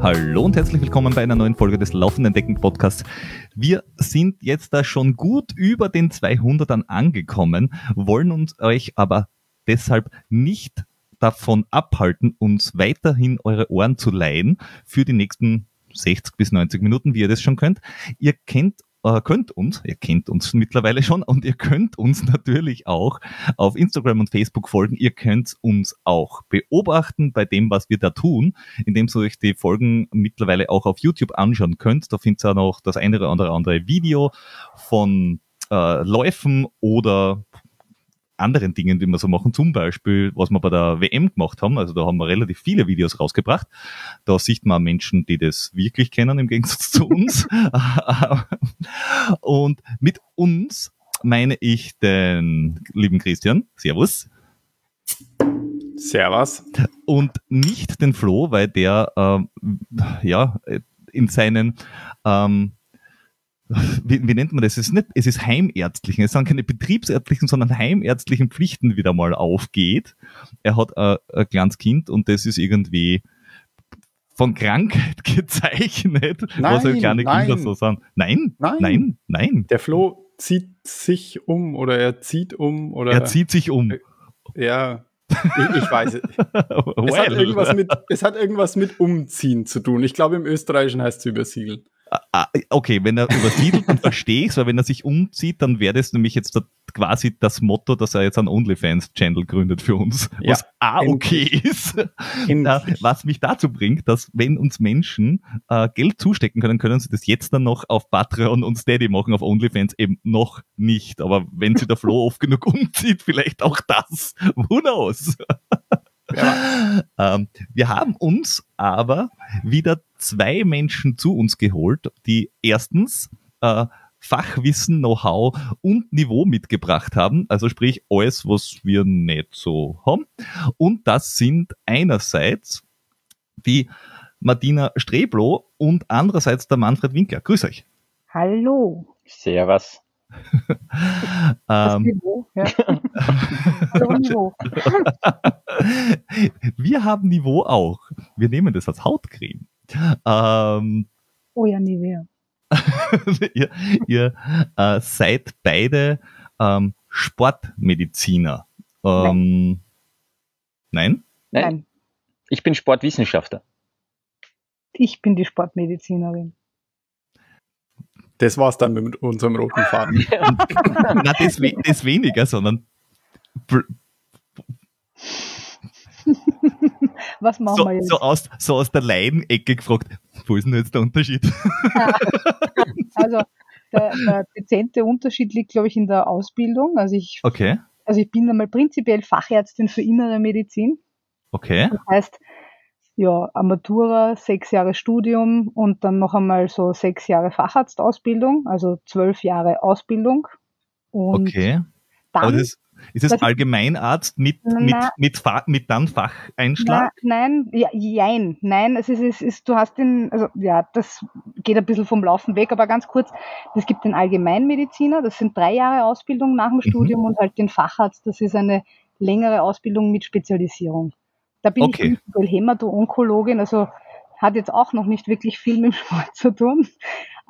Hallo und herzlich willkommen bei einer neuen Folge des Laufenden Decken Podcasts. Wir sind jetzt da schon gut über den 200ern angekommen, wollen uns euch aber deshalb nicht davon abhalten, uns weiterhin eure Ohren zu leihen für die nächsten 60 bis 90 Minuten, wie ihr das schon könnt. Ihr kennt äh, könnt uns, ihr kennt uns mittlerweile schon und ihr könnt uns natürlich auch auf Instagram und Facebook folgen. Ihr könnt uns auch beobachten bei dem, was wir da tun, indem ihr euch die Folgen mittlerweile auch auf YouTube anschauen könnt. Da findet ihr auch noch das eine oder andere andere Video von äh, Läufen oder anderen Dingen, die wir so machen, zum Beispiel, was wir bei der WM gemacht haben, also da haben wir relativ viele Videos rausgebracht. Da sieht man Menschen, die das wirklich kennen, im Gegensatz zu uns. Und mit uns meine ich den lieben Christian. Servus. Servus. Und nicht den Flo, weil der ähm, ja in seinen ähm, wie, wie nennt man das? Es ist nicht, es ist heimärztlichen, es sind keine betriebsärztlichen, sondern heimärztlichen Pflichten wieder mal aufgeht. Er hat ein, ein kleines Kind und das ist irgendwie von Krankheit gezeichnet, nein, was halt kleine nein. Kinder so sind. Nein, nein, nein, nein. Der Flo zieht sich um oder er zieht um oder. Er zieht sich um. Ja, ich, ich weiß es. well. es, hat irgendwas mit, es hat irgendwas mit Umziehen zu tun. Ich glaube, im Österreichischen heißt es übersiedeln. Ah, okay, wenn er übersiedelt, dann verstehe ich es, weil wenn er sich umzieht, dann wäre das nämlich jetzt quasi das Motto, dass er jetzt einen OnlyFans-Channel gründet für uns. Ja, was A okay ist. was mich dazu bringt, dass wenn uns Menschen äh, Geld zustecken können, können sie das jetzt dann noch auf Patreon und Steady machen, auf OnlyFans eben noch nicht. Aber wenn sie der Flo oft genug umzieht, vielleicht auch das. Who knows? Ja. ähm, wir haben uns aber wieder zwei Menschen zu uns geholt, die erstens äh, Fachwissen, Know-how und Niveau mitgebracht haben. Also sprich alles, was wir nicht so haben. Und das sind einerseits die Martina Streblo und andererseits der Manfred Winkler. Grüß euch. Hallo. Servus. ähm, Niveau, ja. Niveau. wir haben Niveau auch. Wir nehmen das als Hautcreme. Ähm, oh ja, Nivea. ihr ihr äh, seid beide ähm, Sportmediziner. Ähm, nein. nein? Nein. Ich bin Sportwissenschaftler. Ich bin die Sportmedizinerin. Das war's dann mit unserem roten Faden. Na, das, das weniger, sondern Was machen so, wir jetzt? So aus, so aus der Laienecke gefragt, wo ist denn jetzt der Unterschied? also der, der dezente Unterschied liegt, glaube ich, in der Ausbildung. Also ich, okay. also ich bin einmal prinzipiell Fachärztin für innere Medizin. Okay. Das heißt, ja, Amatura, sechs Jahre Studium und dann noch einmal so sechs Jahre Facharztausbildung, also zwölf Jahre Ausbildung. Und okay. Dann, Aber das, ist es Allgemeinarzt mit, na, mit, mit, mit dann Facheinschlag? Na, nein, ja, jein, nein, es ist, es ist, du hast den, also ja, das geht ein bisschen vom Laufen weg, aber ganz kurz, es gibt den Allgemeinmediziner, das sind drei Jahre Ausbildung nach dem mhm. Studium und halt den Facharzt, das ist eine längere Ausbildung mit Spezialisierung. Da bin okay. ich Hämato-Onkologin, also hat jetzt auch noch nicht wirklich viel mit dem Sport zu tun.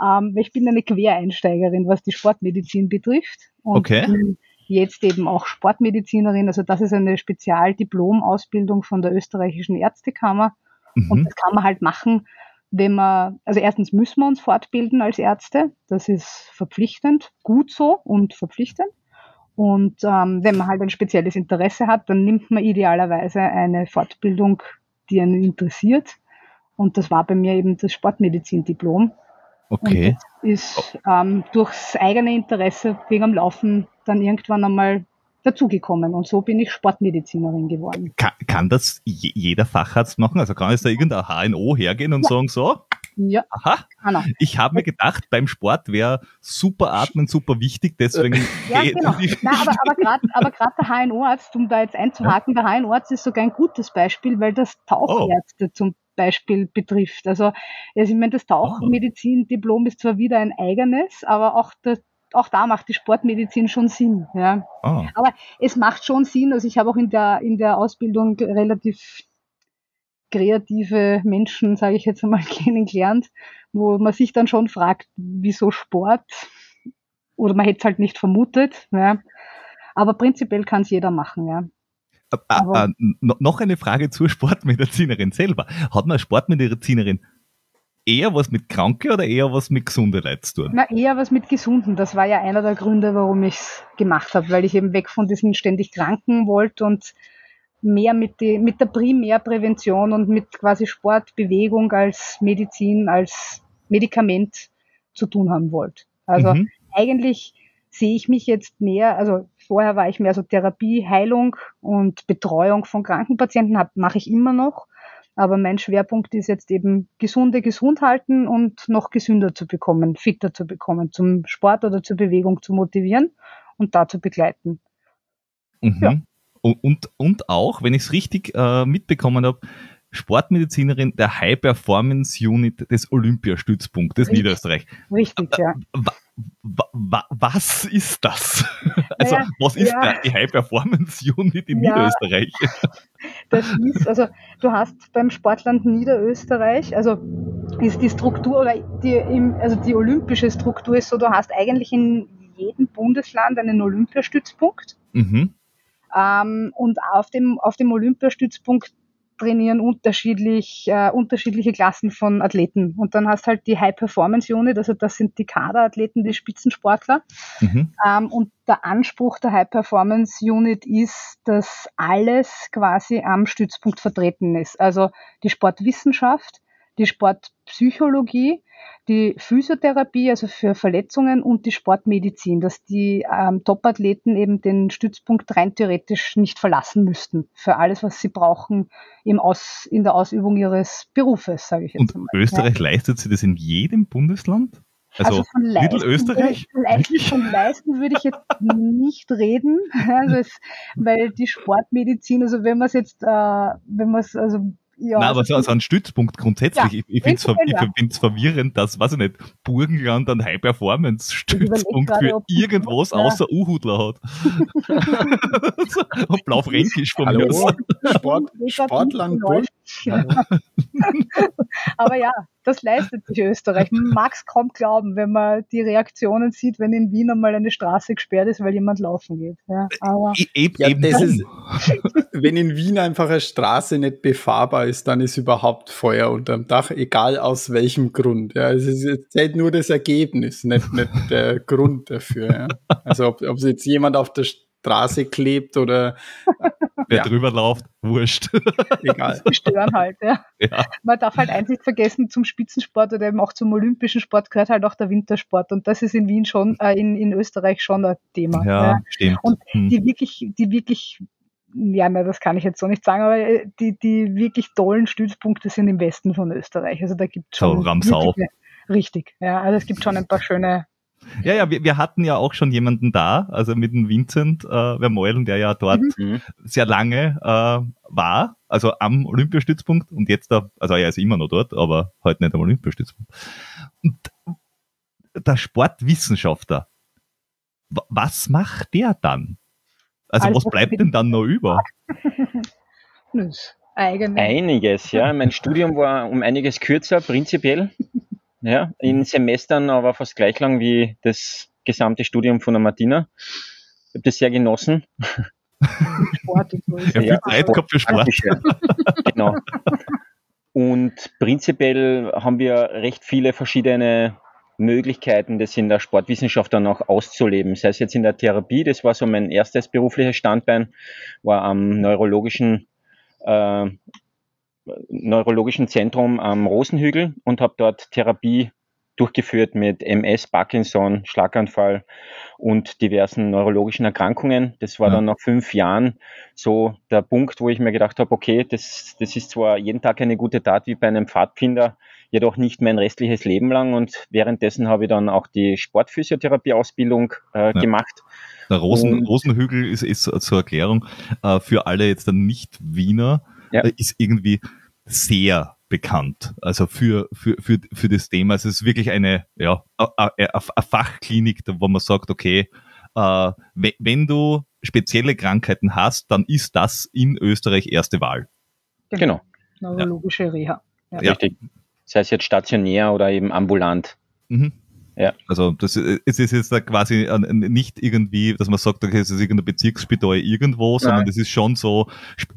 Ähm, ich bin eine Quereinsteigerin, was die Sportmedizin betrifft. Und okay. bin jetzt eben auch Sportmedizinerin. Also das ist eine Spezialdiplomausbildung von der österreichischen Ärztekammer. Mhm. Und das kann man halt machen, wenn man, also erstens müssen wir uns fortbilden als Ärzte. Das ist verpflichtend, gut so und verpflichtend. Und ähm, wenn man halt ein spezielles Interesse hat, dann nimmt man idealerweise eine Fortbildung, die einen interessiert. Und das war bei mir eben das Sportmedizin-Diplom. Okay. Und ist ähm, durchs eigene Interesse wegen am Laufen dann irgendwann einmal dazugekommen und so bin ich Sportmedizinerin geworden. Kann, kann das jeder Facharzt machen? Also kann jetzt da irgendein HNO hergehen und ja. sagen so, ja. Aha. Anna. Ich habe mir gedacht, beim Sport wäre super atmen super wichtig, deswegen. ja, genau. Nein, aber, aber gerade aber der HNO-Arzt, um da jetzt einzuhaken, ja. der HNO-Arzt ist sogar ein gutes Beispiel, weil das Tauchärzte oh. zum Beispiel betrifft. Also, also ich meine, das Tauchmedizin-Diplom ist zwar wieder ein eigenes, aber auch der auch da macht die Sportmedizin schon Sinn. Ja. Oh. Aber es macht schon Sinn, also ich habe auch in der, in der Ausbildung relativ kreative Menschen, sage ich jetzt einmal, kennengelernt, wo man sich dann schon fragt, wieso Sport? Oder man hätte es halt nicht vermutet. Ja. Aber prinzipiell kann es jeder machen, ja. Aber, äh, noch eine Frage zur Sportmedizinerin selber. Hat man Sportmedizinerin eher was mit Kranke oder eher was mit gesunden Leuten zu tun? Na, eher was mit Gesunden. Das war ja einer der Gründe, warum ich es gemacht habe, weil ich eben weg von diesen ständig Kranken wollte und mehr mit, die, mit der Primärprävention und mit quasi Sport, Bewegung als Medizin, als Medikament zu tun haben wollte. Also mhm. eigentlich sehe ich mich jetzt mehr, also vorher war ich mehr so Therapie, Heilung und Betreuung von Krankenpatienten, mache ich immer noch. Aber mein Schwerpunkt ist jetzt eben gesunde gesund halten und noch gesünder zu bekommen, fitter zu bekommen, zum Sport oder zur Bewegung zu motivieren und da zu begleiten. Mhm. Ja. Und, und auch, wenn ich es richtig äh, mitbekommen habe, Sportmedizinerin der High Performance Unit des Olympiastützpunktes richtig, Niederösterreich. Richtig, ja. Was ist das? Also, naja, was ist ja. die High Performance Unit in ja, Niederösterreich? Das ist, also, du hast beim Sportland Niederösterreich, also, ist die Struktur oder die, also die olympische Struktur ist so, du hast eigentlich in jedem Bundesland einen Olympiastützpunkt. Mhm. Ähm, und auf dem, auf dem Olympiastützpunkt trainieren unterschiedlich, äh, unterschiedliche Klassen von Athleten. Und dann hast halt die High Performance Unit, also das sind die Kaderathleten, die Spitzensportler. Mhm. Ähm, und der Anspruch der High Performance Unit ist, dass alles quasi am Stützpunkt vertreten ist. Also die Sportwissenschaft, die Sportpsychologie, die Physiotherapie, also für Verletzungen und die Sportmedizin, dass die ähm, Topathleten eben den Stützpunkt rein theoretisch nicht verlassen müssten für alles, was sie brauchen im Aus, in der Ausübung ihres Berufes, sage ich jetzt und mal. Österreich ja. leistet sie das in jedem Bundesland? Also, also von Leisten, Mittelösterreich? Leisten, von Leisten würde ich jetzt nicht reden, also es, weil die Sportmedizin, also wenn man es jetzt, äh, wenn man es, also ja, Nein, aber so, so ein Stützpunkt grundsätzlich. Ja, ich ich finde es ver ja. verwirrend, dass, weiß ich nicht, Burgenland einen High-Performance-Stützpunkt für irgendwas ja. außer Uhudler hat. Und Blaufränkisch von Hallo, mir. Sport, Sportland Burg. aber ja, das leistet sich Österreich. Man mag es kaum glauben, wenn man die Reaktionen sieht, wenn in Wien einmal eine Straße gesperrt ist, weil jemand laufen geht. Ja, aber eben, ja, das ist, wenn in Wien einfach eine Straße nicht befahrbar ist, dann ist überhaupt Feuer unterm Dach, egal aus welchem Grund. Ja, es ist jetzt nur das Ergebnis, nicht, nicht der Grund dafür. Ja. Also ob, ob jetzt jemand auf der Straße klebt oder wer ja. drüber läuft, wurscht. Egal. Die stören halt, ja. ja. Man darf halt eins nicht vergessen, zum Spitzensport oder eben auch zum olympischen Sport gehört halt auch der Wintersport. Und das ist in Wien schon, äh, in, in Österreich schon ein Thema. Ja, ja. stimmt. Und hm. die wirklich, die wirklich ja, na, das kann ich jetzt so nicht sagen, aber äh, die, die wirklich tollen Stützpunkte sind im Westen von Österreich. Also da gibt es schon. So, Ramsau. Richtig, ja. Also es gibt schon ein paar schöne, ja, ja, wir, wir hatten ja auch schon jemanden da, also mit dem Vincent äh, Vermeulen, der ja dort mhm. mhm. sehr lange äh, war, also am Olympiastützpunkt und jetzt da, also er ist immer noch dort, aber heute nicht am Olympiastützpunkt. Und der Sportwissenschaftler, was macht der dann? Also, also was bleibt denn dann noch über? Einiges, ja. Mein Studium war um einiges kürzer, prinzipiell. Ja, in Semestern aber fast gleich lang wie das gesamte Studium von der Martina. Ich habe das sehr genossen. Sport. ja, viel Zeit gehabt für Sport. genau. Und prinzipiell haben wir recht viele verschiedene Möglichkeiten, das in der Sportwissenschaft dann auch auszuleben. Sei es jetzt in der Therapie, das war so mein erstes berufliches Standbein, war am neurologischen äh, neurologischen Zentrum am Rosenhügel und habe dort Therapie durchgeführt mit MS, Parkinson, Schlaganfall und diversen neurologischen Erkrankungen. Das war ja. dann nach fünf Jahren so der Punkt, wo ich mir gedacht habe, okay, das, das ist zwar jeden Tag eine gute Tat wie bei einem Pfadfinder, jedoch nicht mein restliches Leben lang. Und währenddessen habe ich dann auch die Sportphysiotherapie-Ausbildung äh, ja. gemacht. Der Rosen, Rosenhügel ist, ist zur Erklärung äh, für alle jetzt dann Nicht-Wiener ja. Äh, ist irgendwie sehr bekannt. Also für, für, für, für das Thema. Also es ist wirklich eine, ja, eine Fachklinik, wo man sagt, okay, äh, wenn du spezielle Krankheiten hast, dann ist das in Österreich erste Wahl. Genau. Neurologische Reha. Ja. Richtig. Sei es jetzt stationär oder eben ambulant. Mhm. Ja. Also das es ist jetzt da quasi nicht irgendwie, dass man sagt, okay, es ist irgendein Bezirksspital irgendwo, sondern Nein. das ist schon so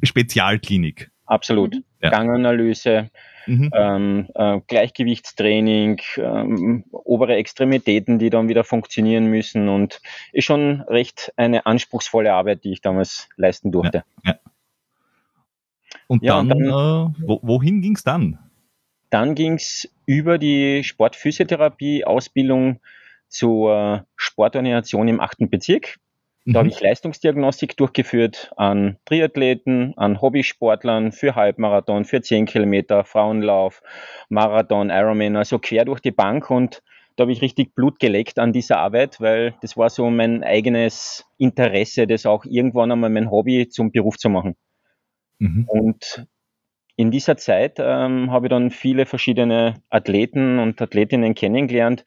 Spezialklinik. Absolut. Mhm. Ja. Ganganalyse, mhm. ähm, äh, Gleichgewichtstraining, ähm, obere Extremitäten, die dann wieder funktionieren müssen und ist schon recht eine anspruchsvolle Arbeit, die ich damals leisten durfte. Ja, ja. Und, dann, und dann, äh, wo, wohin ging es dann? Dann ging es über die Sportphysiotherapie-Ausbildung zur Sportorganisation im achten Bezirk. Da mhm. habe ich Leistungsdiagnostik durchgeführt an Triathleten, an Hobbysportlern für Halbmarathon, für 10 Kilometer, Frauenlauf, Marathon, Ironman, also quer durch die Bank und da habe ich richtig Blut geleckt an dieser Arbeit, weil das war so mein eigenes Interesse, das auch irgendwann einmal mein Hobby zum Beruf zu machen. Mhm. Und in dieser Zeit ähm, habe ich dann viele verschiedene Athleten und Athletinnen kennengelernt,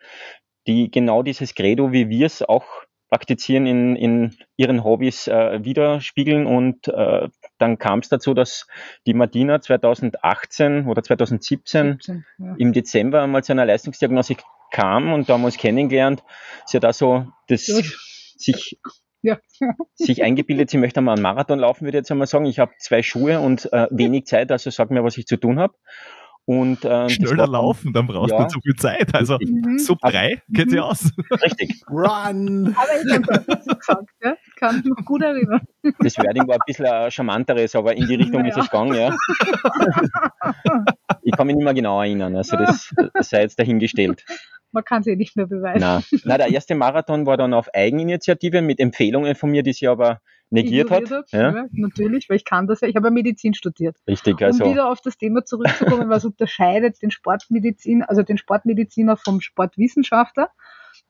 die genau dieses Credo, wie wir es auch praktizieren, in, in ihren Hobbys äh, widerspiegeln. Und äh, dann kam es dazu, dass die Martina 2018 oder 2017 17, ja. im Dezember mal zu einer Leistungsdiagnostik kam und damals kennengelernt. Sie hat also das sich ja. sich eingebildet, sie möchte einmal einen Marathon laufen, würde ich jetzt einmal sagen. Ich habe zwei Schuhe und äh, wenig Zeit, also sag mir, was ich zu tun habe. Und, äh, Schneller laufen, dann brauchst du ja, nicht so viel Zeit. Also mhm. Sub 3 geht ja aus. Richtig. Run! Aber ich habe das gesagt, ja? Kann mich gut erinnern. Das Wording war ein bisschen ein charmanteres, aber in die Richtung naja. ist es gegangen, ja. Ich kann mich nicht mehr genau erinnern, also das, das sei jetzt dahingestellt. Man kann es eh nicht mehr beweisen. Nein. Nein, der erste Marathon war dann auf Eigeninitiative mit Empfehlungen von mir, die sie aber negiert hat. hat ja. ja. natürlich, weil ich kann das ja. Ich habe ja Medizin studiert. Richtig, also. Um wieder auf das Thema zurückzukommen, was unterscheidet den Sportmedizin, also den Sportmediziner vom Sportwissenschaftler.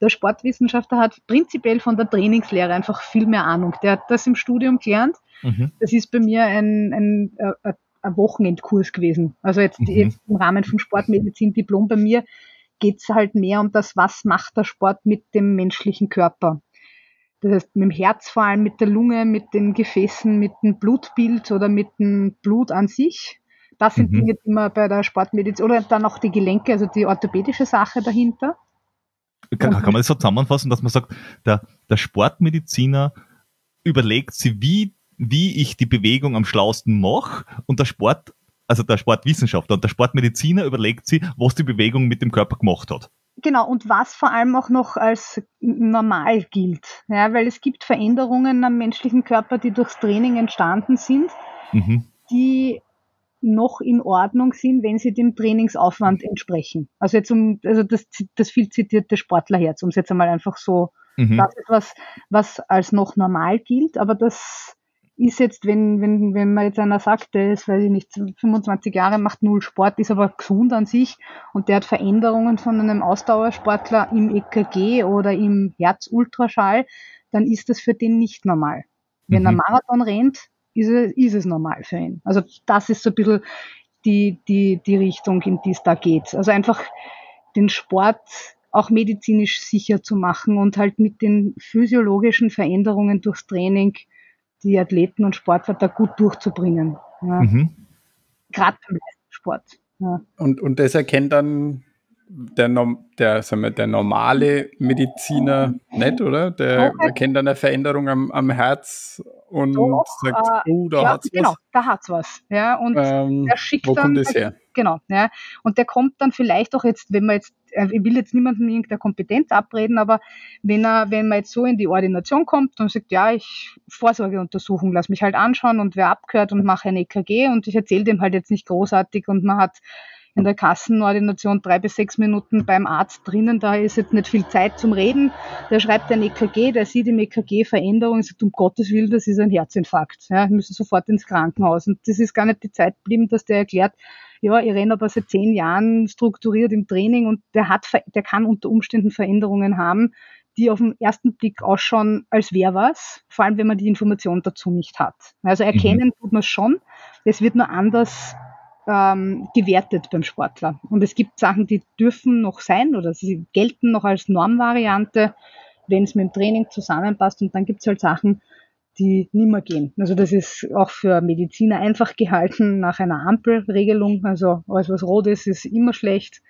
Der Sportwissenschaftler hat prinzipiell von der Trainingslehre einfach viel mehr Ahnung. Der hat das im Studium gelernt. Mhm. Das ist bei mir ein, ein, ein, äh, ein Wochenendkurs gewesen. Also jetzt, mhm. jetzt im Rahmen vom Sportmedizin-Diplom bei mir geht es halt mehr um das, was macht der Sport mit dem menschlichen Körper. Das heißt, mit dem Herz vor allem, mit der Lunge, mit den Gefäßen, mit dem Blutbild oder mit dem Blut an sich. Das sind mhm. Dinge, die man bei der Sportmedizin, oder dann auch die Gelenke, also die orthopädische Sache dahinter. Kann, kann man das so zusammenfassen, dass man sagt, der, der Sportmediziner überlegt sich, wie, wie ich die Bewegung am schlausten mache und der Sport, also der Sportwissenschaftler und der Sportmediziner überlegt sich, was die Bewegung mit dem Körper gemacht hat. Genau, und was vor allem auch noch als normal gilt. Ja, weil es gibt Veränderungen am menschlichen Körper, die durchs Training entstanden sind, mhm. die noch in Ordnung sind, wenn sie dem Trainingsaufwand entsprechen. Also jetzt um, also das, das viel zitierte Sportlerherz, um es jetzt einmal einfach so, mhm. das ist was, was als noch normal gilt, aber das ist jetzt, wenn, wenn, wenn man jetzt einer sagt, der ist, weiß ich nicht, 25 Jahre, macht null Sport, ist aber gesund an sich und der hat Veränderungen von einem Ausdauersportler im EKG oder im Herzultraschall, dann ist das für den nicht normal. Wenn mhm. er Marathon rennt, ist es, ist es normal für ihn. Also das ist so ein bisschen die, die, die Richtung, in die es da geht. Also einfach den Sport auch medizinisch sicher zu machen und halt mit den physiologischen Veränderungen durchs Training die Athleten und Sportler da gut durchzubringen. Ja. Mhm. Gerade beim Sport. Ja. Und, und das erkennt dann der, der, sagen wir, der normale Mediziner nicht, oder? Der okay. erkennt dann eine Veränderung am, am Herz und Doch, sagt, äh, oh, da ja, hat's was. Genau, da hat's was. Ja, und ähm, der schickt wo dann, kommt das her? Genau, ja. Und der kommt dann vielleicht auch jetzt, wenn man jetzt, äh, ich will jetzt niemanden irgendeiner Kompetenz abreden, aber wenn er, wenn man jetzt so in die Ordination kommt und sagt, ja, ich Vorsorgeuntersuchung, lass mich halt anschauen und wer abgehört und mache ein EKG und ich erzähle dem halt jetzt nicht großartig und man hat in der Kassenordination drei bis sechs Minuten beim Arzt drinnen, da ist jetzt nicht viel Zeit zum Reden. Der schreibt ein EKG, der sieht im EKG Veränderungen, sagt, um Gottes Willen, das ist ein Herzinfarkt. Ja, wir müssen sofort ins Krankenhaus. Und das ist gar nicht die Zeit geblieben, dass der erklärt, ja, ich renne aber seit zehn Jahren strukturiert im Training und der hat, der kann unter Umständen Veränderungen haben, die auf den ersten Blick ausschauen, als wäre was, vor allem wenn man die Information dazu nicht hat. Also erkennen mhm. tut man es schon, es wird nur anders ähm, gewertet beim Sportler. Und es gibt Sachen, die dürfen noch sein oder sie gelten noch als Normvariante, wenn es mit dem Training zusammenpasst. Und dann gibt es halt Sachen, die nimmer gehen. Also das ist auch für Mediziner einfach gehalten nach einer Ampelregelung. Also alles, was rot ist, ist immer schlecht.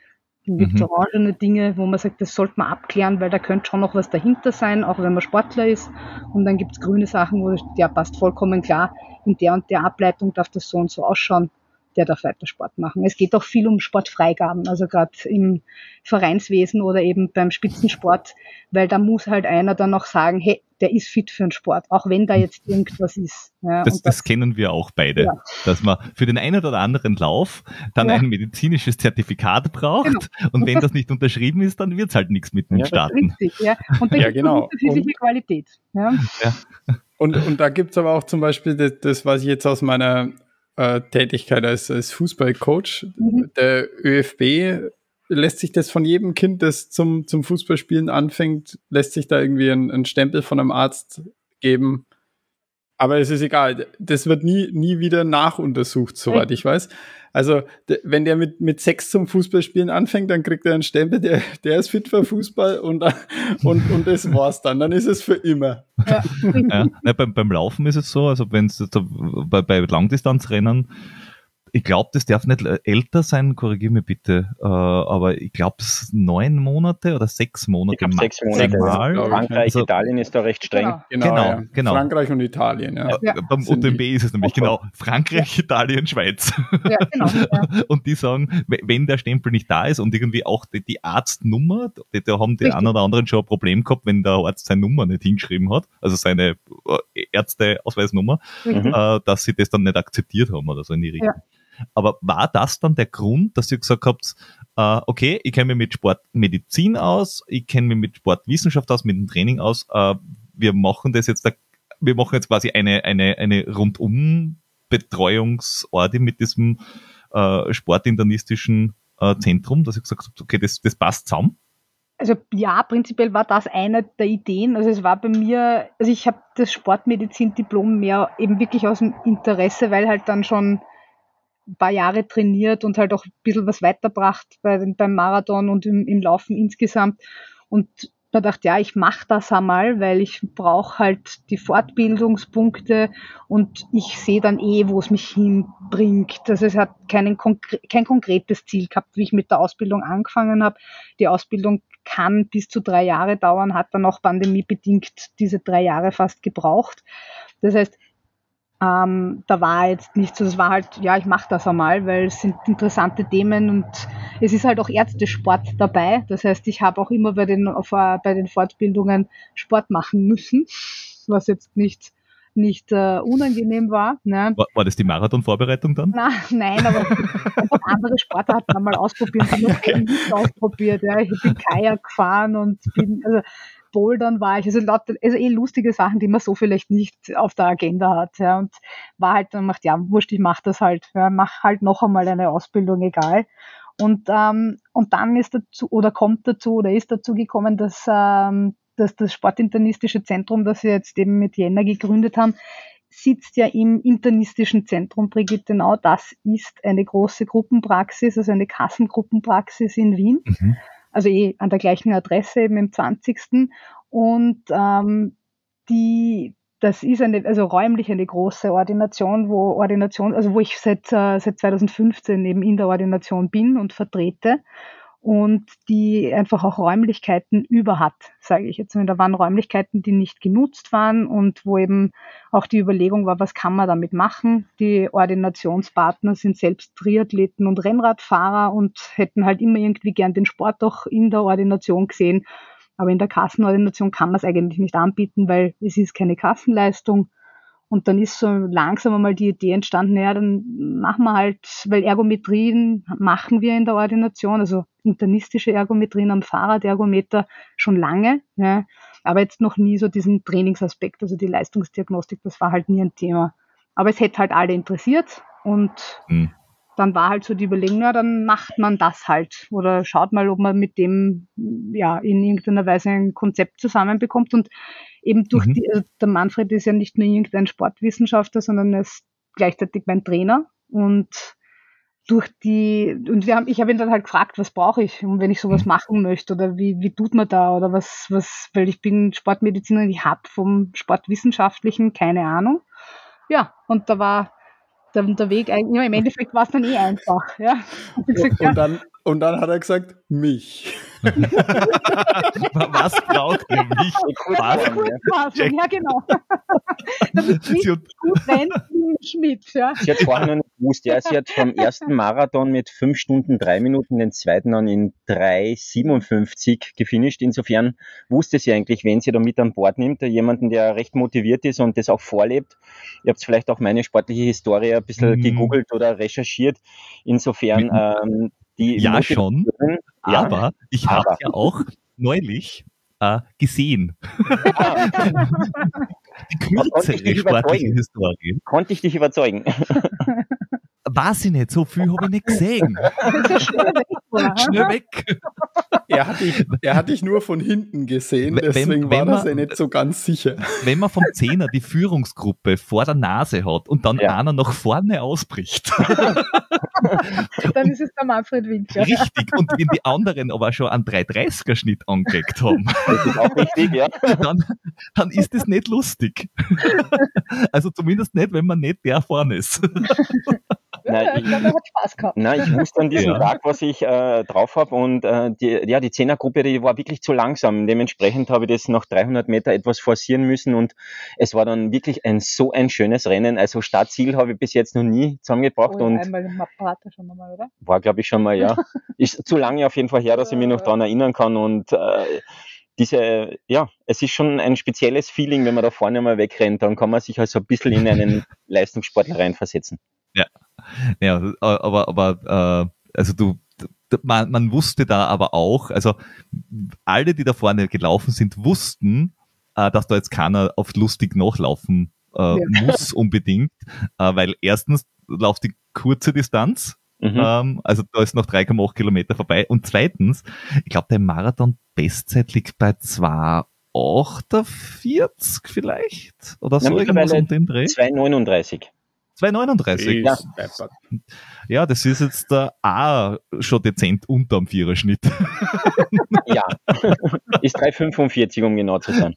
Dann gibt es mhm. orangene Dinge, wo man sagt, das sollte man abklären, weil da könnte schon noch was dahinter sein, auch wenn man Sportler ist. Und dann gibt es grüne Sachen, wo der passt vollkommen klar, in der und der Ableitung darf das so und so ausschauen der darf weiter Sport machen. Es geht auch viel um Sportfreigaben, also gerade im Vereinswesen oder eben beim Spitzensport, weil da muss halt einer dann noch sagen, hey, der ist fit für den Sport, auch wenn da jetzt irgendwas ist. Ja, das, das, das, kennen wir auch beide, ja. dass man für den einen oder anderen Lauf dann ja. ein medizinisches Zertifikat braucht genau. und, wenn das, nicht unterschrieben ist, dann wird es halt nichts mit dem Starten. Richtig, ja. Und da ja, genau. unterschiedliche Qualität. Ja. Und, und da gibt es aber auch zum Beispiel, das, das weiß ich jetzt aus meiner äh, Tätigkeit als, als Fußballcoach. Mhm. Der ÖFB lässt sich das von jedem Kind, das zum, zum Fußballspielen anfängt, lässt sich da irgendwie ein, ein Stempel von einem Arzt geben. Aber es ist egal. Das wird nie, nie wieder nachuntersucht, soweit ich weiß. Also, wenn der mit, mit sechs zum Fußballspielen anfängt, dann kriegt er einen Stempel, der, der ist fit für Fußball und, und, und das war's dann. Dann ist es für immer. Ja. ja, beim, beim Laufen ist es so, also wenn es bei, bei Langdistanzrennen ich glaube, das darf nicht älter sein, korrigiere mich bitte, äh, aber ich glaube, es ist neun Monate oder sechs Monate. Ich sechs Monate. Frankreich, also, Italien ist da recht streng. Genau, genau. Ja. genau. Frankreich und Italien, ja. ja. Beim UTMB ist es nämlich genau Frankreich, Italien, Schweiz. Ja, genau. und die sagen, wenn der Stempel nicht da ist und irgendwie auch die, die Arztnummer, die, da haben die Richtig. einen oder anderen schon ein Problem gehabt, wenn der Arzt seine Nummer nicht hingeschrieben hat, also seine äh, Ärzteausweisnummer, mhm. äh, dass sie das dann nicht akzeptiert haben oder so in die Richtung. Aber war das dann der Grund, dass ihr gesagt habt, äh, okay, ich kenne mich mit Sportmedizin aus, ich kenne mich mit Sportwissenschaft aus, mit dem Training aus, äh, wir machen das jetzt, wir machen jetzt quasi eine, eine, eine rundum Betreuungsorte mit diesem äh, sportinternistischen äh, Zentrum, dass ich gesagt habe, okay, das, das passt zusammen? Also ja, prinzipiell war das eine der Ideen. Also es war bei mir, also ich habe das Sportmedizin-Diplom mehr eben wirklich aus dem Interesse, weil halt dann schon ein paar Jahre trainiert und halt auch ein bisschen was weiterbracht bei, beim Marathon und im, im Laufen insgesamt. Und da dachte ja, ich mache das einmal, weil ich brauche halt die Fortbildungspunkte und ich sehe dann eh, wo es mich hinbringt. Also es hat keinen, kein konkretes Ziel gehabt, wie ich mit der Ausbildung angefangen habe. Die Ausbildung kann bis zu drei Jahre dauern, hat dann auch pandemiebedingt diese drei Jahre fast gebraucht. Das heißt, ähm, da war jetzt nicht so, das war halt, ja, ich mache das einmal, weil es sind interessante Themen und es ist halt auch Ärztesport dabei. Das heißt, ich habe auch immer bei den, auf, bei den Fortbildungen Sport machen müssen, was jetzt nicht nicht äh, unangenehm war, ne? war. War das die Marathonvorbereitung dann? Na, nein, aber einfach andere Sportarten haben mal ausprobiert. Ich habe okay. nicht ausprobiert. Ja. Ich bin Kajak gefahren und bin, also Bouldern war ich, also lauter, also eh lustige Sachen, die man so vielleicht nicht auf der Agenda hat. Ja, und war halt dann macht, ja, wurscht, ich mach das halt, ja, mach halt noch einmal eine Ausbildung, egal. Und, ähm, und dann ist dazu, oder kommt dazu, oder ist dazu gekommen, dass, ähm, dass das Sportinternistische Zentrum, das wir jetzt eben mit Jänner gegründet haben, sitzt ja im internistischen Zentrum Brigittenau. Das ist eine große Gruppenpraxis, also eine Kassengruppenpraxis in Wien. Mhm also eh an der gleichen Adresse eben im 20. Und ähm, die, das ist eine, also räumlich eine große Ordination, wo Ordination, also wo ich seit, äh, seit 2015 eben in der Ordination bin und vertrete und die einfach auch Räumlichkeiten über hat, sage ich jetzt. Da waren Räumlichkeiten, die nicht genutzt waren und wo eben auch die Überlegung war, was kann man damit machen. Die Ordinationspartner sind selbst Triathleten und Rennradfahrer und hätten halt immer irgendwie gern den Sport auch in der Ordination gesehen. Aber in der Kassenordination kann man es eigentlich nicht anbieten, weil es ist keine Kassenleistung. Und dann ist so langsam einmal die Idee entstanden, ja, dann machen wir halt, weil Ergometrien machen wir in der Ordination, also internistische Ergometrien am Fahrradergometer schon lange, ja, aber jetzt noch nie so diesen Trainingsaspekt, also die Leistungsdiagnostik, das war halt nie ein Thema. Aber es hätte halt alle interessiert und mhm. Dann war halt so die Überlegung, ja, dann macht man das halt oder schaut mal, ob man mit dem ja in irgendeiner Weise ein Konzept zusammenbekommt und eben durch mhm. die, also der Manfred ist ja nicht nur irgendein Sportwissenschaftler, sondern er ist gleichzeitig mein Trainer und durch die, und wir haben, ich habe ihn dann halt gefragt, was brauche ich, wenn ich sowas mhm. machen möchte oder wie, wie tut man da oder was, was, weil ich bin Sportmedizinerin, ich habe vom Sportwissenschaftlichen keine Ahnung. Ja, und da war der, der Weg eigentlich, ja, im Endeffekt war es dann eh einfach. Ja. Und, und dann und dann hat er gesagt, mich. Was braucht ihr mich? Was? Ja, genau. Damit sie gut mich mit. Ja. Sie hat vorher noch nicht gewusst, ja, sie hat vom ersten Marathon mit 5 Stunden 3 Minuten, den zweiten dann in 3,57 gefinisht. Insofern wusste sie eigentlich, wenn sie da mit an Bord nimmt, jemanden, der recht motiviert ist und das auch vorlebt. Ihr habt vielleicht auch meine sportliche Historie ein bisschen mhm. gegoogelt oder recherchiert. Insofern mhm. ähm, die ja, schon. Ja, aber ich habe ja auch neulich äh, gesehen. Ah. die kürzere sportliche Historie. Konnte ich dich überzeugen? Weiß ich nicht, so viel habe ich nicht gesehen. Schnell weg. Er hat, dich, er hat dich nur von hinten gesehen, deswegen wenn, wenn war das ja nicht so ganz sicher. Wenn man vom Zehner die Führungsgruppe vor der Nase hat und dann ja. einer nach vorne ausbricht. dann ist es der Manfred Winkler. Richtig, und wenn die anderen aber schon einen 330er-Schnitt angelegt haben, das ist auch richtig, ja. dann, dann ist das nicht lustig. Also zumindest nicht, wenn man nicht der vorne ist. Nein, ich, glaube, er hat Spaß gehabt. Nein, ich wusste an diesem ja. Tag, was ich äh, drauf habe und äh, die, ja, die Zehnergruppe, die war wirklich zu langsam. Dementsprechend habe ich das nach 300 Meter etwas forcieren müssen und es war dann wirklich ein so ein schönes Rennen. Also Startziel habe ich bis jetzt noch nie zusammengebracht oh, und einmal im Apparate schon mal, oder? War, glaube ich, schon mal, ja. Ist zu lange auf jeden Fall her, dass ich mich noch daran erinnern kann und äh, diese, ja, es ist schon ein spezielles Feeling, wenn man da vorne mal wegrennt, dann kann man sich also ein bisschen in einen Leistungssportler reinversetzen. Ja, ja aber, aber äh, also du, man, man wusste da aber auch, also alle, die da vorne gelaufen sind, wussten, äh, dass da jetzt keiner auf lustig nachlaufen äh, ja. muss unbedingt, äh, weil erstens läuft die kurze Distanz, mhm. ähm, also da ist noch 3,8 Kilometer vorbei und zweitens, ich glaube, der Marathon-Bestzeit liegt bei 2,48 vielleicht oder so irgendwas um den Dreh. 2,39. 2,39. Ja. ja, das ist jetzt da auch schon dezent unterm Viererschnitt. ja, ist 3,45, um genau zu sein.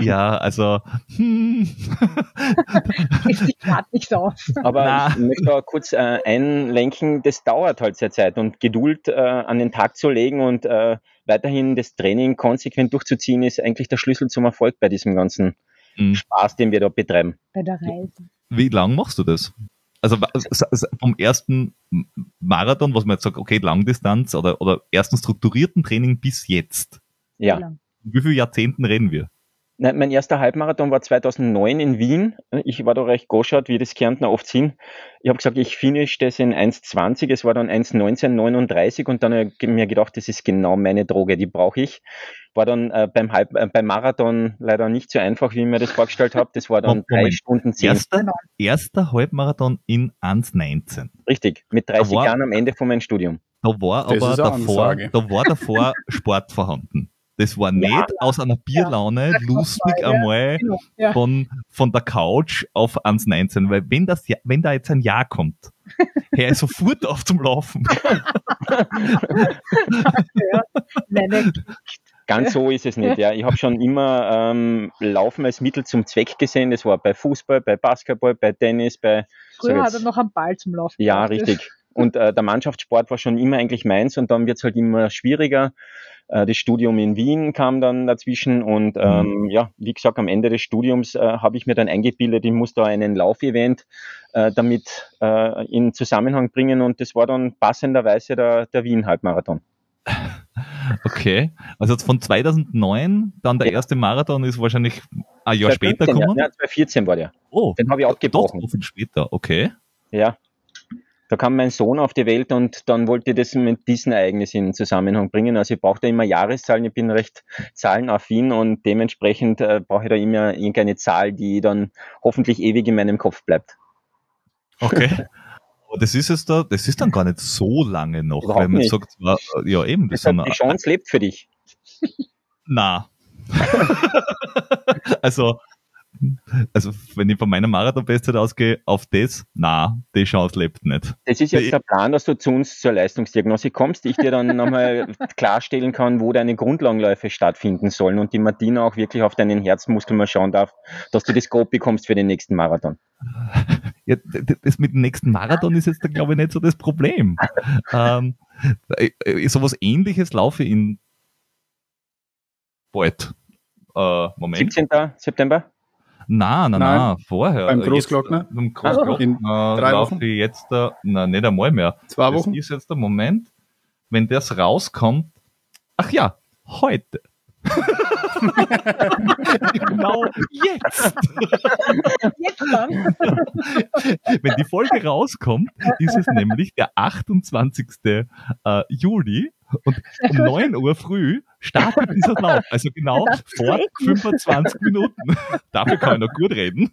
Ja, also. Hm. Ich gerade nicht aus. Aber Na. ich möchte auch kurz äh, einlenken, das dauert halt sehr Zeit und Geduld äh, an den Tag zu legen und äh, weiterhin das Training konsequent durchzuziehen, ist eigentlich der Schlüssel zum Erfolg bei diesem ganzen mhm. Spaß, den wir da betreiben. Bei der Reise. Wie lang machst du das? Also vom ersten Marathon, was man jetzt sagt, okay, Langdistanz oder, oder ersten strukturierten Training bis jetzt. Ja. Wie viele Jahrzehnten reden wir? Nein, mein erster Halbmarathon war 2009 in Wien. Ich war da recht goschert, wie das Kärntner oft sind. Ich habe gesagt, ich finish das in 1,20. Es war dann 1,1939 und dann habe ich mir gedacht, das ist genau meine Droge, die brauche ich. War dann äh, beim, Halb, äh, beim Marathon leider nicht so einfach, wie ich mir das vorgestellt habe. Das war dann drei Stunden zehn. Erster, erster Halbmarathon in 1,19. Richtig, mit 30 Jahren am Ende von meinem Studium. Da war aber davor, da war davor Sport vorhanden. Das war nicht ja, aus einer Bierlaune ja, lustig war, einmal genau, ja. von, von der Couch auf 1,19, weil wenn, das, wenn da jetzt ein Jahr kommt, hör ich sofort auf zum Laufen. Ganz so ist es nicht. Ja. Ich habe schon immer ähm, Laufen als Mittel zum Zweck gesehen. Das war bei Fußball, bei Basketball, bei Tennis, bei. Früher hat er noch einen Ball zum Laufen. Ja, richtig. Und äh, der Mannschaftssport war schon immer eigentlich meins und dann wird es halt immer schwieriger. Äh, das Studium in Wien kam dann dazwischen und mhm. ähm, ja, wie gesagt, am Ende des Studiums äh, habe ich mir dann eingebildet, ich muss da einen Laufevent äh, damit äh, in Zusammenhang bringen und das war dann passenderweise der, der Wien-Halbmarathon. Okay, also von 2009, dann der ja. erste Marathon ist wahrscheinlich ein Jahr 2015, später gekommen? Ja, 2014 war der. Oh, den habe ich abgebrochen. Doch, später, okay. Ja, da kam mein Sohn auf die Welt und dann wollte ich das mit diesen Ereignissen in Zusammenhang bringen. Also ich brauche da immer Jahreszahlen, ich bin recht zahlenaffin und dementsprechend äh, brauche ich da immer irgendeine Zahl, die dann hoffentlich ewig in meinem Kopf bleibt. Okay. Aber das ist es da, das ist dann gar nicht so lange noch, Überhaupt wenn man nicht. sagt, ja eben, das, die Chance lebt für dich. Na. also also wenn ich von meiner Marathon-Bestzeit ausgehe, auf das, na, die Chance lebt nicht. Das ist jetzt der Plan, dass du zu uns zur Leistungsdiagnostik kommst, ich dir dann nochmal klarstellen kann, wo deine Grundlagenläufe stattfinden sollen und die Martina auch wirklich auf deinen Herzmuskel mal schauen darf, dass du das Scope bekommst für den nächsten Marathon. Ja, das mit dem nächsten Marathon ist jetzt, glaube ich, nicht so das Problem. ähm, äh, äh, sowas ähnliches laufe ich in bald. Äh, Moment. 17. September? Nein, nein, nein, vorher. Beim Großglockner? Jetzt, beim Großglockner drei laufe ich jetzt, äh, nein, nicht einmal mehr. Zwei Wochen? Das ist jetzt der Moment, wenn das rauskommt. Ach ja, heute. genau jetzt. Jetzt dann. Wenn die Folge rauskommt, ist es nämlich der 28. Äh, Juli und um 9 Uhr früh startet dieser Lauf. Also genau vor 25 Minuten. Dafür kann ich noch gut reden.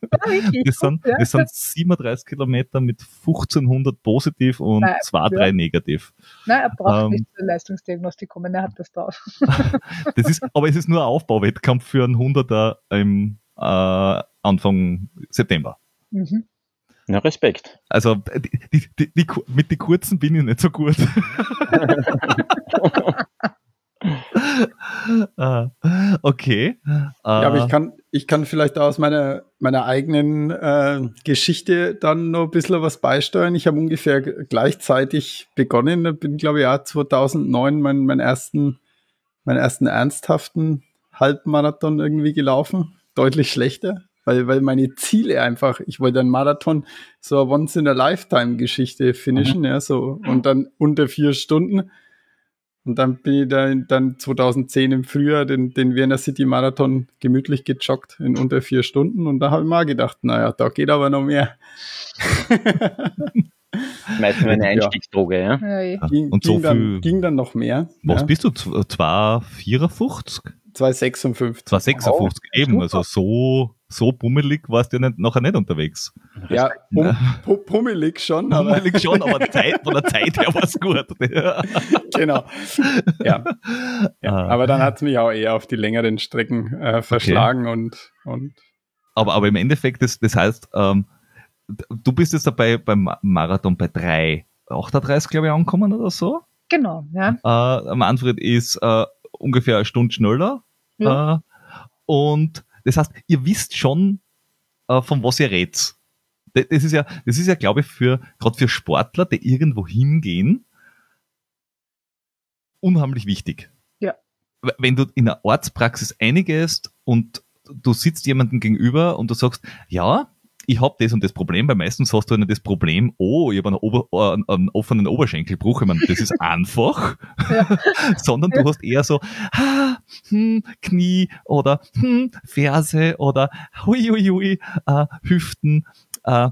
Das sind, das sind 37 Kilometer mit 1500 positiv und Nein, 2, 3 negativ. Nein, er braucht ähm, nicht zur Leistungsdiagnostik kommen, er hat das drauf. das ist, aber es ist nur ein Aufbauwettkampf für einen 100er im äh, Anfang September. Mhm. Na, Respekt. Also die, die, die, mit den kurzen bin ich nicht so gut. Ah, okay. Ja, aber ich ah. kann, ich kann vielleicht aus meiner, meiner eigenen äh, Geschichte dann noch ein bisschen was beisteuern. Ich habe ungefähr gleichzeitig begonnen, bin, glaube ich, ja 2009 meinen, meinen, ersten, meinen ersten ernsthaften Halbmarathon irgendwie gelaufen. Deutlich schlechter, weil, weil meine Ziele einfach, ich wollte einen Marathon, so eine Once-in-a-Lifetime-Geschichte finishen, mhm. ja, so, und dann unter vier Stunden. Und dann bin ich da dann 2010 im Frühjahr den, den Vienna City Marathon gemütlich gejoggt in unter vier Stunden. Und da habe ich mal gedacht, naja, da geht aber noch mehr. Meistens eine Einstiegsdroge, ja. ja. Ging, und so ging, dann, ging dann noch mehr. Was ja. bist du? 254? 256. 256, oh, eben. Also so so pummelig warst du ja nicht, nachher nicht unterwegs. Ja, pum, pum, pummelig schon. Pummelig schon, aber Zeit, von der Zeit her war es gut. genau. Ja. ja. Ah. Aber dann hat es mich auch eher auf die längeren Strecken äh, verschlagen okay. und, und. Aber, aber im Endeffekt, das, das heißt, ähm, du bist jetzt dabei beim Marathon bei 3,38, glaube ich, angekommen oder so. Genau, ja. Äh, Manfred ist äh, ungefähr eine Stunde schneller. Ja. Äh, und das heißt, ihr wisst schon, äh, von was ihr redet. Das ist ja, das ist ja, glaube ich, für, gerade für Sportler, die irgendwo hingehen, unheimlich wichtig. Ja. Wenn du in einer Ortspraxis eingehst und du sitzt jemandem gegenüber und du sagst, ja, ich habe das und das Problem, weil meistens hast du dann das Problem, oh, ich habe einen, Ober, äh, einen, offenen Oberschenkelbruch, ich meine, das ist einfach, ja. sondern du hast eher so, ah, hm, Knie oder hm, Ferse oder hui, hui, hui, äh, Hüften, äh, äh,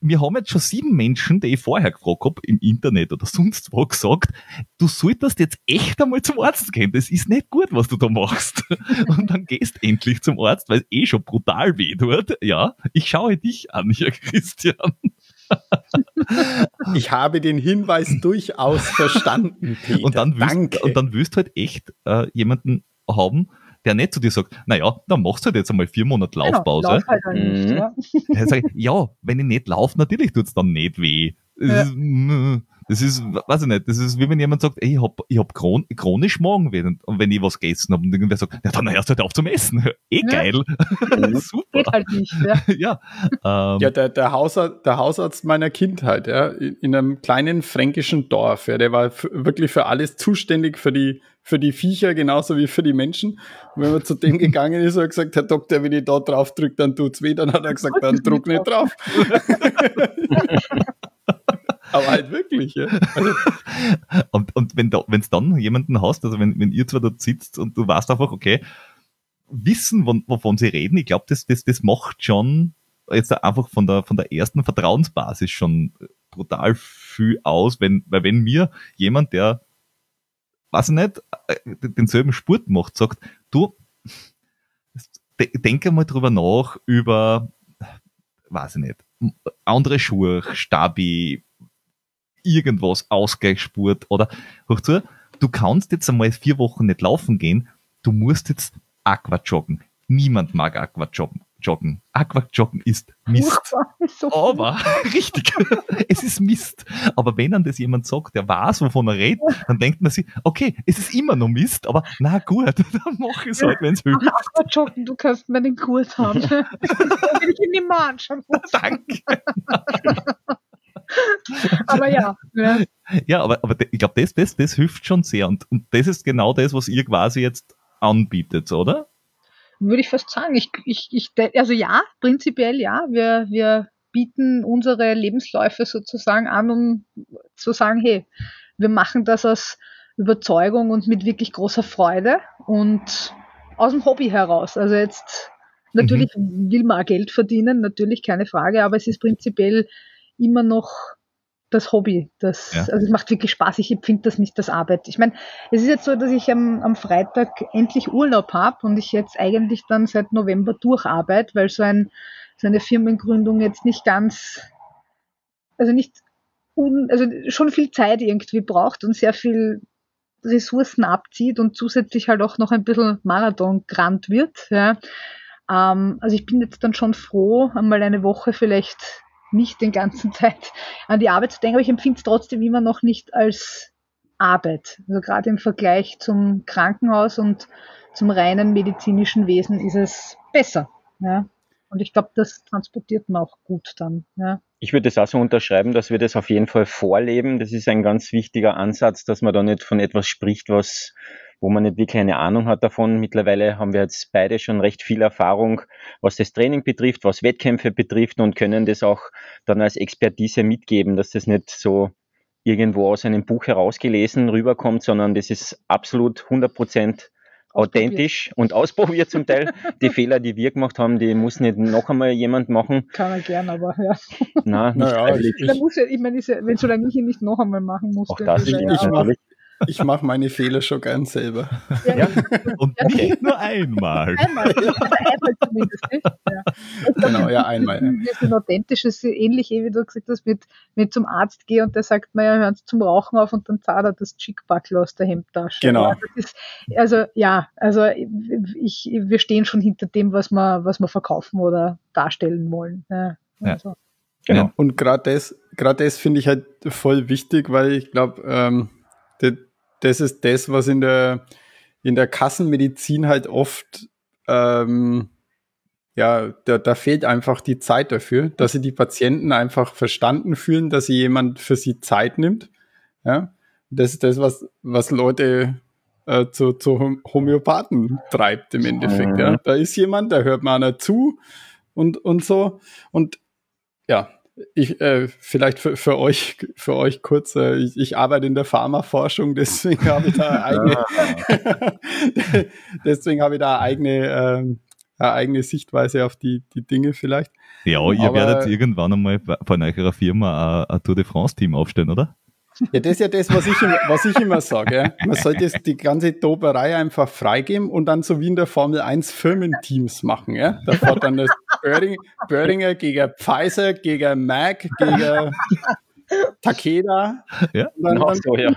wir haben jetzt schon sieben Menschen, die ich vorher gefragt habe, im Internet oder sonst wo, gesagt, du solltest jetzt echt einmal zum Arzt gehen. Das ist nicht gut, was du da machst. Und dann gehst endlich zum Arzt, weil es eh schon brutal weh tut. Ja, ich schaue dich an, hier, Christian. Ich habe den Hinweis durchaus verstanden, Peter. Und dann willst, Danke. Und dann willst du halt echt äh, jemanden haben, der nicht zu dir sagt, naja, dann machst du halt jetzt einmal vier Monate genau, Laufpause. Genau, lauf halt nicht, mhm. ja. Dann sag ich, ja, wenn ich nicht laufe, natürlich tut es dann nicht weh. Ja. Das ist, weiß ich nicht, das ist wie wenn jemand sagt, ey, ich hab, ich hab chron chronisch Magenweh und wenn ich was gegessen habe und irgendwer sagt, ja, dann hörst du halt auf zum Essen. Eh ja. geil. Super. Geht halt nicht, ja. ja, ähm, ja der, der, Hausarzt, der Hausarzt meiner Kindheit, ja, in einem kleinen fränkischen Dorf, ja, der war wirklich für alles zuständig, für die, für die Viecher genauso wie für die Menschen. Und wenn man zu dem gegangen ist und gesagt, Herr Doktor, wenn ich da drauf drücke, dann tut's weh, dann hat er gesagt, dann druck nicht drauf. Aber halt wirklich, ja. Also und, und wenn es dann jemanden hast, also wenn, wenn ihr zwar dort sitzt und du weißt einfach, okay, wissen, wovon sie reden, ich glaube, das, das, das macht schon jetzt einfach von der, von der ersten Vertrauensbasis schon brutal viel aus, wenn, weil wenn mir jemand, der, weiß ich nicht, äh, denselben Sport macht, sagt, du, denke mal drüber nach, über, weiß ich nicht, andere Schuhe, Stabi, irgendwas, Ausgleichsspurt oder hoch zu, du kannst jetzt einmal vier Wochen nicht laufen gehen, du musst jetzt Aqua joggen. Niemand mag Aqua joggen. Aquajoggen. Aquajoggen ist Mist. So Aber, richtig, es ist Mist. Aber wenn dann das jemand sagt, der weiß, wovon er redet, dann denkt man sich, okay, es ist immer noch Mist, aber na gut, dann mach ich es halt, wenn es hilft. Aquajoggen, du kannst meinen Kurs haben. will ich ihn nicht mehr anschauen. Danke. aber ja. Ja, ja aber, aber ich glaube, das, das, das hilft schon sehr. Und, und das ist genau das, was ihr quasi jetzt anbietet, oder? würde ich fast sagen. Ich, ich, ich, also ja, prinzipiell ja. Wir, wir bieten unsere Lebensläufe sozusagen an, um zu sagen, hey, wir machen das aus Überzeugung und mit wirklich großer Freude und aus dem Hobby heraus. Also jetzt natürlich mhm. will man auch Geld verdienen, natürlich keine Frage, aber es ist prinzipiell immer noch das Hobby. Das, ja. Also es macht wirklich Spaß. Ich empfinde das nicht als Arbeit. Ich meine, es ist jetzt so, dass ich am, am Freitag endlich Urlaub habe und ich jetzt eigentlich dann seit November durcharbeite, weil so, ein, so eine Firmengründung jetzt nicht ganz, also nicht, un, also schon viel Zeit irgendwie braucht und sehr viel Ressourcen abzieht und zusätzlich halt auch noch ein bisschen Marathon gerannt wird. Ja. Ähm, also ich bin jetzt dann schon froh, einmal eine Woche vielleicht nicht den ganzen Zeit an die Arbeit zu denken, aber ich empfinde es trotzdem immer noch nicht als Arbeit. Also gerade im Vergleich zum Krankenhaus und zum reinen medizinischen Wesen ist es besser. Ja. Und ich glaube, das transportiert man auch gut dann. Ja. Ich würde das auch so unterschreiben, dass wir das auf jeden Fall vorleben. Das ist ein ganz wichtiger Ansatz, dass man da nicht von etwas spricht, was wo man nicht wirklich eine Ahnung hat davon. Mittlerweile haben wir jetzt beide schon recht viel Erfahrung, was das Training betrifft, was Wettkämpfe betrifft und können das auch dann als Expertise mitgeben, dass das nicht so irgendwo aus einem Buch herausgelesen rüberkommt, sondern das ist absolut 100 Prozent authentisch und ausprobiert zum Teil. Die Fehler, die wir gemacht haben, die muss nicht noch einmal jemand machen. Kann er gern, aber ja. Nein, nicht naja, ich, ich, muss ja, ich meine, wenn solange ich ihn nicht noch einmal machen muss, auch das ist ja, natürlich. Ich mache meine Fehler schon gern selber. Ja, Und nicht nur einmal. Einmal, einmal zumindest. Ja. Genau, ja, einmal. Das ist ein authentisches, ähnlich wie du gesagt hast, mit, mit zum Arzt gehe und der sagt mir, ja, hören Sie zum Rauchen auf und dann zahlt er das Chickbackel aus der Hemdtasche. Genau. Ja, ist, also, ja, also ich, wir stehen schon hinter dem, was wir, was wir verkaufen oder darstellen wollen. Ja, also. Genau. Und gerade das, gerade das finde ich halt voll wichtig, weil ich glaube, ähm, das ist das, was in der, in der Kassenmedizin halt oft, ähm, ja, da, da fehlt einfach die Zeit dafür, dass sie die Patienten einfach verstanden fühlen, dass sie jemand für sie Zeit nimmt. Ja, das ist das, was, was Leute äh, zu, zu Homöopathen treibt im Endeffekt. Ja. Da ist jemand, da hört man einer zu und, und so. Und ja, ich, äh, vielleicht für, für euch, für euch kurz, äh, ich, ich arbeite in der Pharmaforschung, deswegen habe ich da eigene, deswegen habe ich da eigene, äh, eine eigene Sichtweise auf die, die Dinge vielleicht. Ja, ihr Aber, werdet irgendwann einmal von eurer Firma ein, ein Tour de France Team aufstellen, oder? Ja, das ist ja das, was ich, was ich immer sage. Ja. Man sollte die ganze Doberei einfach freigeben und dann so wie in der Formel 1 Firmenteams machen. Ja. Da fährt dann das Böhring, Böhringer gegen Pfizer, gegen Mac, gegen Takeda. Ja, dann, genau dann so, ja.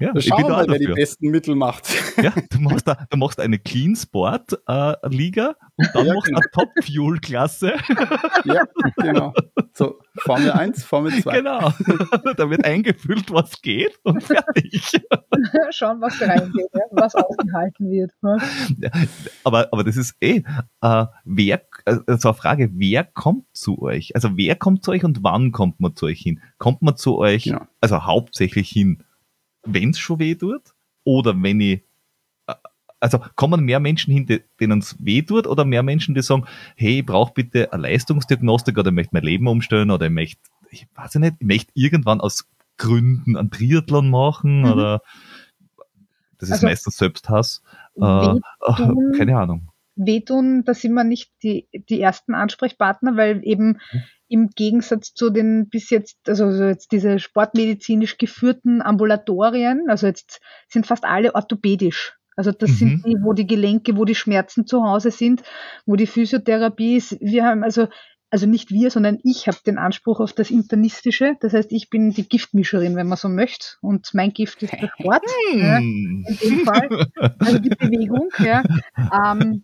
Ja, da schauen wir mal, wer die besten Mittel macht. Ja, du machst, da, du machst eine Clean Sport äh, Liga und dann ja, machst du genau. eine Top Fuel Klasse. Ja, genau. So, Formel 1, Formel 2. Genau. Da wird eingefüllt, was geht und fertig. Schauen, was reingeht, was ausgehalten wird. Ja, aber, aber das ist eh, äh, wer, also eine Frage, wer kommt zu euch? Also wer kommt zu euch und wann kommt man zu euch hin? Kommt man zu euch, ja. also hauptsächlich hin, wenn es schon weh tut oder wenn ich äh, also kommen mehr Menschen hin, denen es weh tut, oder mehr Menschen, die sagen, hey, ich brauche bitte eine Leistungsdiagnostik oder ich möchte mein Leben umstellen oder ich möchte, ich weiß nicht, ich möchte irgendwann aus Gründen einen Triathlon machen mhm. oder das ist also, meistens Selbsthass. Äh, keine Ahnung. Wehtun, da sind wir nicht die, die ersten Ansprechpartner, weil eben mhm im Gegensatz zu den bis jetzt, also jetzt diese sportmedizinisch geführten Ambulatorien, also jetzt sind fast alle orthopädisch. Also das mhm. sind die, wo die Gelenke, wo die Schmerzen zu Hause sind, wo die Physiotherapie ist. Wir haben also, also nicht wir, sondern ich habe den Anspruch auf das Internistische. Das heißt, ich bin die Giftmischerin, wenn man so möchte. Und mein Gift ist der Sport. ja, in dem Fall. Also die Bewegung. Ja. Ähm,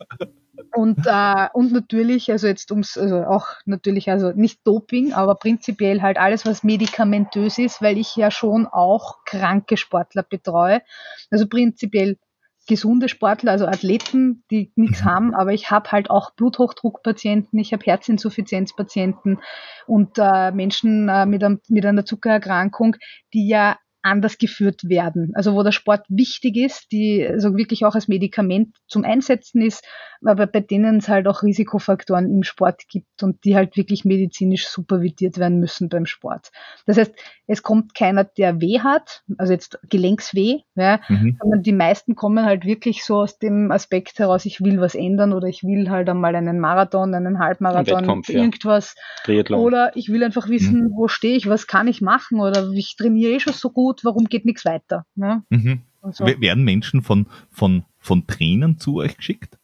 Und, äh, und natürlich, also jetzt ums, also auch natürlich, also nicht Doping, aber prinzipiell halt alles, was medikamentös ist, weil ich ja schon auch kranke Sportler betreue. Also prinzipiell gesunde Sportler, also Athleten, die nichts mhm. haben, aber ich habe halt auch Bluthochdruckpatienten, ich habe Herzinsuffizienzpatienten und äh, Menschen äh, mit, einem, mit einer Zuckererkrankung, die ja anders geführt werden. Also wo der Sport wichtig ist, die also wirklich auch als Medikament zum Einsetzen ist, aber bei denen es halt auch Risikofaktoren im Sport gibt und die halt wirklich medizinisch supervidiert werden müssen beim Sport. Das heißt, es kommt keiner, der weh hat, also jetzt Gelenksweh, ja, mhm. sondern die meisten kommen halt wirklich so aus dem Aspekt heraus, ich will was ändern oder ich will halt einmal einen Marathon, einen Halbmarathon, Ein irgendwas. Ja. Oder ich will einfach wissen, mhm. wo stehe ich, was kann ich machen oder ich trainiere eh schon so gut, warum geht nichts weiter. Ja? Mhm. So. Werden Menschen von, von, von Trainern zu euch geschickt?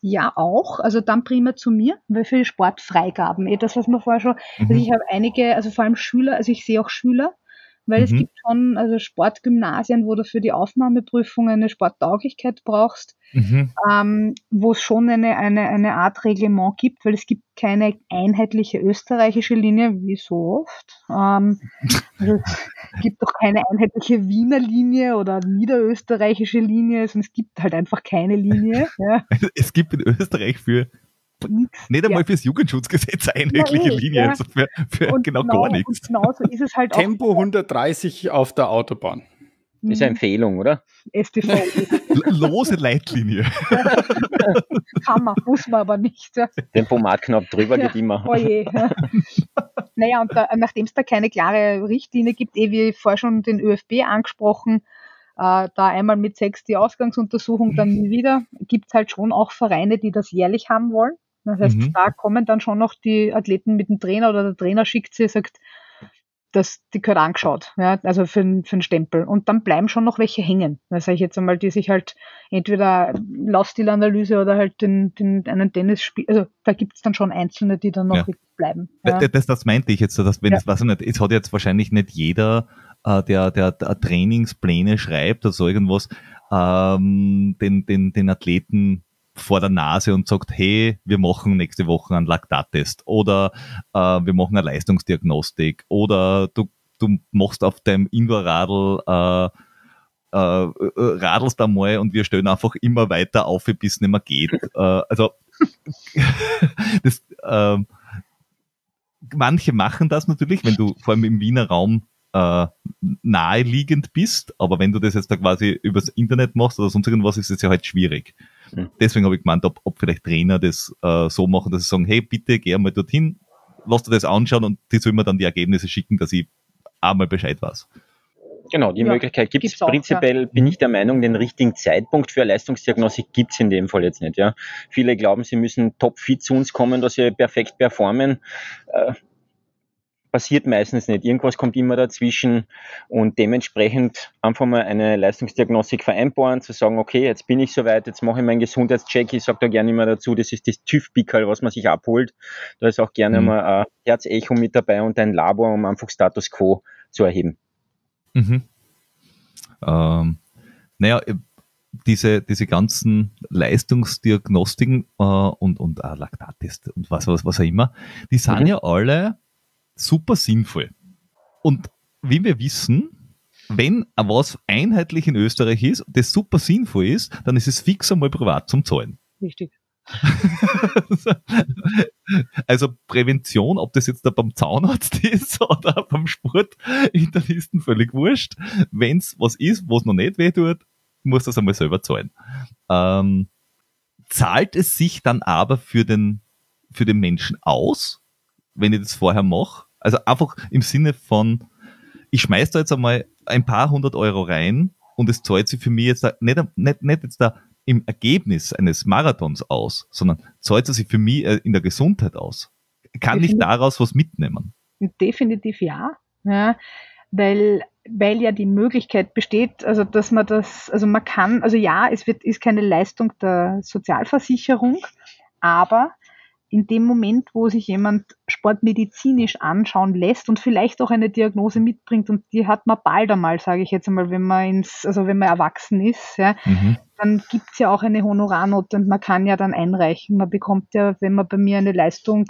Ja, auch. Also dann prima zu mir, weil für die Sportfreigaben, eh das, was wir vorher schon, also mhm. also ich habe einige, also vor allem Schüler, also ich sehe auch Schüler, weil mhm. es gibt schon also Sportgymnasien, wo du für die Aufnahmeprüfung eine Sporttauglichkeit brauchst, mhm. ähm, wo es schon eine, eine, eine Art Reglement gibt, weil es gibt keine einheitliche österreichische Linie, wie so oft. Ähm, also es gibt auch keine einheitliche Wiener Linie oder niederösterreichische Linie, sondern es gibt halt einfach keine Linie. Ja. Es gibt in Österreich für nicht einmal ja. fürs Jugendschutzgesetz einheitliche ja, Linie, ja. also für, für genau, genau, gar nichts. Genau so ist es halt Tempo 130 auf der Autobahn. Das ist eine Empfehlung, oder? STV. Lose Leitlinie. Kann man, muss man aber nicht. Tempomatknopf drüber geht immer. Oh je. Naja, und nachdem es da keine klare Richtlinie gibt, eh wie vorher schon den ÖFB angesprochen, äh, da einmal mit sechs die Ausgangsuntersuchung, dann nie wieder, gibt es halt schon auch Vereine, die das jährlich haben wollen. Das heißt, mhm. da kommen dann schon noch die Athleten mit dem Trainer oder der Trainer schickt sie, sagt, dass die gehört angeschaut, ja, also für, für einen Stempel. Und dann bleiben schon noch welche hängen. Da sage ich jetzt einmal, die sich halt entweder Laufstilanalyse oder halt den, den, einen Tennisspiel, also da gibt es dann schon Einzelne, die dann noch ja. bleiben. Ja. Das, das meinte ich jetzt, dass wenn ja. es, weiß ich nicht, es hat jetzt wahrscheinlich nicht jeder, äh, der, der, der Trainingspläne schreibt oder so irgendwas, ähm, den, den, den Athleten vor der Nase und sagt, hey, wir machen nächste Woche einen Laktattest oder äh, wir machen eine Leistungsdiagnostik oder du, du machst auf deinem Indoor-Radl äh, äh, äh, radelst einmal und wir stellen einfach immer weiter auf, bis es nicht mehr geht. äh, also das, äh, manche machen das natürlich, wenn du vor allem im Wiener Raum äh, naheliegend bist, aber wenn du das jetzt da quasi übers Internet machst oder sonst irgendwas, ist es ja halt schwierig. Mhm. Deswegen habe ich gemeint, ob, ob vielleicht Trainer das äh, so machen, dass sie sagen, hey, bitte geh einmal dorthin, lass dir das anschauen und die sollen mir dann die Ergebnisse schicken, dass ich einmal Bescheid weiß. Genau, die ja, Möglichkeit gibt es. Prinzipiell ja. bin ich der Meinung, den richtigen Zeitpunkt für eine Leistungsdiagnostik gibt es in dem Fall jetzt nicht. Ja. Viele glauben, sie müssen topfit zu uns kommen, dass sie perfekt performen. Äh, passiert meistens nicht. Irgendwas kommt immer dazwischen und dementsprechend einfach mal eine Leistungsdiagnostik vereinbaren, zu sagen, okay, jetzt bin ich soweit, jetzt mache ich meinen Gesundheitscheck. Ich sage da gerne immer dazu, das ist das TÜV-Pickerl, was man sich abholt. Da ist auch gerne mhm. mal ein Herzecho mit dabei und ein Labor, um einfach Status Quo zu erheben. Mhm. Ähm, naja, diese, diese ganzen Leistungsdiagnostiken äh, und, und äh, Laktattest und was, was, was auch immer, die sind mhm. ja alle super sinnvoll. Und wie wir wissen, wenn was einheitlich in Österreich ist, das super sinnvoll ist, dann ist es fix einmal privat zum Zahlen. Richtig. also Prävention, ob das jetzt da beim Zahnarzt ist oder beim Sportinternisten, völlig wurscht. Wenn es was ist, was noch nicht weh tut, muss das einmal selber zahlen. Ähm, zahlt es sich dann aber für den, für den Menschen aus, wenn ich das vorher mache? Also einfach im Sinne von, ich schmeiß da jetzt einmal ein paar hundert Euro rein und es zahlt sich für mich jetzt da, nicht, nicht, nicht jetzt da im Ergebnis eines Marathons aus, sondern zahlt es sich für mich äh, in der Gesundheit aus. Kann ich daraus was mitnehmen? Definitiv ja. ja weil, weil ja die Möglichkeit besteht, also dass man das, also man kann, also ja, es wird, ist keine Leistung der Sozialversicherung, aber in dem Moment, wo sich jemand sportmedizinisch anschauen lässt und vielleicht auch eine Diagnose mitbringt und die hat man bald einmal, sage ich jetzt einmal, wenn man ins, also wenn man erwachsen ist, ja, mhm. dann gibt's ja auch eine Honorarnote und man kann ja dann einreichen. Man bekommt ja, wenn man bei mir eine Leistung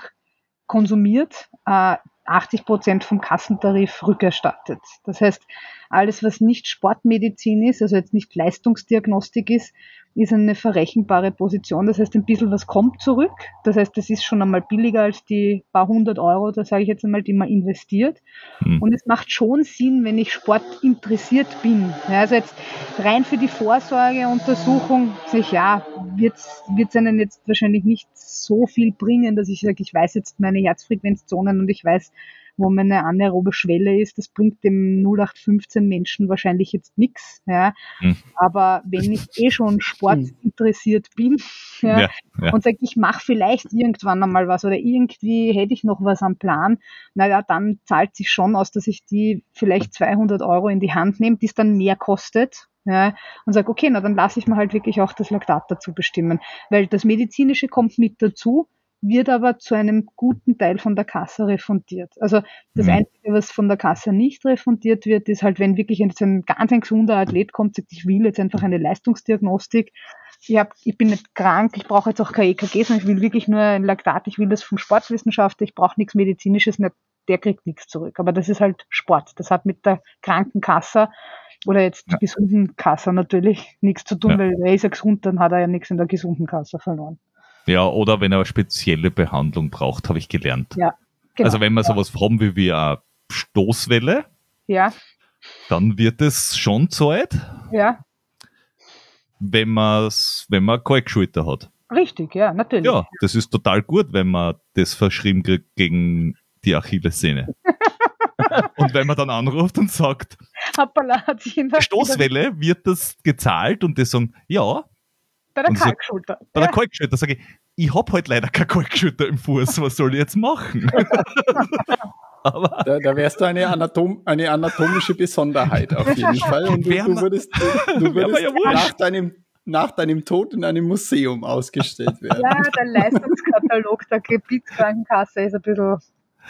konsumiert, äh, 80 Prozent vom Kassentarif rückerstattet. Das heißt, alles, was nicht Sportmedizin ist, also jetzt nicht Leistungsdiagnostik ist, ist eine verrechenbare Position. Das heißt, ein bisschen was kommt zurück. Das heißt, das ist schon einmal billiger als die paar hundert Euro, da sage ich jetzt einmal, die man investiert. Mhm. Und es macht schon Sinn, wenn ich Sport interessiert bin. Ja, also jetzt rein für die Vorsorgeuntersuchung, sage ich, ja, wird es einen jetzt wahrscheinlich nicht so viel bringen, dass ich sage, ich weiß jetzt meine Herzfrequenzzonen und ich weiß, wo meine anaerobe Schwelle ist, das bringt dem 0815 Menschen wahrscheinlich jetzt nichts. Ja. Mhm. Aber wenn ich eh schon Sport hm. interessiert bin ja, ja, ja. und sage, ich mache vielleicht irgendwann einmal was oder irgendwie hätte ich noch was am Plan, naja, dann zahlt sich schon aus, dass ich die vielleicht 200 Euro in die Hand nehme, die es dann mehr kostet, ja, und sage, okay, na dann lasse ich mir halt wirklich auch das Laktat dazu bestimmen, weil das Medizinische kommt mit dazu, wird aber zu einem guten Teil von der Kasse refundiert. Also das mhm. Einzige, was von der Kasse nicht refundiert wird, ist halt, wenn wirklich ein, ein ganz ein gesunder Athlet kommt, sagt, ich will jetzt einfach eine Leistungsdiagnostik, ich, hab, ich bin nicht krank, ich brauche jetzt auch kein EKG, sondern ich will wirklich nur ein Laktat, ich will das vom Sportwissenschaftler, ich brauche nichts Medizinisches, nicht, der kriegt nichts zurück. Aber das ist halt Sport. Das hat mit der Krankenkasse oder jetzt ja. gesunden Kasse natürlich nichts zu tun, ja. weil er ist ja gesund, dann hat er ja nichts in der gesunden Kasse verloren. Ja, oder wenn er eine spezielle Behandlung braucht, habe ich gelernt. Ja, genau. Also wenn wir sowas haben wie, wie eine Stoßwelle, ja. dann wird es schon Zeit. Ja. Wenn, wenn man Kalkschulter hat. Richtig, ja, natürlich. Ja, das ist total gut, wenn man das verschrieben kriegt gegen die Achillessehne. und wenn man dann anruft und sagt, Hoppala, Stoßwelle wird das gezahlt und die sagen, ja, bei der Kalkschulter. Bei der Kalkschulter sage ich, ich habe halt leider keine Kalkschulter im Fuß, was soll ich jetzt machen? Aber da, da wärst du eine, Anatom eine anatomische Besonderheit auf jeden Fall. Und du, du würdest, du, du würdest ja nach, deinem, nach deinem Tod in einem Museum ausgestellt werden. Ja, der Leistungskatalog der Gebietskrankenkasse ist ein bisschen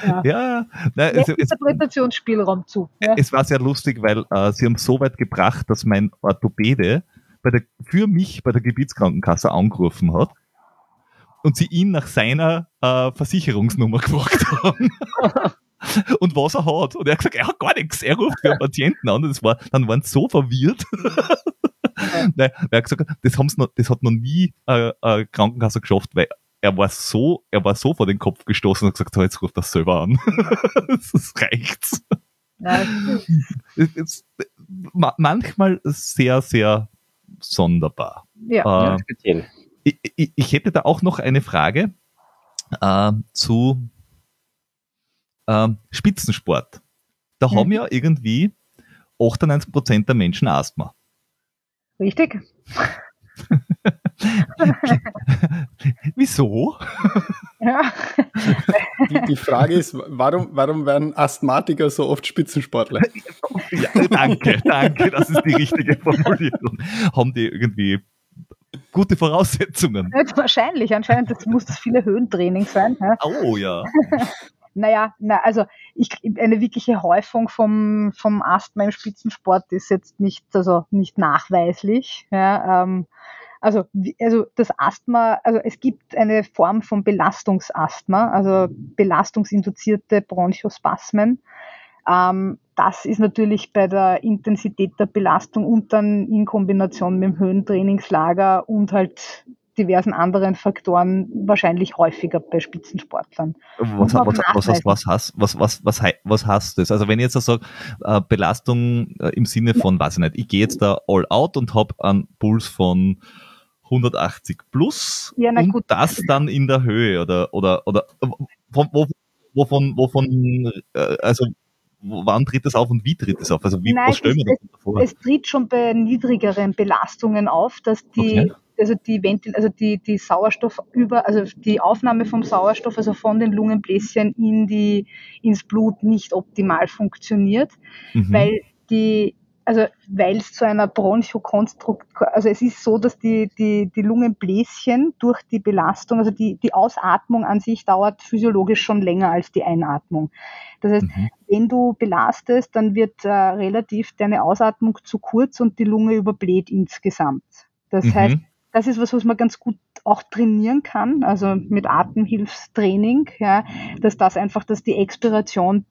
ja, ja nein, also, Interpretationsspielraum zu. Ja. Es war sehr lustig, weil äh, sie haben so weit gebracht, dass mein Orthopäde bei der, für mich bei der Gebietskrankenkasse angerufen hat und sie ihn nach seiner äh, Versicherungsnummer gefragt haben. und was er hat. Und er hat gesagt, er hat gar nichts. Er ruft für einen Patienten an. Und das war, dann waren sie so verwirrt. Nein, er hat gesagt, das, haben's noch, das hat noch nie äh, eine Krankenkasse geschafft, weil er war so, er war so vor den Kopf gestoßen und hat gesagt, so, jetzt ruft das selber an. das reicht's. Ja, manchmal sehr, sehr sonderbar. Ja, äh. Ich, ich, ich, hätte da auch noch eine Frage äh, zu äh, Spitzensport. Da hm. haben ja irgendwie 98% der Menschen Asthma. Richtig. Wieso? Ja. Die, die, Frage ist, warum, warum werden Asthmatiker so oft Spitzensportler? Ja, danke, danke, das ist die richtige Formulierung. Haben die irgendwie gute Voraussetzungen? Ja, wahrscheinlich, anscheinend das muss das viele Höhentraining sein. Ja? Oh ja. naja, na, also ich, eine wirkliche Häufung vom, vom Asthma im Spitzensport ist jetzt nicht, also nicht nachweislich. Ja, ähm, also, also das Asthma, also es gibt eine Form von Belastungsasthma, also belastungsinduzierte Bronchospasmen. Ähm, das ist natürlich bei der Intensität der Belastung und dann in Kombination mit dem Höhentrainingslager und halt diversen anderen Faktoren wahrscheinlich häufiger bei Spitzensportlern. Was, was, was, was, hast, was, was, was, was hast du das? Also wenn ich jetzt da sage, äh, Belastung äh, im Sinne von, ja. weiß ich nicht, ich gehe jetzt da all out und habe einen Puls von 180 plus ja, und gut. das dann in der Höhe oder oder oder von, wovon wovon äh, also wann tritt das auf und wie tritt es auf? Also wie Nein, was stellen wir uns vor? Es tritt schon bei niedrigeren Belastungen auf, dass die okay. also die Ventil, also die die Sauerstoff über also die Aufnahme vom Sauerstoff also von den Lungenbläschen in die ins Blut nicht optimal funktioniert, mhm. weil die also weil es zu einer Bronchokonstruktion, also es ist so, dass die, die, die Lungenbläschen durch die Belastung, also die, die Ausatmung an sich dauert physiologisch schon länger als die Einatmung. Das heißt, mhm. wenn du belastest, dann wird äh, relativ deine Ausatmung zu kurz und die Lunge überbläht insgesamt. Das mhm. heißt, das ist was, was man ganz gut auch trainieren kann, also mit Atemhilfstraining, ja, dass das einfach, dass die Expiration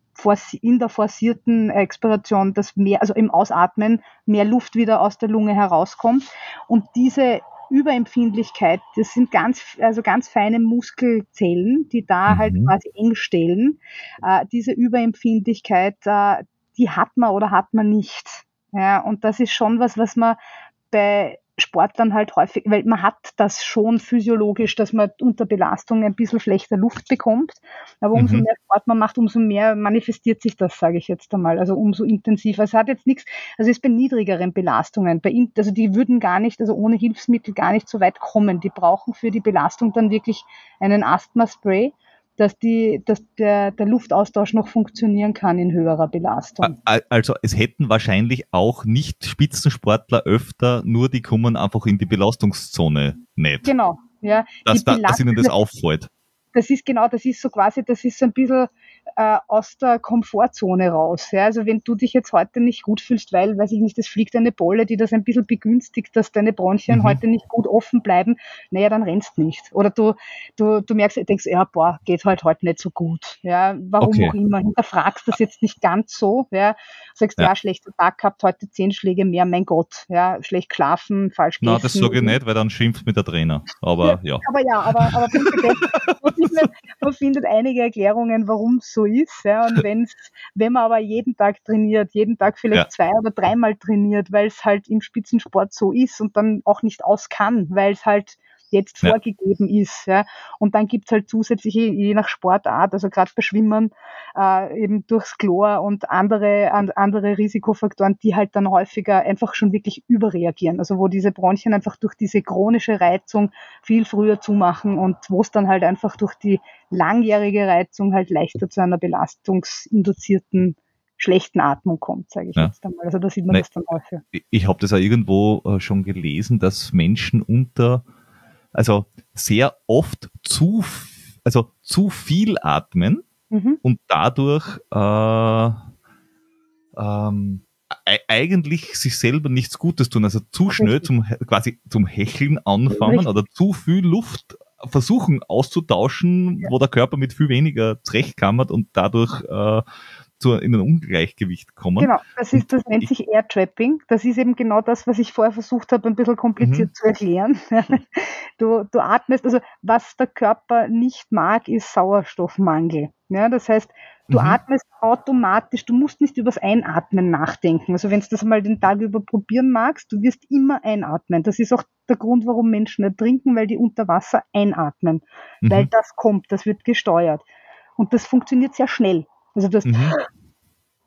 in der forcierten Expiration, dass mehr, also im Ausatmen mehr Luft wieder aus der Lunge herauskommt und diese Überempfindlichkeit, das sind ganz, also ganz feine Muskelzellen, die da halt mhm. halt quasi eng stellen. Äh, diese Überempfindlichkeit, äh, die hat man oder hat man nicht. Ja, und das ist schon was, was man bei Sportlern halt häufig, weil man hat das schon physiologisch, dass man unter Belastung ein bisschen schlechter Luft bekommt. Aber umso mhm. mehr Sport man macht, umso mehr manifestiert sich das, sage ich jetzt einmal. Also umso intensiver. Es hat jetzt nichts, also es ist bei niedrigeren Belastungen, bei, also die würden gar nicht, also ohne Hilfsmittel gar nicht so weit kommen. Die brauchen für die Belastung dann wirklich einen Asthma-Spray dass, die, dass der, der Luftaustausch noch funktionieren kann in höherer Belastung. Also es hätten wahrscheinlich auch nicht Spitzensportler öfter, nur die kommen einfach in die Belastungszone nicht. Genau, ja. Dass, da, dass ihnen das auffällt. Das ist genau, das ist so quasi, das ist so ein bisschen äh, aus der Komfortzone raus. Ja? Also wenn du dich jetzt heute nicht gut fühlst, weil, weiß ich nicht, es fliegt eine Bolle, die das ein bisschen begünstigt, dass deine Bronchien mhm. heute nicht gut offen bleiben, naja, dann rennst nicht. Oder du, du, du merkst, denkst, ja, boah, geht halt heute nicht so gut. Ja, warum okay. auch immer. Hinterfragst das jetzt nicht ganz so. Ja, sagst, ja, ja schlechter Tag gehabt, heute zehn Schläge mehr, mein Gott. Ja, schlecht schlafen, falsch gegessen. Na, das sage ich nicht, weil dann schimpft mit der Trainer. Aber ja. ja. Aber ja, aber, aber man, findet, man findet einige Erklärungen, warum es so ist. Ja. Und wenn's, wenn man aber jeden Tag trainiert, jeden Tag vielleicht ja. zwei oder dreimal trainiert, weil es halt im Spitzensport so ist und dann auch nicht aus kann, weil es halt jetzt ja. vorgegeben ist. Ja. Und dann gibt's halt zusätzliche, je nach Sportart, also gerade bei Schwimmern, äh, eben durchs Chlor und andere, an, andere Risikofaktoren, die halt dann häufiger einfach schon wirklich überreagieren. Also wo diese Bronchien einfach durch diese chronische Reizung viel früher zumachen und wo es dann halt einfach durch die langjährige Reizung halt leichter zu einer belastungsinduzierten schlechten Atmung kommt, sage ich ja. jetzt einmal. Also da sieht man Nein, das dann häufig. Ich habe das auch irgendwo äh, schon gelesen, dass Menschen unter also sehr oft zu, also zu viel atmen mhm. und dadurch äh, ähm, eigentlich sich selber nichts Gutes tun, also zu schnell zum quasi zum Hecheln anfangen Richtig. oder zu viel Luft versuchen auszutauschen, ja. wo der Körper mit viel weniger zurechtkammert und dadurch äh, zu, in ein Ungleichgewicht kommen. Genau, das, ist, das nennt sich Air Trapping. Das ist eben genau das, was ich vorher versucht habe, ein bisschen kompliziert mhm. zu erklären. Du, du atmest, also was der Körper nicht mag, ist Sauerstoffmangel. Ja, das heißt, du mhm. atmest automatisch, du musst nicht übers Einatmen nachdenken. Also wenn du das mal den Tag über probieren magst, du wirst immer einatmen. Das ist auch der Grund, warum Menschen ertrinken, weil die unter Wasser einatmen. Mhm. Weil das kommt, das wird gesteuert. Und das funktioniert sehr schnell. Also das, mhm.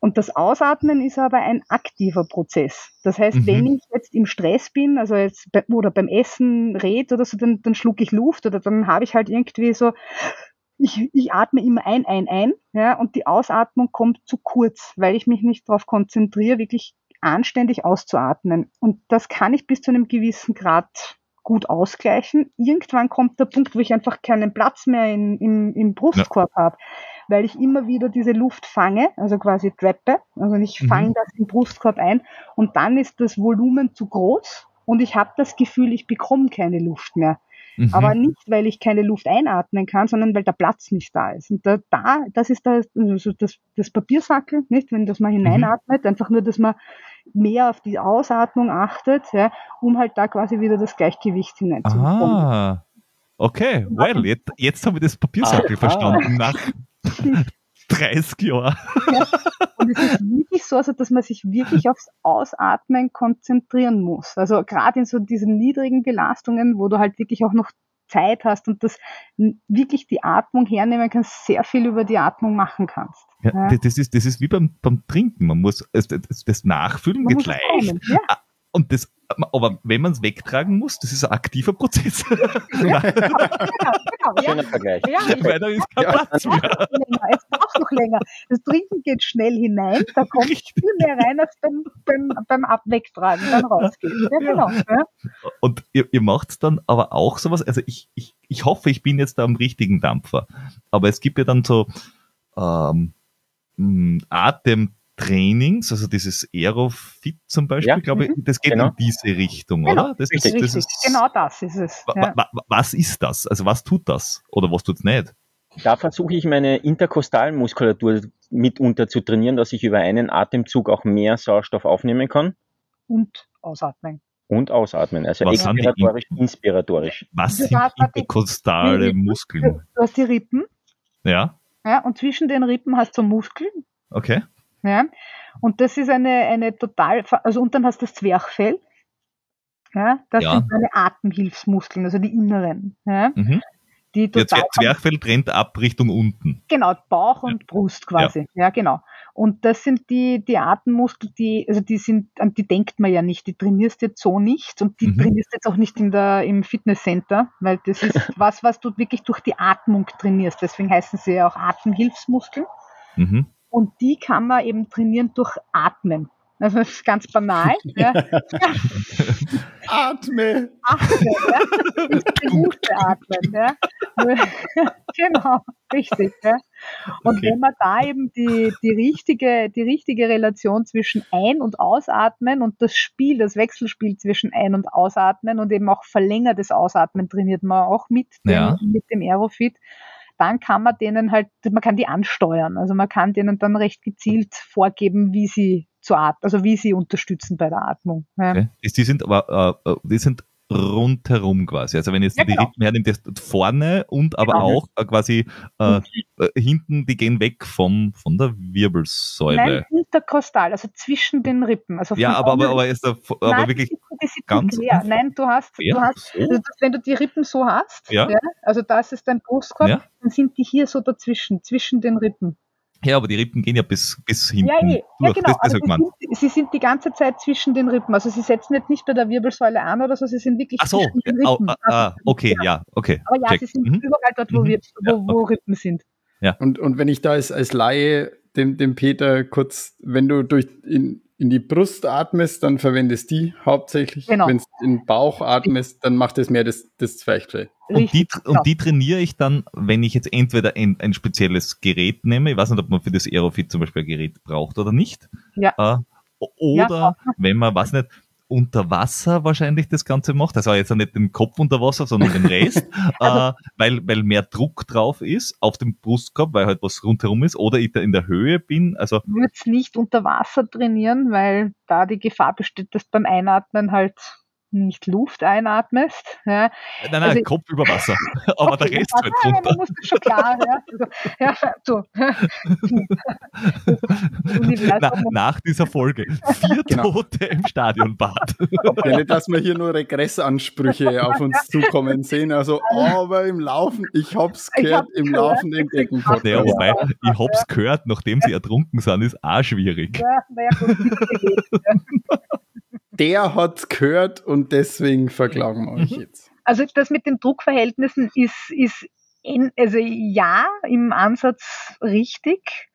Und das Ausatmen ist aber ein aktiver Prozess. Das heißt, mhm. wenn ich jetzt im Stress bin, also jetzt bei, oder beim Essen red oder so, dann, dann schluck ich Luft oder dann habe ich halt irgendwie so, ich, ich atme immer ein, ein, ein, ja, und die Ausatmung kommt zu kurz, weil ich mich nicht darauf konzentriere, wirklich anständig auszuatmen. Und das kann ich bis zu einem gewissen Grad gut ausgleichen. Irgendwann kommt der Punkt, wo ich einfach keinen Platz mehr in, in, im Brustkorb ja. habe weil ich immer wieder diese Luft fange, also quasi trappe. Also ich mhm. fange das im Brustkorb ein und dann ist das Volumen zu groß und ich habe das Gefühl, ich bekomme keine Luft mehr. Mhm. Aber nicht, weil ich keine Luft einatmen kann, sondern weil der Platz nicht da ist. Und da, da das ist das, also das, das Papiersackel, nicht, wenn das mal mhm. hineinatmet, mhm. einfach nur, dass man mehr auf die Ausatmung achtet, ja, um halt da quasi wieder das Gleichgewicht hineinzubekommen. Ah, okay, well, jetzt, jetzt habe ich das Papiersackel ah, verstanden. Nach 30 Jahre. Ja. Und es ist wirklich so, also, dass man sich wirklich aufs Ausatmen konzentrieren muss. Also gerade in so diesen niedrigen Belastungen, wo du halt wirklich auch noch Zeit hast und das wirklich die Atmung hernehmen kannst, sehr viel über die Atmung machen kannst. Ja, ja. Das, ist, das ist wie beim, beim Trinken. Man muss das, das Nachfüllen man geht leicht. Ja. Und das aber wenn man es wegtragen muss, das ist ein aktiver Prozess. Ja, genau, genau, Schöner Vergleich. Ja, ist kein ja. Platz mehr. Es braucht noch länger. Das Trinken geht schnell hinein, da kommt Richtig. viel mehr rein, als beim, beim, beim Abwegtragen dann rausgeht. Ja, genau. Ja. Und ihr, ihr macht dann aber auch sowas, also ich, ich, ich hoffe, ich bin jetzt da am richtigen Dampfer, aber es gibt ja dann so ähm, Atem Trainings, also dieses Aerofit zum Beispiel, Ja, glaube ich, mhm, das geht genau. in diese Richtung, Genau, oder? Das richtig, das Richtig, genau das ist es. Ja. wa- wa- Was ist das? Also was tut das? Oder was tut's nicht? Da versuche ich meine Interkostalmuskulatur mitunter zu trainieren, dass ich über einen Atemzug auch mehr Sauerstoff aufnehmen kann Und ausatmen. und ausatmen. Also Was sind die expiratorisch, inspiratorisch. Was Du sind interkostale Muskeln? Du hast die Rippen, Ja, ja, und zwischen den Rippen hast du Muskeln, okay. Ja. Und das ist eine, eine total, also und dann hast du das Zwerchfell. Ja, das Ja. sind deine Atemhilfsmuskeln, also die inneren, ja, Mhm. die Der total Zwer Zwerchfell trennt ab Richtung unten. Genau, Bauch und Brust quasi. Ja. genau. Und das sind die, die Atemmuskeln, die, also die sind, an die denkt man ja nicht, die trainierst jetzt so nicht und die Mhm. trainierst jetzt auch nicht in der, im Fitnesscenter, weil das ist was, was du wirklich durch die Atmung trainierst. Deswegen heißen sie ja auch Atemhilfsmuskeln. Mhm. Und die kann man eben trainieren durch Atmen. Also das ist ganz banal. ja. Atme! Atmen, ja. Bewusste Atmen, ja. genau, richtig, ja. Und Okay. wenn man da eben die, die richtige, die richtige Relation zwischen Ein- und Ausatmen und das Spiel, das Wechselspiel zwischen Ein- und Ausatmen und eben auch verlängertes Ausatmen trainiert man auch mit dem, Ja. mit dem Aerofit, dann kann man denen halt, man kann die ansteuern. Also man kann denen dann recht gezielt vorgeben, wie sie zu atmen, also wie sie unterstützen bei der Atmung. Ja. okay. Die sind aber, äh, äh, die sind rundherum quasi. Also wenn jetzt Ja, die genau. Rippen hernimmt, das vorne und aber Genau. auch äh, quasi äh, äh, hinten, die gehen weg vom, von der Wirbelsäule. Nein, interkostal, also zwischen den Rippen. Also ja, aber, aber, aber, ist da, aber Nein, wirklich ganz quer. Nein, du hast, quer? du hast So? also das, wenn du die Rippen so hast, Ja. also das ist dein Brustkorb, Ja. dann sind die hier so dazwischen, zwischen den Rippen. Ja, aber die Rippen gehen ja bis, bis hinten Ja, eh. ja durch. genau. Das, das Also sie, sind, sie sind die ganze Zeit zwischen den Rippen. Also sie setzen jetzt nicht bei der Wirbelsäule an oder so, sie sind wirklich Ach so, zwischen den Rippen. ah, ah, okay, ja, okay. Aber ja, check. sie sind Mhm. überall dort, wo, Mhm. wir, Ja, wo, wo Rippen sind. Und, und wenn ich da als, als Laie dem, dem Peter kurz, wenn du durch in, in die Brust atmest, dann verwendest die hauptsächlich. Genau. Wenn du in den Bauch atmest, dann macht es mehr das, das Zwerchfell. Und die, genau. und die trainiere ich dann, wenn ich jetzt entweder ein, ein spezielles Gerät nehme, ich weiß nicht, ob man für das Aerofit zum Beispiel ein Gerät braucht oder nicht. Ja. Äh, oder wenn man, weiß nicht, unter Wasser wahrscheinlich das Ganze macht, also jetzt nicht den Kopf unter Wasser, sondern den Rest, Also- äh, weil, weil mehr Druck drauf ist auf dem Brustkorb, weil halt was rundherum ist, oder ich da in der Höhe bin, also Ich würde es nicht unter Wasser trainieren, weil da die Gefahr besteht, dass beim Einatmen halt nicht Luft einatmest. Ja. nein, nein, Also- Kopf über Wasser, aber der Okay, Rest ja, halt ja, runter. muss das schon klar, ja. Also, ja, so. Na, nach dieser Folge. Vier Genau. Tote im Stadionbad. Ja, nicht, dass wir hier nur Regressansprüche auf uns zukommen sehen. Also, aber im Laufen, ich hab's Ich gehört, hab's im gehört. laufenden Decken-Podcast. Naja, wobei, ich hab's gehört, nachdem sie ertrunken sind, ist auch schwierig. Ja, naja, gut, ja. Der hat's gehört und deswegen verklagen wir euch jetzt. Also das mit den Druckverhältnissen ist, ist in, also ja, im Ansatz richtig,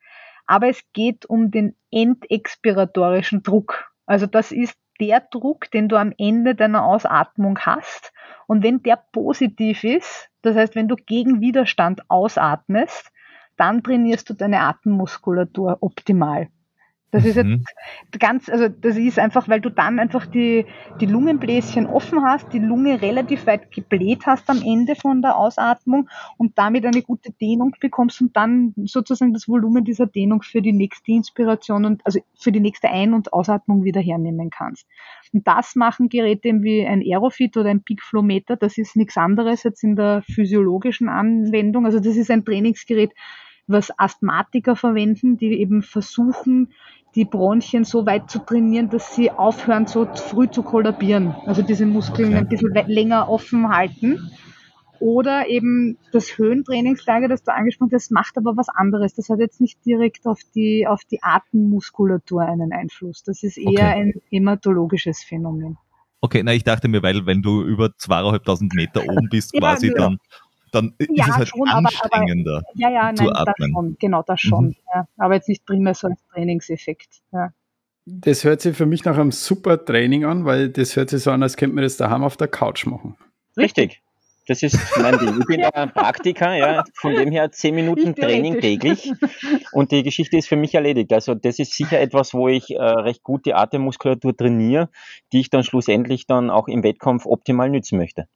aber es geht um den endexpiratorischen Druck. Also das ist der Druck, den du am Ende deiner Ausatmung hast. Und wenn der positiv ist, das heißt, wenn du gegen Widerstand ausatmest, dann trainierst du deine Atemmuskulatur optimal. Das ist Mhm. jetzt ganz, also das ist einfach, weil du dann einfach die, die Lungenbläschen offen hast, die Lunge relativ weit gebläht hast am Ende von der Ausatmung und damit eine gute Dehnung bekommst und dann sozusagen das Volumen dieser Dehnung für die nächste Inspiration und also für die nächste Ein- und Ausatmung wieder hernehmen kannst. Und das machen Geräte wie ein Aerofit oder ein Peakflowmeter. Das ist nichts anderes jetzt in der physiologischen Anwendung. Also das ist ein Trainingsgerät, was Asthmatiker verwenden, die eben versuchen, die Bronchien so weit zu trainieren, dass sie aufhören, so früh zu kollabieren. Also diese Muskeln Okay. ein bisschen länger offen halten. Oder eben das Höhentrainingslager, das du angesprochen hast, macht aber was anderes. Das hat jetzt nicht direkt auf die, auf die Atemmuskulatur einen Einfluss. Das ist eher Okay. ein hämatologisches Phänomen. Okay, na, ich dachte mir, weil wenn du über zweieinhalbtausend Meter oben bist, Ja, quasi, ja. dann, dann ist Ja, es halt schon, aber- aber- anstrengender. Ja, ja, Zu nein, das atmen. schon. Genau, das schon. Mhm. Ja. Aber jetzt nicht primär so als Trainingseffekt. Ja. Das hört sich für mich nach einem super Training an, weil das hört sich so an, als könnte man das daheim auf der Couch machen. Richtig. Das ist mein Ding. Ich bin ja ein Praktiker, ja, von dem her zehn Minuten. Training täglich. und die Geschichte ist für mich erledigt. Also das ist sicher etwas, wo ich äh, recht gut die Atemmuskulatur trainiere, die ich dann schlussendlich dann auch im Wettkampf optimal nützen möchte.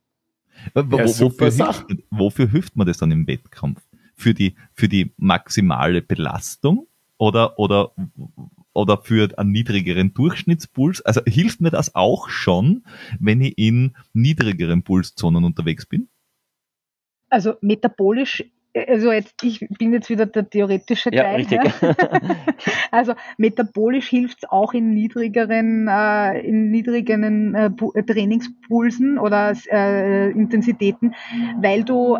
Ja, wofür, hilft, wofür hilft man das dann im Wettkampf? Für die, für die maximale Belastung oder, oder, oder für einen niedrigeren Durchschnittspuls? Also hilft mir das auch schon, wenn ich in niedrigeren Pulszonen unterwegs bin? Also metabolisch also jetzt, ich bin jetzt wieder der theoretische ja, Teil. Richtig. Ja. also metabolisch hilft es auch in niedrigeren, äh, in niedrigeren äh, Trainingspulsen oder äh, Intensitäten, weil du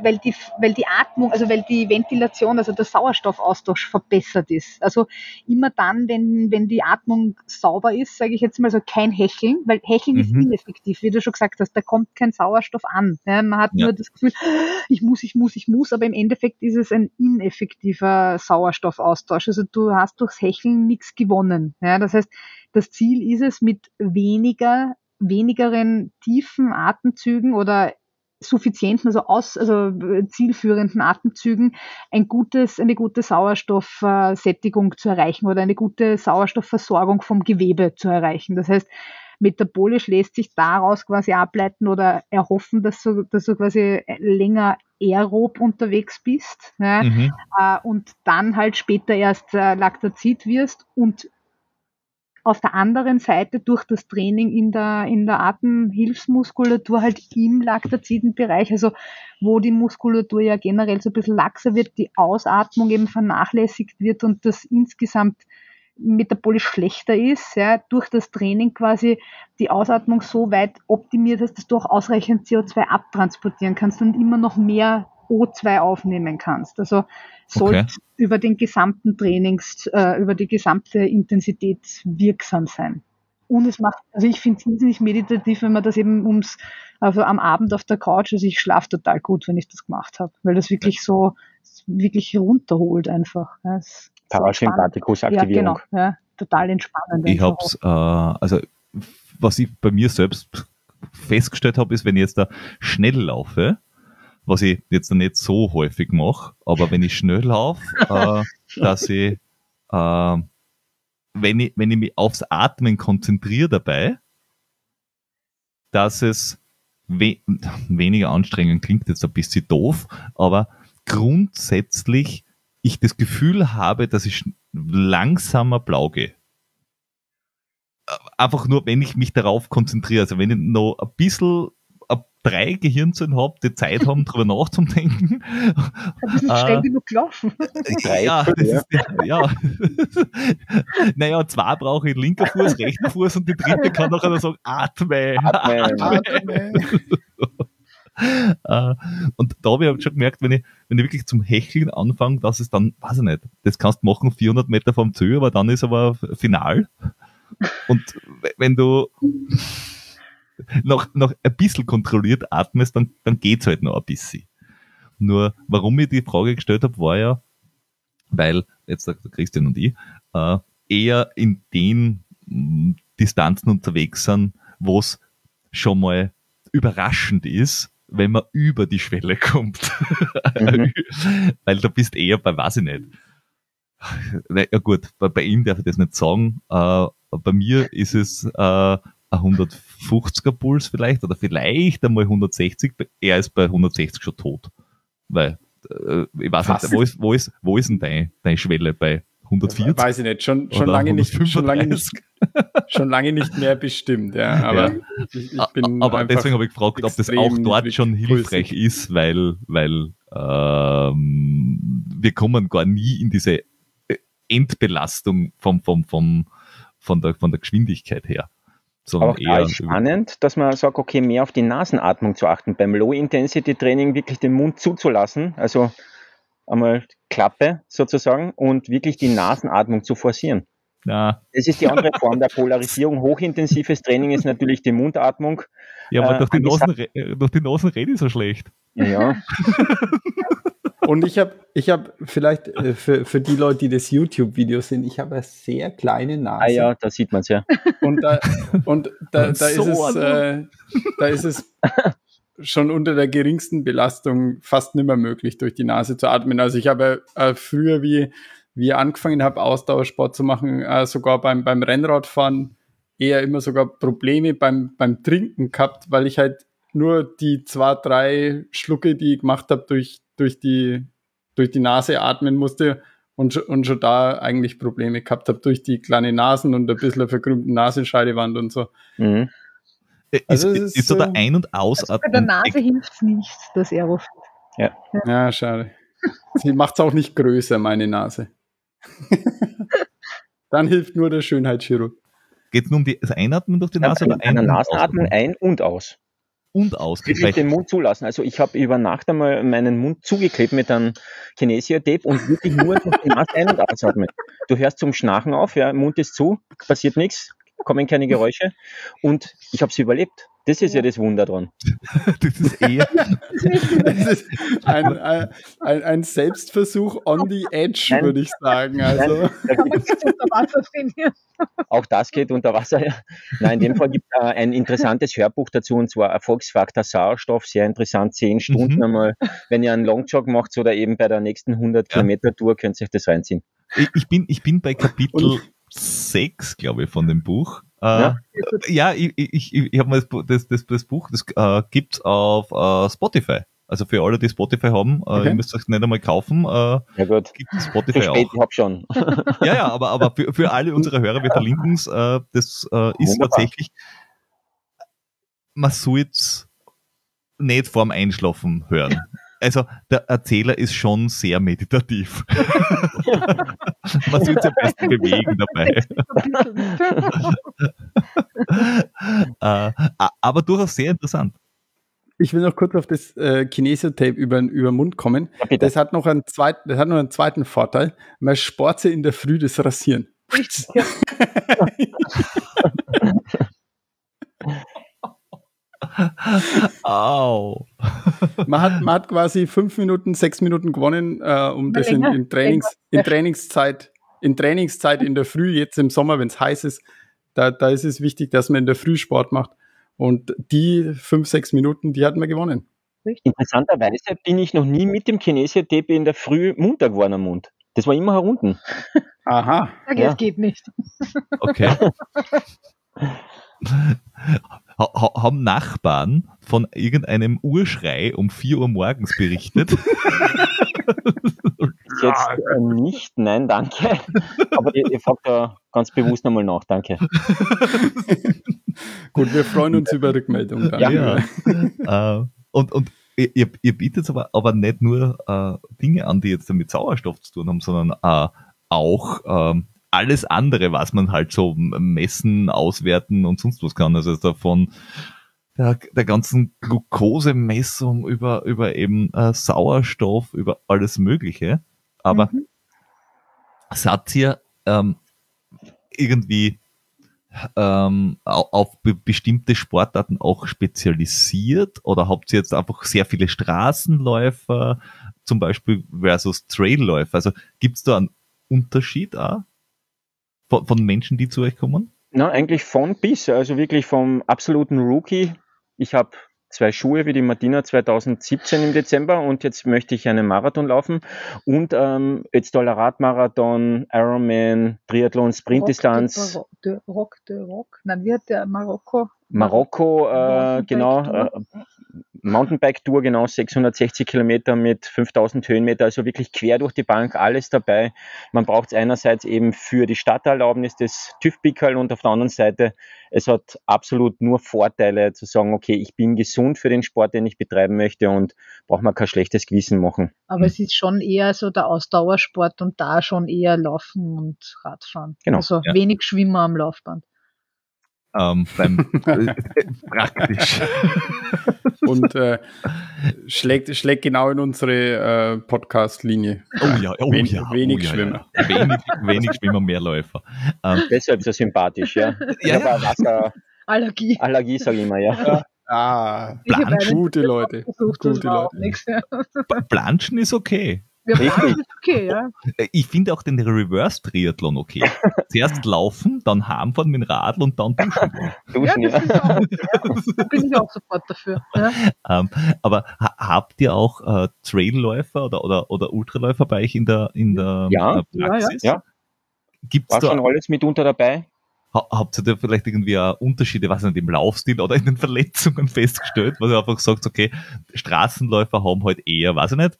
weil die, weil die Atmung, also weil die Ventilation, also der Sauerstoffaustausch verbessert ist. Also immer dann, wenn, wenn die Atmung sauber ist, sage ich jetzt mal so kein Hecheln, weil Hecheln mhm. ist ineffektiv, wie du schon gesagt hast, da kommt kein Sauerstoff an. Ja, man hat ja. nur das Gefühl, ich muss, ich muss, ich muss, aber im Endeffekt ist es ein ineffektiver Sauerstoffaustausch. Also du hast durchs Hecheln nichts gewonnen. Ja, das heißt, das Ziel ist es, mit weniger wenigeren tiefen Atemzügen oder suffizienten, also aus, also zielführenden Atemzügen ein gutes, eine gute Sauerstoffsättigung zu erreichen oder eine gute Sauerstoffversorgung vom Gewebe zu erreichen. Das heißt, metabolisch lässt sich daraus quasi ableiten oder erhoffen, dass du, dass du quasi länger aerob unterwegs bist ja, mhm. äh, und dann halt später erst äh, Laktazid wirst und auf der anderen Seite durch das Training in der, in der Atemhilfsmuskulatur halt im laktaziden Bereich, also wo die Muskulatur ja generell so ein bisschen laxer wird, die Ausatmung eben vernachlässigt wird und das insgesamt metabolisch schlechter ist, ja, durch das Training quasi die Ausatmung so weit optimiert hast, dass du auch ausreichend CO2 abtransportieren kannst und immer noch mehr O2 aufnehmen kannst. Also sollte okay. über den gesamten Trainings, äh, über die gesamte Intensität wirksam sein. Und es macht, also ich finde es nicht meditativ, wenn man das eben ums, also am Abend auf der Couch, also ich schlafe total gut, wenn ich das gemacht habe, weil das wirklich so, wirklich runterholt einfach. Ja, Parasympathikus-Aktivierung. Ja, genau, ja, total entspannend. Ich habe es, äh, also was ich bei mir selbst festgestellt habe, ist, wenn ich jetzt da schnell laufe, was ich jetzt nicht so häufig mache, aber wenn ich schnell laufe, äh, dass ich, äh, wenn ich, wenn ich mich aufs Atmen konzentriere dabei, dass es we weniger anstrengend klingt jetzt ein bisschen doof, aber grundsätzlich ich das Gefühl habe, dass ich langsamer blau gehe. Einfach nur, wenn ich mich darauf konzentriere. Also wenn ich noch ein bisschen drei Gehirnzellen habe, die Zeit haben, darüber nachzudenken. Das ist äh, schnell genug gelaufen. ja, das ist, ja. naja, zwei brauche ich linker Fuß, rechter Fuß und die dritte kann nachher sagen, atme. Atme. atme. uh, und da habe ich schon gemerkt, wenn ich, wenn ich wirklich zum Hecheln anfange, dass es dann, weiß ich nicht, das kannst du machen 400 Meter vom Zö, aber dann ist aber final. Und wenn du noch, noch ein bisschen kontrolliert atmest, dann, dann geht's halt noch ein bisschen. Nur, warum ich die Frage gestellt habe, war ja, weil jetzt der Christian und ich äh, eher in den mh, mm, Distanzen unterwegs sind, wo es schon mal überraschend ist, wenn man über die Schwelle kommt. Mhm. weil da bist eher bei, weiß ich nicht. Ja gut, bei, bei ihm darf ich das nicht sagen. Äh, bei mir ist es äh, 150er Puls vielleicht oder vielleicht einmal 160. Er ist bei 160 schon tot. Weil, äh, ich weiß Was? nicht, wo ist, wo ist, wo ist denn deine, deine Schwelle bei 140? Weiß ich nicht, schon, schon lange nicht, schon lange nicht, schon lange nicht mehr bestimmt, ja. Aber, ja. Ich, ich aber deswegen habe ich gefragt, ob das auch dort schon hilfreich pulsig. ist, weil, weil ähm, wir kommen gar nie in diese Endbelastung vom, vom, vom, von, der, von der Geschwindigkeit her. Sondern auch eher spannend, dass man sagt, okay, mehr auf die Nasenatmung zu achten. Beim Low-Intensity-Training wirklich den Mund zuzulassen, also einmal Klappe sozusagen und wirklich die Nasenatmung zu forcieren. Ja. Das ist die andere Form der Polarisierung. Hochintensives Training ist natürlich die Mundatmung. Ja, aber äh, durch, die Nasen, durch die Nasen rede ich so schlecht. Ja. Und ich habe, ich habe vielleicht äh, für, für die Leute, die das YouTube-Video sind, ich habe eine sehr kleine Nase. Ah ja, da sieht man es ja. Und da, und da, da, so ist es, äh, da ist es schon unter der geringsten Belastung fast nicht mehr möglich, durch die Nase zu atmen. Also ich habe äh, früher wie, wie ich angefangen habe, Ausdauersport zu machen, äh, sogar beim, beim Rennradfahren eher immer sogar Probleme beim, beim Trinken gehabt, weil ich halt nur die zwei, drei Schlucke, die ich gemacht habe, durch, durch, die, durch die Nase atmen musste und, und schon da eigentlich Probleme gehabt habe durch die kleine Nasen und ein bisschen verkrümmten Nasenscheidewand und so. Mhm. Äh, also ist, ist, ist so der Ein- und Ausatmen. Also bei der Nase hilft nichts, das Aerofit. Ja. ja, schade. Sie macht es auch nicht größer, meine Nase. Dann hilft nur der Schönheitschirurg. Geht es nur um das Einatmen durch die Nase ja, oder ein- Nasenatmen ein und aus? Und aus. Wirklich den Mund zulassen. Also ich habe über Nacht einmal meinen Mund zugeklebt mit einem Kinesio-Tape und wirklich nur durch die Nase ein- und ausatmen. Du hörst zum Schnarchen auf, ja, Mund ist zu, passiert nichts, kommen keine Geräusche und ich habe es überlebt. Das ist ja das Wunder dran. das ist eher das ist ein, ein, ein, Selbstversuch on the edge, würde ich sagen. Also. Nein, auch das geht unter Wasser. Ja. Nein, in dem Fall gibt es äh, ein interessantes Hörbuch dazu und zwar Erfolgsfaktor Sauerstoff. Sehr interessant, zehn Stunden mhm. einmal. Wenn ihr einen Longjog macht oder eben bei der nächsten 100 ja. Kilometer Tour, könnt ihr euch das reinziehen. Ich, ich, bin, ich bin bei Kapitel 6, glaube ich, von dem Buch. Ja, äh, ja ich, ich, ich, habe mal das, das, das, Buch, das äh, gibt's auf äh, Spotify. Also für alle, die Spotify haben, äh, okay. ihr müsst euch nicht einmal kaufen. Äh, ja gut. Gibt Spotify spät, auch. Ich hab schon. ja, ja, aber, aber für, für alle unsere Hörer, wir verlinken es. Äh, das äh, ist Wunderbar. tatsächlich, man soll es nicht vorm Einschlafen hören also der Erzähler ist schon sehr meditativ. Man sieht sich am besten bewegen dabei. äh, aber durchaus sehr interessant. Ich will noch kurz auf das äh, Kinesiotape über, über den Mund kommen. Ja, das, hat noch einen zweiten, das hat noch einen zweiten Vorteil. Man sport in der Früh das Rasieren. Au. Man hat, man hat quasi fünf Minuten, sechs Minuten gewonnen, äh, um das in, in, Trainings, in, Trainingszeit, in Trainingszeit in der Früh, jetzt im Sommer, wenn es heiß ist, da, da ist es wichtig, dass man in der Früh Sport macht. Und die fünf, sechs Minuten, die hatten wir gewonnen. Interessanterweise bin ich noch nie mit dem Kinesia-Tape in der Früh munter geworden am Mund. Das war immer herunten. Aha. Okay, ja. Das geht nicht. Okay. ha haben Nachbarn von irgendeinem Urschrei um 4 Uhr morgens berichtet. Jetzt äh, nicht, nein, danke. Aber ihr, ihr fragt da ganz bewusst nochmal nach, danke. Gut, wir freuen uns über Rückmeldung. Danke. Ja. äh, und, und ihr, ihr bietet aber, aber nicht nur äh, Dinge an, die jetzt mit Sauerstoff zu tun haben, sondern äh, auch ähm, alles andere, was man halt so messen, auswerten und sonst was kann. Also davon der, der ganzen Glukosemessung über, über eben äh, Sauerstoff, über alles Mögliche. Aber mhm. seid ihr ähm, irgendwie ähm, auf be bestimmte Sportarten auch spezialisiert oder habt ihr jetzt einfach sehr viele Straßenläufer zum Beispiel versus Trailläufer? Also gibt es da einen Unterschied auch? Von, von Menschen, die zu euch kommen? Na, eigentlich von bis, also wirklich vom absoluten Rookie. Ich habe zwei Schuhe wie die Martina 2017 im Dezember und jetzt möchte ich einen Marathon laufen und ähm, jetzt Radmarathon, Ironman, Triathlon, Sprintdistanz. Rock de, Rock de Rock, nein, wie hat der Marokko? Marokko, äh, genau, äh, Mountainbike-Tour, genau 660 Kilometer mit 5000 Höhenmeter, also wirklich quer durch die Bank, alles dabei. Man braucht es einerseits eben für die Stadterlaubnis des TÜV-Pickerl und auf der anderen Seite, es hat absolut nur Vorteile zu sagen, okay, ich bin gesund für den Sport, den ich betreiben möchte und braucht man kein schlechtes Gewissen machen. Aber es ist schon eher so der Ausdauersport und da schon eher Laufen und Radfahren. Genau. Also ja. wenig Schwimmer am Laufband. Ähm, beim, äh, praktisch. Und äh, schlägt, schlägt genau in unsere äh, Podcast-Linie. Oh ja, oh Wen, ja. Wenig oh ja, Schwimmer. Ja. Wenig, wenig Schwimmer, mehr Läufer. Ähm, Deshalb so sympathisch, ja. ja, ja. Wasser, Allergie. Allergie, sage ich immer, ja. Ah, Planschen. gute Leute. Gute Leute. Planschen ist okay. Ja, Richtig. okay, ja. Ich finde auch den Reverse-Triathlon okay. Zuerst laufen, dann heimfahren mit dem Radl und dann duschen. duschen ja, ja. Auch, da bin ich auch sofort dafür. Ja. Ähm, aber ha habt ihr auch äh, Trailläufer oder, oder, oder Ultraläufer bei euch in der, in der ja, äh, Praxis? Ja, ja. Gibt's War da, schon alles mitunter dabei? habt ihr da vielleicht irgendwie Unterschiede, was nicht, im Laufstil oder in den Verletzungen festgestellt, was ihr einfach sagt, okay, Straßenläufer haben halt eher, weiß ich nicht,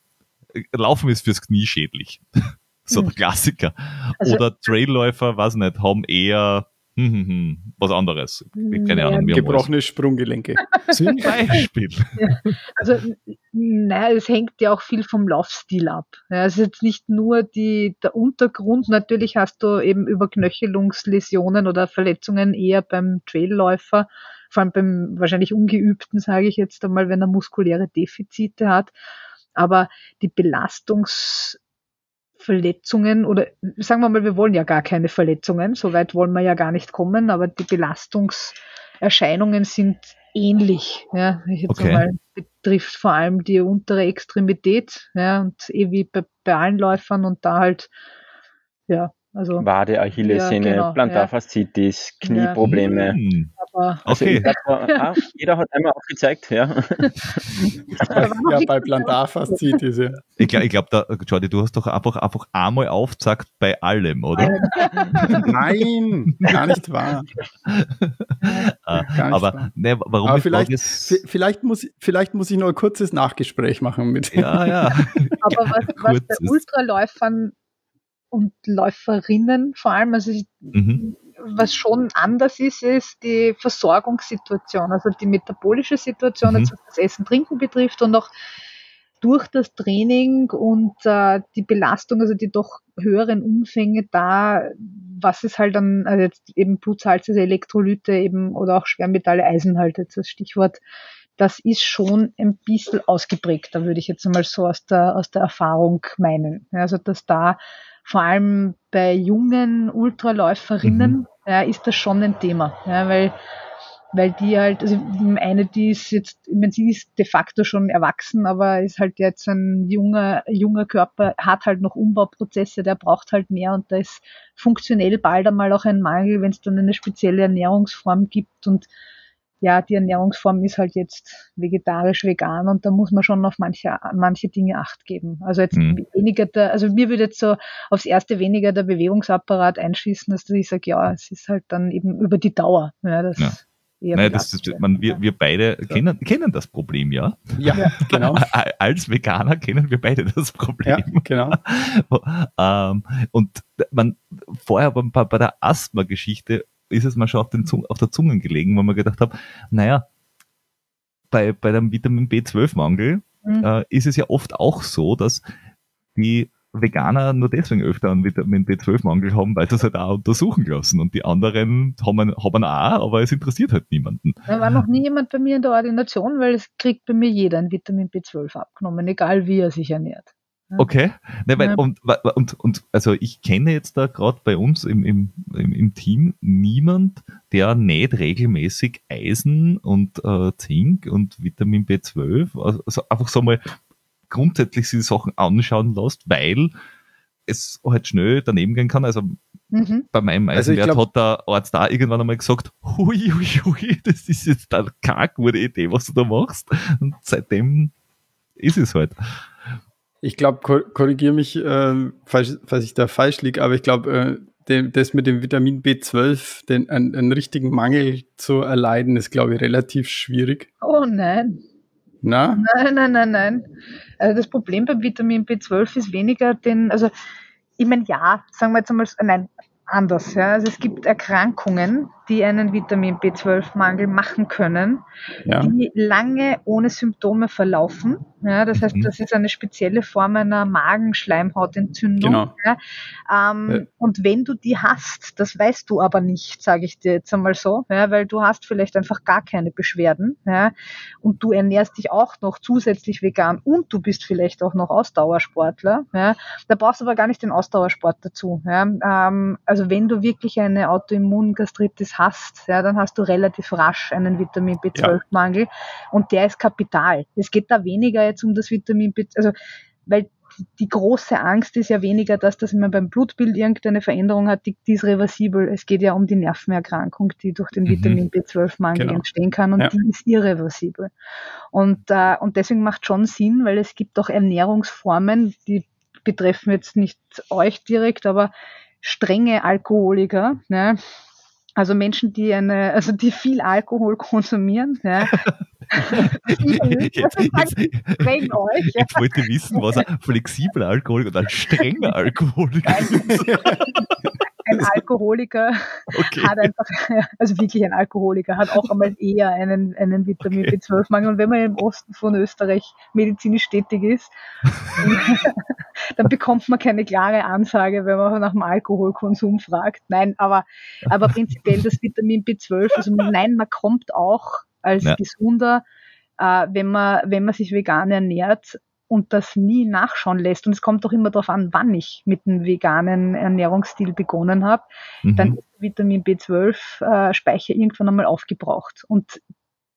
Laufen ist fürs Knie schädlich. so der hm. Klassiker. Also, Oder Trailläufer, weiß ich nicht, haben eher hm, hm, hm, was anderes. Keine Ahnung. Gebrochene Sprunggelenke. Zum Beispiel. Ja. Also, nein, es hängt ja auch viel vom Laufstil ab. Ja, es ist jetzt nicht nur die, der Untergrund. Natürlich hast du eben über Knöchelungsläsionen oder Verletzungen eher beim Trailläufer, vor allem beim wahrscheinlich Ungeübten, sage ich jetzt einmal, wenn er muskuläre Defizite hat. Aber die Belastungs Verletzungen oder sagen wir mal, wir wollen ja gar keine Verletzungen, so weit wollen wir ja gar nicht kommen, aber die Belastungserscheinungen sind ähnlich. Ja, ich jetzt okay. mal betrifft vor allem die untere Extremität, ja, und eh wie bei, bei allen Läufern und da halt, ja, also, Wade, Achillessehne, ja, genau, Plantarfaszitis, ja. Knieprobleme. Ja. Hm. Aber also okay. Glaub, ah, jeder hat einmal aufgezeigt, ja. ja, bei Plantarfaszitis, ja. Ich glaube, glaub, da, Jordi, du hast doch einfach, einfach einmal aufgezeigt bei allem, oder? Nein, gar nicht wahr. Ah, gar nicht aber wahr. Ne, warum aber vielleicht, vielleicht, muss, vielleicht muss ich noch ein kurzes Nachgespräch machen mit Ja, ja. aber was, was bei Ultraläufern und Läuferinnen vor allem. Also ich, mhm. was schon anders ist, ist die Versorgungssituation, also die metabolische Situation, mhm. was das Essen, Trinken betrifft und auch durch das Training und äh, die Belastung, also die doch höheren Umfänge da, was es halt dann, also jetzt eben Blutsalze, Elektrolyte eben oder auch Schwermetalle, Eisen halt jetzt das Stichwort, das ist schon ein bisschen ausgeprägter, würde ich jetzt einmal so aus der, aus der Erfahrung meinen. Also dass da vor allem bei jungen Ultraläuferinnen mhm. ja, ist das schon ein Thema, ja, weil weil die halt, also eine, die ist jetzt, ich meine, sie ist de facto schon erwachsen, aber ist halt jetzt ein junger, junger Körper, hat halt noch Umbauprozesse, der braucht halt mehr und da ist funktionell bald einmal auch ein Mangel, wenn es dann eine spezielle Ernährungsform gibt und ja, die Ernährungsform ist halt jetzt vegetarisch, vegan und da muss man schon auf manche, manche Dinge Acht geben. Also jetzt mhm. weniger der, also mir würde jetzt so aufs erste weniger der Bewegungsapparat einschießen, dass ich sage, ja, es ist halt dann eben über die Dauer. Ja, das ja. Nein, das ist, man, wir, wir beide so. kennen, kennen das Problem, ja? Ja, genau. Als Veganer kennen wir beide das Problem. Ja, genau. ähm, und man, vorher bei, bei der Asthma-Geschichte ist es mir schon auf, Zung, auf der Zunge gelegen, wo man gedacht habe, naja, bei, bei dem Vitamin B12-Mangel mhm. äh, ist es ja oft auch so, dass die Veganer nur deswegen öfter einen Vitamin B12-Mangel haben, weil sie es halt auch untersuchen lassen. Und die anderen haben, haben auch, aber es interessiert halt niemanden. Da war noch nie jemand bei mir in der Ordination, weil es kriegt bei mir jeder ein Vitamin B12 abgenommen, egal wie er sich ernährt. Okay. Ne, weil, und, und, und also ich kenne jetzt da gerade bei uns im, im, im, Team niemand, der nicht regelmäßig Eisen und äh, Zink und Vitamin B12, also einfach so mal grundsätzlich die Sachen anschauen lässt, weil es halt schnell daneben gehen kann. Also mhm. bei meinem also Eisenwert also hat der Arzt da irgendwann einmal gesagt, hui, hui, hui, das ist jetzt eine keine gute Idee, was du da machst. Und seitdem ist es halt. Ich glaube, korrigiere mich, äh, falls, falls, ich da falsch liege, aber ich glaube, äh, das mit dem Vitamin B12, den, einen, einen richtigen Mangel zu erleiden, ist, glaube ich, relativ schwierig. Oh nein. Na? Nein, nein, nein, nein. Also das Problem beim Vitamin B12 ist weniger den, also ich meine, ja, sagen wir jetzt einmal, nein, anders. Ja. Also es gibt Erkrankungen, die einen Vitamin B12-Mangel machen können, ja. die lange ohne Symptome verlaufen. Ja, das heißt, mhm. das ist eine spezielle Form einer Magenschleimhautentzündung. Genau. Ja. Ähm, ja. Und wenn du die hast, das weißt du aber nicht, sage ich dir jetzt einmal so, ja, weil du hast vielleicht einfach gar keine Beschwerden ja, und du ernährst dich auch noch zusätzlich vegan und du bist vielleicht auch noch Ausdauersportler. Ja. Da brauchst du aber gar nicht den Ausdauersport dazu. Ja. Ähm, also wenn du wirklich eine Autoimmungastritis hast, ja, dann hast du relativ rasch einen Vitamin B12-Mangel ja. und der ist kapital. Es geht da weniger jetzt um das Vitamin B, also weil die große Angst ist ja weniger, dass, dass man beim Blutbild irgendeine Veränderung hat, die, die ist reversibel. Es geht ja um die Nervenerkrankung, die durch den mhm. Vitamin B12-Mangel genau. entstehen kann und ja. die ist irreversibel. Und, äh, und deswegen macht schon Sinn, weil es gibt auch Ernährungsformen, die betreffen jetzt nicht euch direkt, aber strenge Alkoholiker, ne? Also Menschen, die eine, also die viel Alkohol konsumieren, ja. jetzt, jetzt, euch, jetzt wollte ich wissen, was ein flexibler Alkoholiker und ein strenger Alkoholiker ist ein Alkoholiker okay. hat einfach, also wirklich ein Alkoholiker, hat auch einmal eher einen, einen Vitamin okay. B12-Mangel. Und wenn man im Osten von Österreich medizinisch tätig ist, dann bekommt man keine klare Ansage, wenn man nach dem Alkoholkonsum fragt. Nein, aber, aber prinzipiell das Vitamin B12, also nein, man kommt auch als ja. gesunder, äh, wenn man, wenn man sich vegan ernährt, und das nie nachschauen lässt, und es kommt doch immer darauf an, wann ich mit einem veganen Ernährungsstil begonnen habe, mhm. dann ist Vitamin B12-Speicher äh, irgendwann einmal aufgebraucht. Und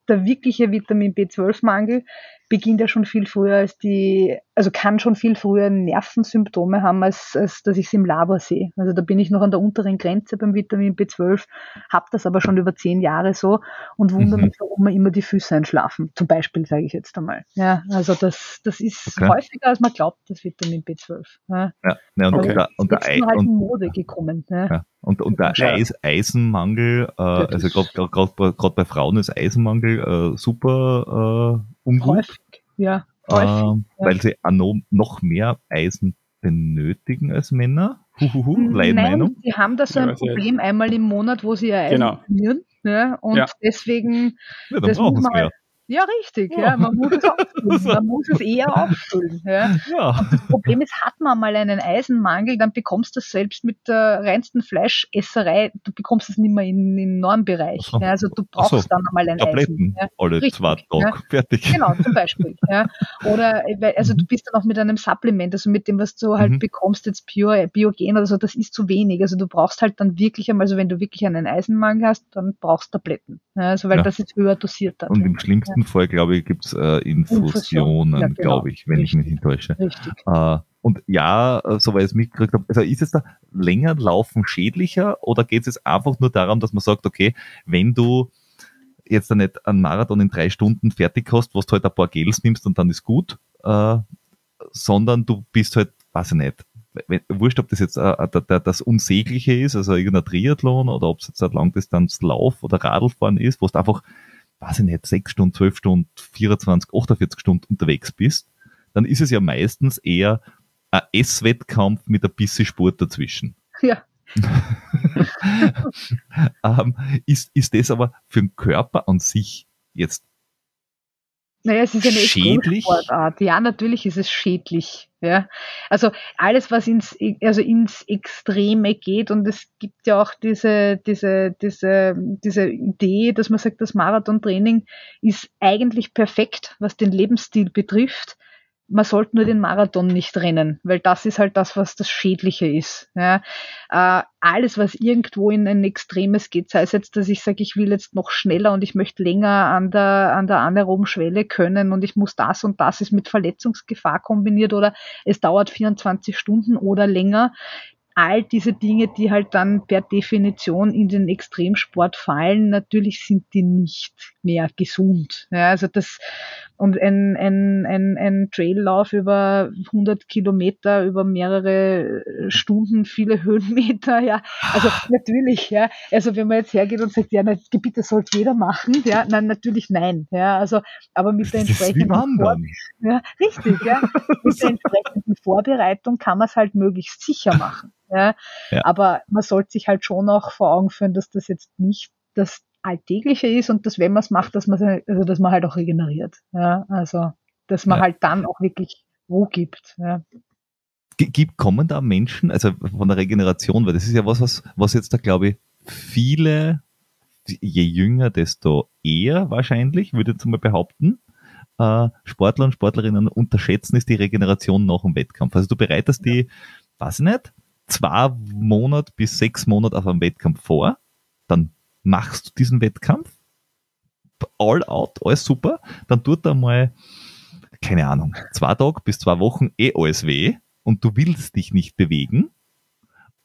der wirkliche Vitamin B12-Mangel beginnt ja schon viel früher als die, also kann schon viel früher Nervensymptome haben, als, als dass ich es im Labor sehe. Also da bin ich noch an der unteren Grenze beim Vitamin B12, habe das aber schon über zehn Jahre so und wundere mhm. mich, warum mir immer die Füße einschlafen. Zum Beispiel, sage ich jetzt einmal. Ja, also das, das ist okay. häufiger, als man glaubt, das Vitamin B12. Ja, ja, ja und, und, der, und der Ei, halt in Mode gekommen. Ja. ja. Und, und der Eis, Eisenmangel, äh, also gerade bei Frauen ist Eisenmangel äh, super äh, ungut. Häufig, ja. Häufig, äh, weil sie noch mehr Eisen benötigen als Männer. Huhuhu, Nein, sie haben da so ein Problem einmal im Monat, wo sie ihr Eisen genau. verlieren. Ja, und ja. deswegen ja, das sie mehr. Ja, richtig. Ja. ja. Man muss es auffüllen. Man muss es eher auffüllen. Ja. ja. Das Problem ist, hat man mal einen Eisenmangel, dann bekommst du es selbst mit der reinsten Fleischesserei, du bekommst es nicht mehr in den Normbereich. So. Ja. Also du brauchst so. dann einmal ein Tabletten Eisen. Ja. alle richtig, zwei Tage. Fertig. Genau, zum Beispiel. ja. Oder also du bist dann auch mit einem Supplement, also mit dem, was du halt mhm. bekommst, jetzt Bio, Biogen oder so, das ist zu wenig. Also du brauchst halt dann wirklich einmal, also wenn du wirklich einen Eisenmangel hast, dann brauchst du Tabletten. Ja. Also weil das ist höher dosiert. Dann. Und im schlimmsten ersten Fall, glaube ich, gibt es äh, Infusionen, ja, genau. glaube ich, wenn Richtig. ich mich nicht täusche. Richtig. Äh, und ja, äh, soweit ich es mitgekriegt habe, also ist es da länger laufen schädlicher oder geht es einfach nur darum, dass man sagt, okay, wenn du jetzt da nicht einen Marathon in drei Stunden fertig hast, was du halt ein paar Gels nimmst und dann ist gut, äh, sondern du bist halt, weiß ich nicht, wurscht, ob das jetzt äh, das Unsägliche ist, also irgendein Triathlon oder ob es jetzt ein Langdistanzlauf oder Radlfahren ist, wo du einfach weiß ich nicht, sechs Stunden, zwölf Stunden, 24, 48 Stunden unterwegs bist, dann ist es ja meistens eher ein Esswettkampf mit ein bisschen Sport dazwischen. Ja. ähm, ist, ist das aber für den Körper an sich jetzt naja, es ist eine schädlich? Sportart. Ja, natürlich ist es schädlich. Ja, also alles, was ins, also ins Extreme geht und es gibt ja auch diese, diese, diese, diese Idee, dass man sagt, das Marathontraining ist eigentlich perfekt, was den Lebensstil betrifft man sollte nur den Marathon nicht rennen, weil das ist halt das, was das Schädliche ist. Ja. Äh, alles, was irgendwo in ein Extremes geht, sei es jetzt, dass ich sage, ich will jetzt noch schneller und ich möchte länger an der, an der anaeroben Schwelle können und ich muss das und das ist mit Verletzungsgefahr kombiniert oder es dauert 24 Stunden oder länger. All diese Dinge, die halt dann per Definition in den Extremsport fallen, natürlich sind die nicht mehr gesund. Ja, also das, und ein, ein, ein, ein Traillauf über 100 Kilometer, über mehrere Stunden, viele Höhenmeter, ja. Also natürlich, ja. Also wenn man jetzt hergeht und sagt, ja, na, bitte sollte jeder machen, ja, nein, natürlich nein, ja. Also, aber mit der entsprechenden, Vor ja, richtig, ja. mit der entsprechenden Vorbereitung kann man es halt möglichst sicher machen, ja. ja. Aber man sollte sich halt schon auch vor Augen führen, dass das jetzt nicht das Alltägliche ist und dass, wenn man es macht, dass man, also, dass man halt auch regeneriert. Ja, also, dass man ja. halt dann auch wirklich Ruhe gibt. Ja. Gibt, kommen da Menschen, also von der Regeneration, weil das ist ja was, was, was jetzt da, glaube ich, viele, je jünger, desto eher wahrscheinlich, würde ich jetzt mal behaupten, äh, Sportler und Sportlerinnen unterschätzen, ist die Regeneration nach dem Wettkampf. Also du bereitest die, weiß ich nicht, zwei Monate bis sechs Monate auf einem Wettkampf vor, dann machst du diesen Wettkampf, all out, alles super, dann tut er mal keine Ahnung, zwei Tage bis zwei Wochen eh alles weh und du willst dich nicht bewegen.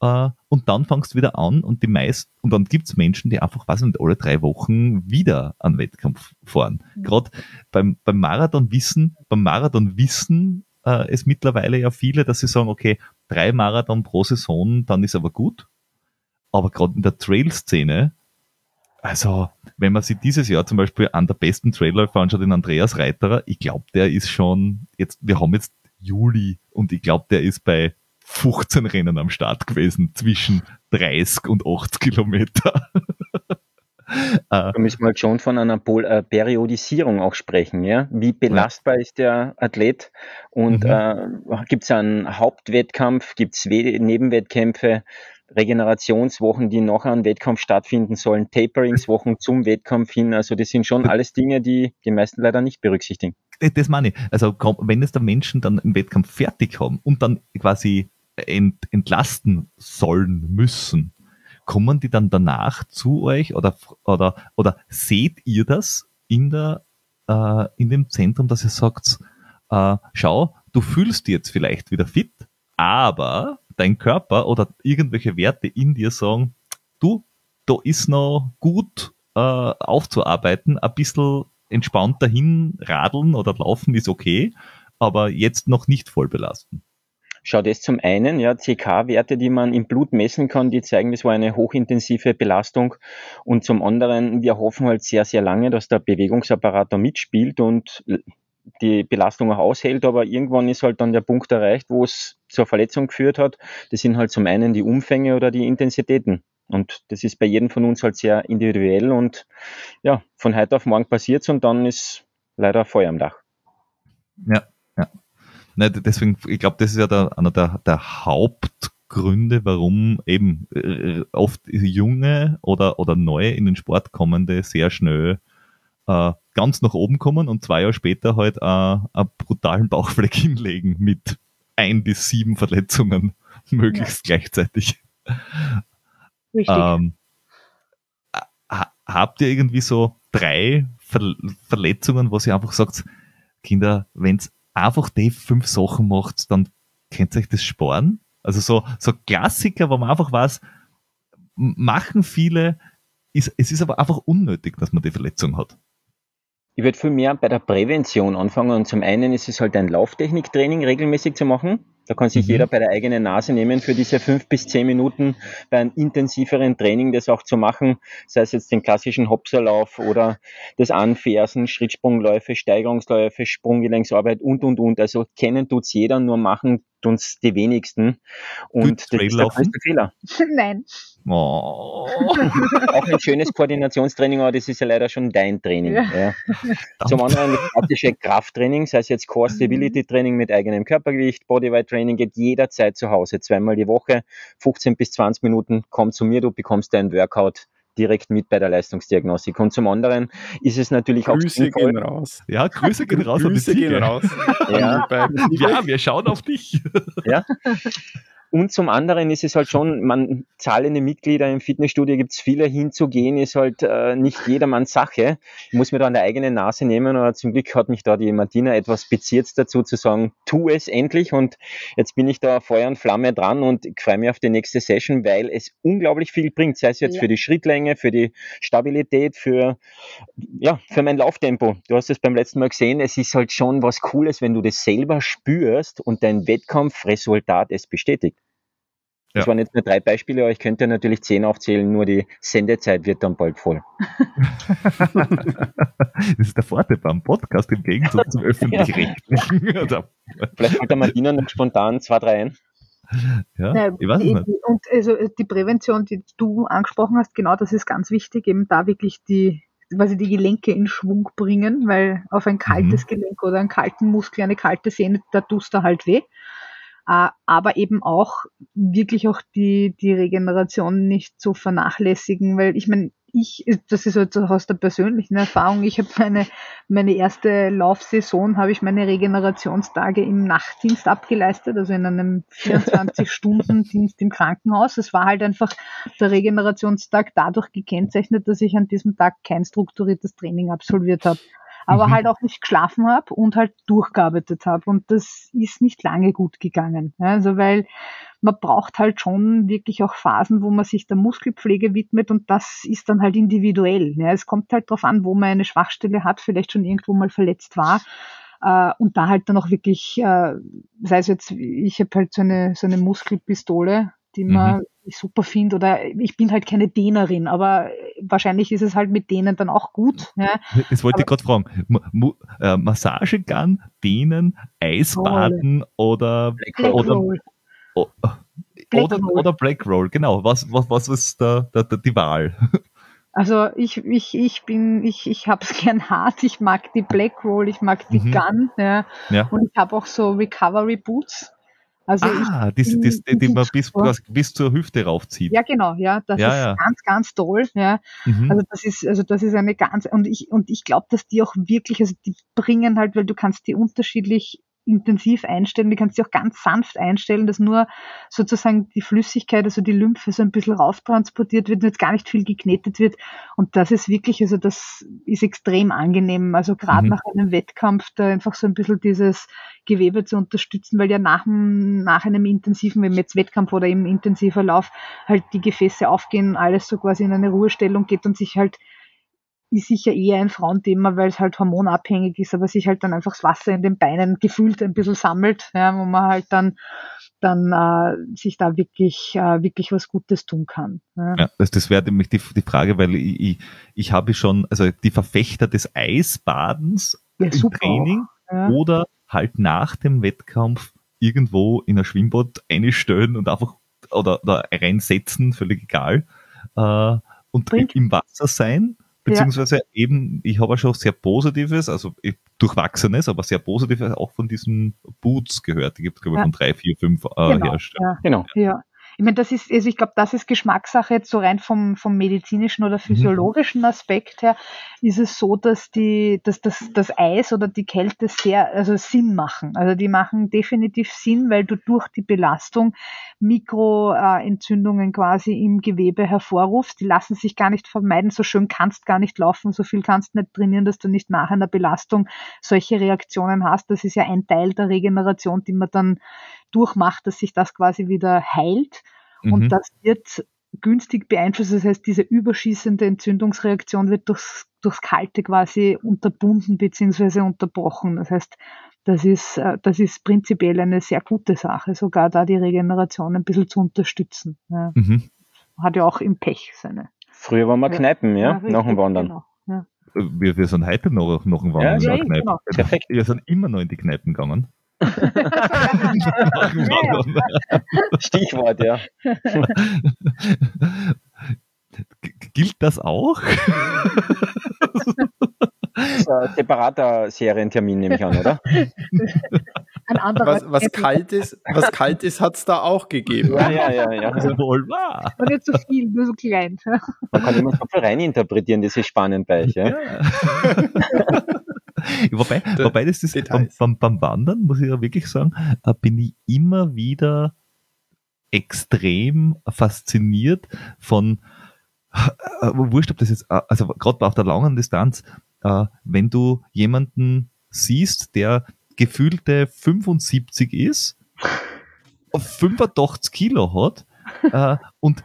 Äh, und dann fangst du wieder an und die meisten, und dann gibt's Menschen, die einfach, weiß nicht, alle drei Wochen wieder einen Wettkampf fahren. Mhm. Gerade beim, beim Marathon wissen, beim Marathon wissen äh, es mittlerweile ja viele, dass sie sagen, okay, drei Marathon pro Saison, dann ist aber gut. Aber gerade in der Trail-Szene, also wenn man sich dieses Jahr zum Beispiel an der besten Trailläufer anschaut, den Andreas Reiterer, ich glaube, der ist schon, jetzt, wir haben jetzt Juli und ich glaube, der ist bei 15 Rennen am Start gewesen, zwischen 30 und 80 Kilometer. da müssen wir halt schon von einer Pol äh, Periodisierung auch sprechen, ja. Wie belastbar ja. ist der Athlet? Und mhm. äh, gibt es einen Hauptwettkampf, gibt es Nebenwettkämpfe? Regenerationswochen, die nachher am Wettkampf stattfinden sollen, Taperingswochen zum Wettkampf hin. Also das sind schon alles Dinge, die die meisten leider nicht berücksichtigen. Das meine ich. Also wenn es der Menschen dann im Wettkampf fertig haben und dann quasi ent, entlasten sollen müssen, kommen die dann danach zu euch oder oder oder seht ihr das in der äh, in dem Zentrum, dass ihr sagt, äh, schau, du fühlst dich jetzt vielleicht wieder fit, aber dein Körper oder irgendwelche Werte in dir sagen, du, da ist noch gut äh, aufzuarbeiten, ein bisschen entspannt dahin radeln oder laufen ist okay, aber jetzt noch nicht voll belasten. Schau das zum einen, ja, CK-Werte, die man im Blut messen kann, die zeigen, das war eine hochintensive Belastung. Und zum anderen, wir hoffen halt sehr, sehr lange, dass der Bewegungsapparat da mitspielt und die Belastung auch aushält, aber irgendwann ist halt dann der Punkt erreicht, wo es zur Verletzung geführt hat. Das sind halt zum einen die Umfänge oder die Intensitäten. Und das ist bei jedem von uns halt sehr individuell und ja, von heute auf morgen passiert es und dann ist leider Feuer am Dach. Ja, ja. Ne, deswegen, ich glaube, das ist ja der, einer der, der Hauptgründe, warum eben äh, oft junge oder, oder neue in den Sport kommende sehr schnell äh, ganz nach oben kommen und zwei Jahre später halt äh, einen brutalen Bauchfleck hinlegen mit ein bis sieben Verletzungen möglichst ja. gleichzeitig. Richtig. Ähm, habt ihr irgendwie so drei Ver Verletzungen, wo ihr einfach sagt, Kinder, wenn's einfach die fünf Sachen macht, dann könnt ihr euch das sparen? Also so, so Klassiker, wo man einfach weiß, machen viele, ist, es ist aber einfach unnötig, dass man die Verletzung hat. Ich würde viel mehr bei der Prävention anfangen. Und zum einen ist es halt ein Lauftechniktraining regelmäßig zu machen. Da kann sich mhm. jeder bei der eigenen Nase nehmen, für diese fünf bis zehn Minuten bei einem intensiveren Training das auch zu machen, sei es jetzt den klassischen Hopserlauf oder das Anfersen, Schrittsprungläufe, Steigerungsläufe, Sprunggelenksarbeit und, und, und. Also kennen tut's jeder, nur machen tun's die wenigsten. Und das ist der größte Fehler. Nein. Oh. Auch ein schönes Koordinationstraining, aber das ist ja leider schon dein Training. Ja. Ja. Zum anderen das klassische Krafttraining, sei es jetzt Core Stability Training mit eigenem Körpergewicht, Bodyweight Training geht jederzeit zu Hause, zweimal die Woche, 15 bis 20 Minuten, komm zu mir, du bekommst dein Workout direkt mit bei der Leistungsdiagnostik. Und zum anderen ist es natürlich Grüße auch sinnvoll. gehen raus. Ja, Grüße gehen raus. Grüße gehen raus. Ja. ja, wir schauen auf dich. Ja. Und zum anderen ist es halt schon, man zahlende Mitglieder im Fitnessstudio gibt es viele hinzugehen, ist halt äh, nicht jedermanns Sache. Ich muss mir da an der eigenen Nase nehmen, aber zum Glück hat mich da die Martina etwas beziert dazu zu sagen, tu es endlich und jetzt bin ich da Feuer und Flamme dran und ich freue mich auf die nächste Session, weil es unglaublich viel bringt, sei es jetzt ja. für die Schrittlänge, für die Stabilität, für, ja, für mein Lauftempo. Du hast es beim letzten Mal gesehen, es ist halt schon was Cooles, wenn du das selber spürst und dein Wettkampfresultat es bestätigt. Das ja. waren jetzt nur drei Beispiele, aber ich könnte natürlich zehn aufzählen, nur die Sendezeit wird dann bald voll. das ist der Vorteil beim Podcast im Gegensatz zum öffentlich-rechtlichen. Also, Vielleicht fällt der Martina noch spontan zwei, drei ein. Ja, ja, ich weiß nicht. Und also die Prävention, die du angesprochen hast, genau das ist ganz wichtig, eben da wirklich die, quasi die Gelenke in Schwung bringen, weil auf ein kaltes mhm. Gelenk oder einen kalten Muskel, eine kalte Sehne, da tust du halt weh. Äh, aber eben auch wirklich auch die, die Regeneration nicht zu vernachlässigen, weil ich meine, ich, das ist halt aus der persönlichen Erfahrung, ich habe meine, meine erste Laufsaison, habe ich meine Regenerationstage im Nachtdienst abgeleistet, also in einem 24-Stunden-Dienst im Krankenhaus. Es war halt einfach der Regenerationstag dadurch gekennzeichnet, dass ich an diesem Tag kein strukturiertes Training absolviert habe. Aber mhm. halt auch nicht geschlafen habe und halt durchgearbeitet habe. Und das ist nicht lange gut gegangen. Also weil man braucht halt schon wirklich auch Phasen, wo man sich der Muskelpflege widmet und das ist dann halt individuell. Ja, es kommt halt darauf an, wo man eine Schwachstelle hat, vielleicht schon irgendwo mal verletzt war. Äh, und da halt dann auch wirklich, äh, sei es jetzt, ich habe halt so eine, so eine Muskelpistole, die man mhm. super findet, oder ich bin halt keine Dehnerin, aber wahrscheinlich ist es halt mit denen dann auch gut. Ja. Das wollte aber, ich gerade fragen. Ma äh, Massagegun, Dehnen, Eisbaden oder, Black oder, Roll. Oh, Black oder, Roll. oder Black Roll, genau. Was, was, was ist da, da, da die Wahl? Also ich, ich, ich bin, ich, ich habe es gern hart, ich mag die Black Roll, ich mag die mhm. Gun, ja. ja. Und ich habe auch so Recovery Boots. Also ah, die, die, die, die man bis, bis zur Hüfte raufzieht. Ja, genau, ja. Das ja, ist ja. ganz, ganz toll. Ja. Mhm. Also das ist, also das ist eine ganz, und ich, und ich glaube, dass die auch wirklich, also die bringen halt, weil du kannst die unterschiedlich intensiv einstellen. Die kannst du auch ganz sanft einstellen, dass nur sozusagen die Flüssigkeit, also die Lymphe so ein bisschen rauftransportiert wird und jetzt gar nicht viel geknetet wird. Und das ist wirklich, also das ist extrem angenehm. Also gerade mhm. nach einem Wettkampf da einfach so ein bisschen dieses Gewebe zu unterstützen, weil ja nach, nach einem intensiven, wenn jetzt Wettkampf oder eben intensiver Lauf halt die Gefäße aufgehen, alles so quasi in eine Ruhestellung geht und sich halt ist sicher eher ein Frauenthema, weil es halt hormonabhängig ist, aber sich halt dann einfach das Wasser in den Beinen gefühlt ein bisschen sammelt, ja, wo man halt dann dann äh, sich da wirklich äh, wirklich was Gutes tun kann. Ja, ja das, das wäre nämlich die, die Frage, weil ich, ich, ich habe schon, also die Verfechter des Eisbadens ja, im Training ja. oder halt nach dem Wettkampf irgendwo in ein Schwimmbad einstellen und einfach oder, oder reinsetzen, völlig egal, äh, und Bringt. im Wasser sein Beziehungsweise ja. eben, ich habe ja schon sehr Positives, also durchwachsenes, aber sehr Positives auch von diesen Boots gehört. Die gibt es, glaube ich, ja. von drei, vier, fünf äh, genau. Herstellern. Ja. Genau. Ja. Ich meine, das ist, also ich glaube, das ist Geschmackssache jetzt so rein vom, vom medizinischen oder mhm. physiologischen Aspekt her, ist es so, dass die, dass das, das Eis oder die Kälte sehr, also Sinn machen. Also die machen definitiv Sinn, weil du durch die Belastung Mikroentzündungen quasi im Gewebe hervorrufst. Die lassen sich gar nicht vermeiden. So schön kannst gar nicht laufen, so viel kannst nicht trainieren, dass du nicht nach einer Belastung solche Reaktionen hast. Das ist ja ein Teil der Regeneration, die man dann durchmacht, dass sich das quasi wieder heilt. Mhm. Und das wird günstig beeinflusst. Das heißt, diese überschießende Entzündungsreaktion wird durchs, durchs Kalte quasi unterbunden bzw. unterbrochen. Das heißt, das ist, äh, das ist prinzipiell eine sehr gute Sache, sogar da die Regeneration ein bisschen zu unterstützen. Ja. Mhm. Hat ja auch im Pech seine. Früher waren wir Kneipen, ja, ja nach dem Wandern. Genau, ja. Wir, wir sind heute noch, noch im Wandern. Ja, ja, genau. Perfekt. Wir sind immer noch in die Kneipen gegangen. Stichwort, ja. Gilt das auch? Das ist ein separater Serientermin, nehme ich an, oder? Ein anderer was, was kalt ist, was kalt ist, hat es da auch gegeben. Ja, ja, ja, ja. Also wohl wahr. Und nicht so viel, nur so klein. Man kann immer so viel reininterpretieren, das ist spannend bei euch. Ja? ja. wobei, wobei das ist beim, beim, beim, Wandern, muss ich ja wirklich sagen, äh, bin ich immer wieder extrem fasziniert von, äh, wurscht, ob das jetzt, äh, also gerade auf der langen Distanz, äh, wenn du jemanden siehst, der gefühlte 75 ist, 85 Kilo hat äh, und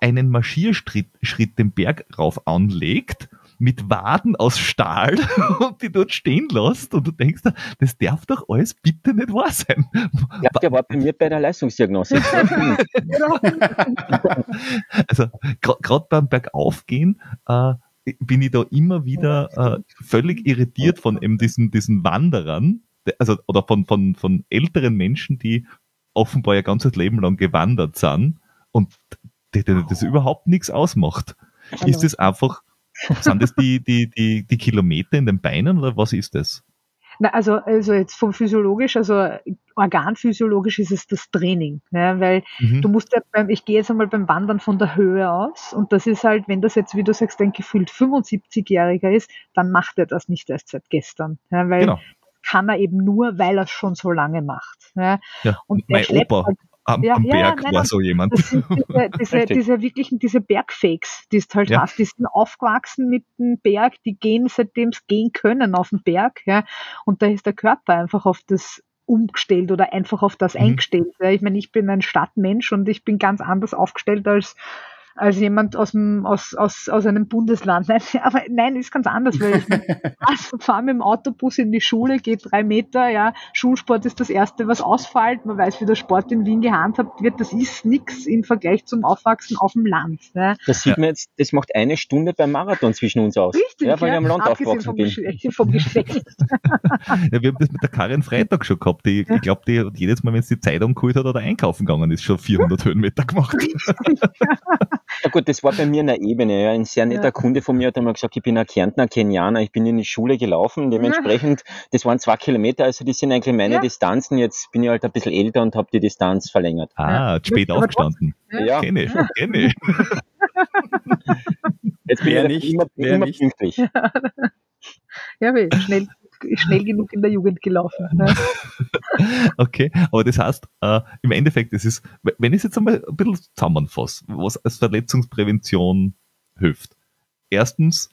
einen Marschierschritt Schritt den Berg rauf anlegt mit Waden aus Stahl und die dort stehen lässt und du denkst, das darf doch alles bitte nicht wahr sein. Ja, der war bei mir bei der Leistungsdiagnose. also gerade beim Bergaufgehen äh, bin ich da immer wieder äh, völlig irritiert von eben diesen, diesen Wanderern, also oder von, von, von älteren Menschen, die offenbar ihr ganzes Leben lang gewandert sind und die, das überhaupt nichts ausmacht. Ist das einfach sind das die, die, die, die Kilometer in den Beinen oder was ist das? Na, also, also jetzt vom physiologisch, also organphysiologisch ist es das Training, ne? weil mhm. du musst ja beim, ich gehe jetzt einmal beim Wandern von der Höhe aus und das ist halt, wenn das jetzt, wie du sagst, ein gefühlt 75-Jähriger ist, dann macht er das nicht erst seit gestern, ja, weil genau. kann er eben nur, weil er es schon so lange macht. Ja. ja. Und mein Opa, halt, am, ja, am Berg nein, war so jemand. Diese, diese, diese wirklichen, diese Bergfakes, die es halt Ja. hast, die sind aufgewachsen mit dem Berg, die gehen, seitdem sie gehen können auf den Berg, ja. Und da ist der Körper einfach auf das umgestellt oder einfach auf das Mhm. eingestellt. Ja. Ich meine, ich bin ein Stadtmensch und ich bin ganz anders aufgestellt als als jemand aus, dem, aus, aus, aus einem Bundesland. Nein, aber nein, ist ganz anders, weil ich also, fahre mit dem Autobus in die Schule, geht drei Meter, ja, Schulsport ist das Erste, was ausfällt, man weiß, wie der Sport in Wien gehandhabt wird, das ist nichts im Vergleich zum Aufwachsen auf dem Land. Ne? Das sieht man jetzt, das macht eine Stunde beim Marathon zwischen uns aus. Richtig, ja, weil ich am Land aufgewachsen vom, bin. Geschlecht, vom Geschlecht. Ja, wir haben das mit der Karin Freitag schon gehabt. Die, Ich glaube, die hat jedes Mal, wenn sie die Zeitung geholt hat oder einkaufen gegangen ist, schon 400 Höhenmeter gemacht. Ja gut, das war bei mir in der Ebene. Ja. Ein sehr netter Ja. Kunde von mir hat einmal gesagt, ich bin ein Kärntner Kenianer, ich bin in die Schule gelaufen. Dementsprechend, das waren zwei Kilometer, also das sind eigentlich meine Ja. Distanzen. Jetzt bin ich halt ein bisschen älter und habe die Distanz verlängert. Ah, spät aufgestanden. Ja. Ja, Kenne ich, kenne ich. jetzt bin Wer ich nicht, immer, wer immer nicht. pünktlich. Ja, weil schnell, schnell genug in der Jugend gelaufen. Ne? Okay, aber das heißt, äh, im Endeffekt, es ist, wenn ich es jetzt einmal ein bisschen zusammenfasse, was als Verletzungsprävention hilft. Erstens,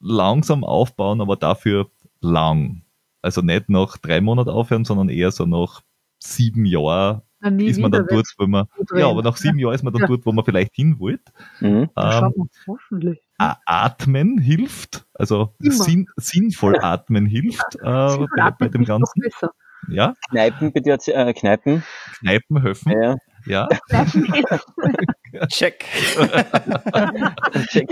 langsam aufbauen, aber dafür lang. Also nicht nach drei Monaten aufhören, sondern eher so nach sieben Jahren nie ist man dann dort, wo man, ja, aber nach sieben Jahren ist man dann Ja. dort, wo man vielleicht hin wollte. Mhm. Ähm, wir, hoffentlich. Atmen hilft, also sinn, sinnvoll atmen hilft äh, Sinnvoll bei, bei atmen dem Ganzen. Ja, Kneipen, bitte, äh, Kneipen. Kneipen helfen. Ja, Ja, Check. check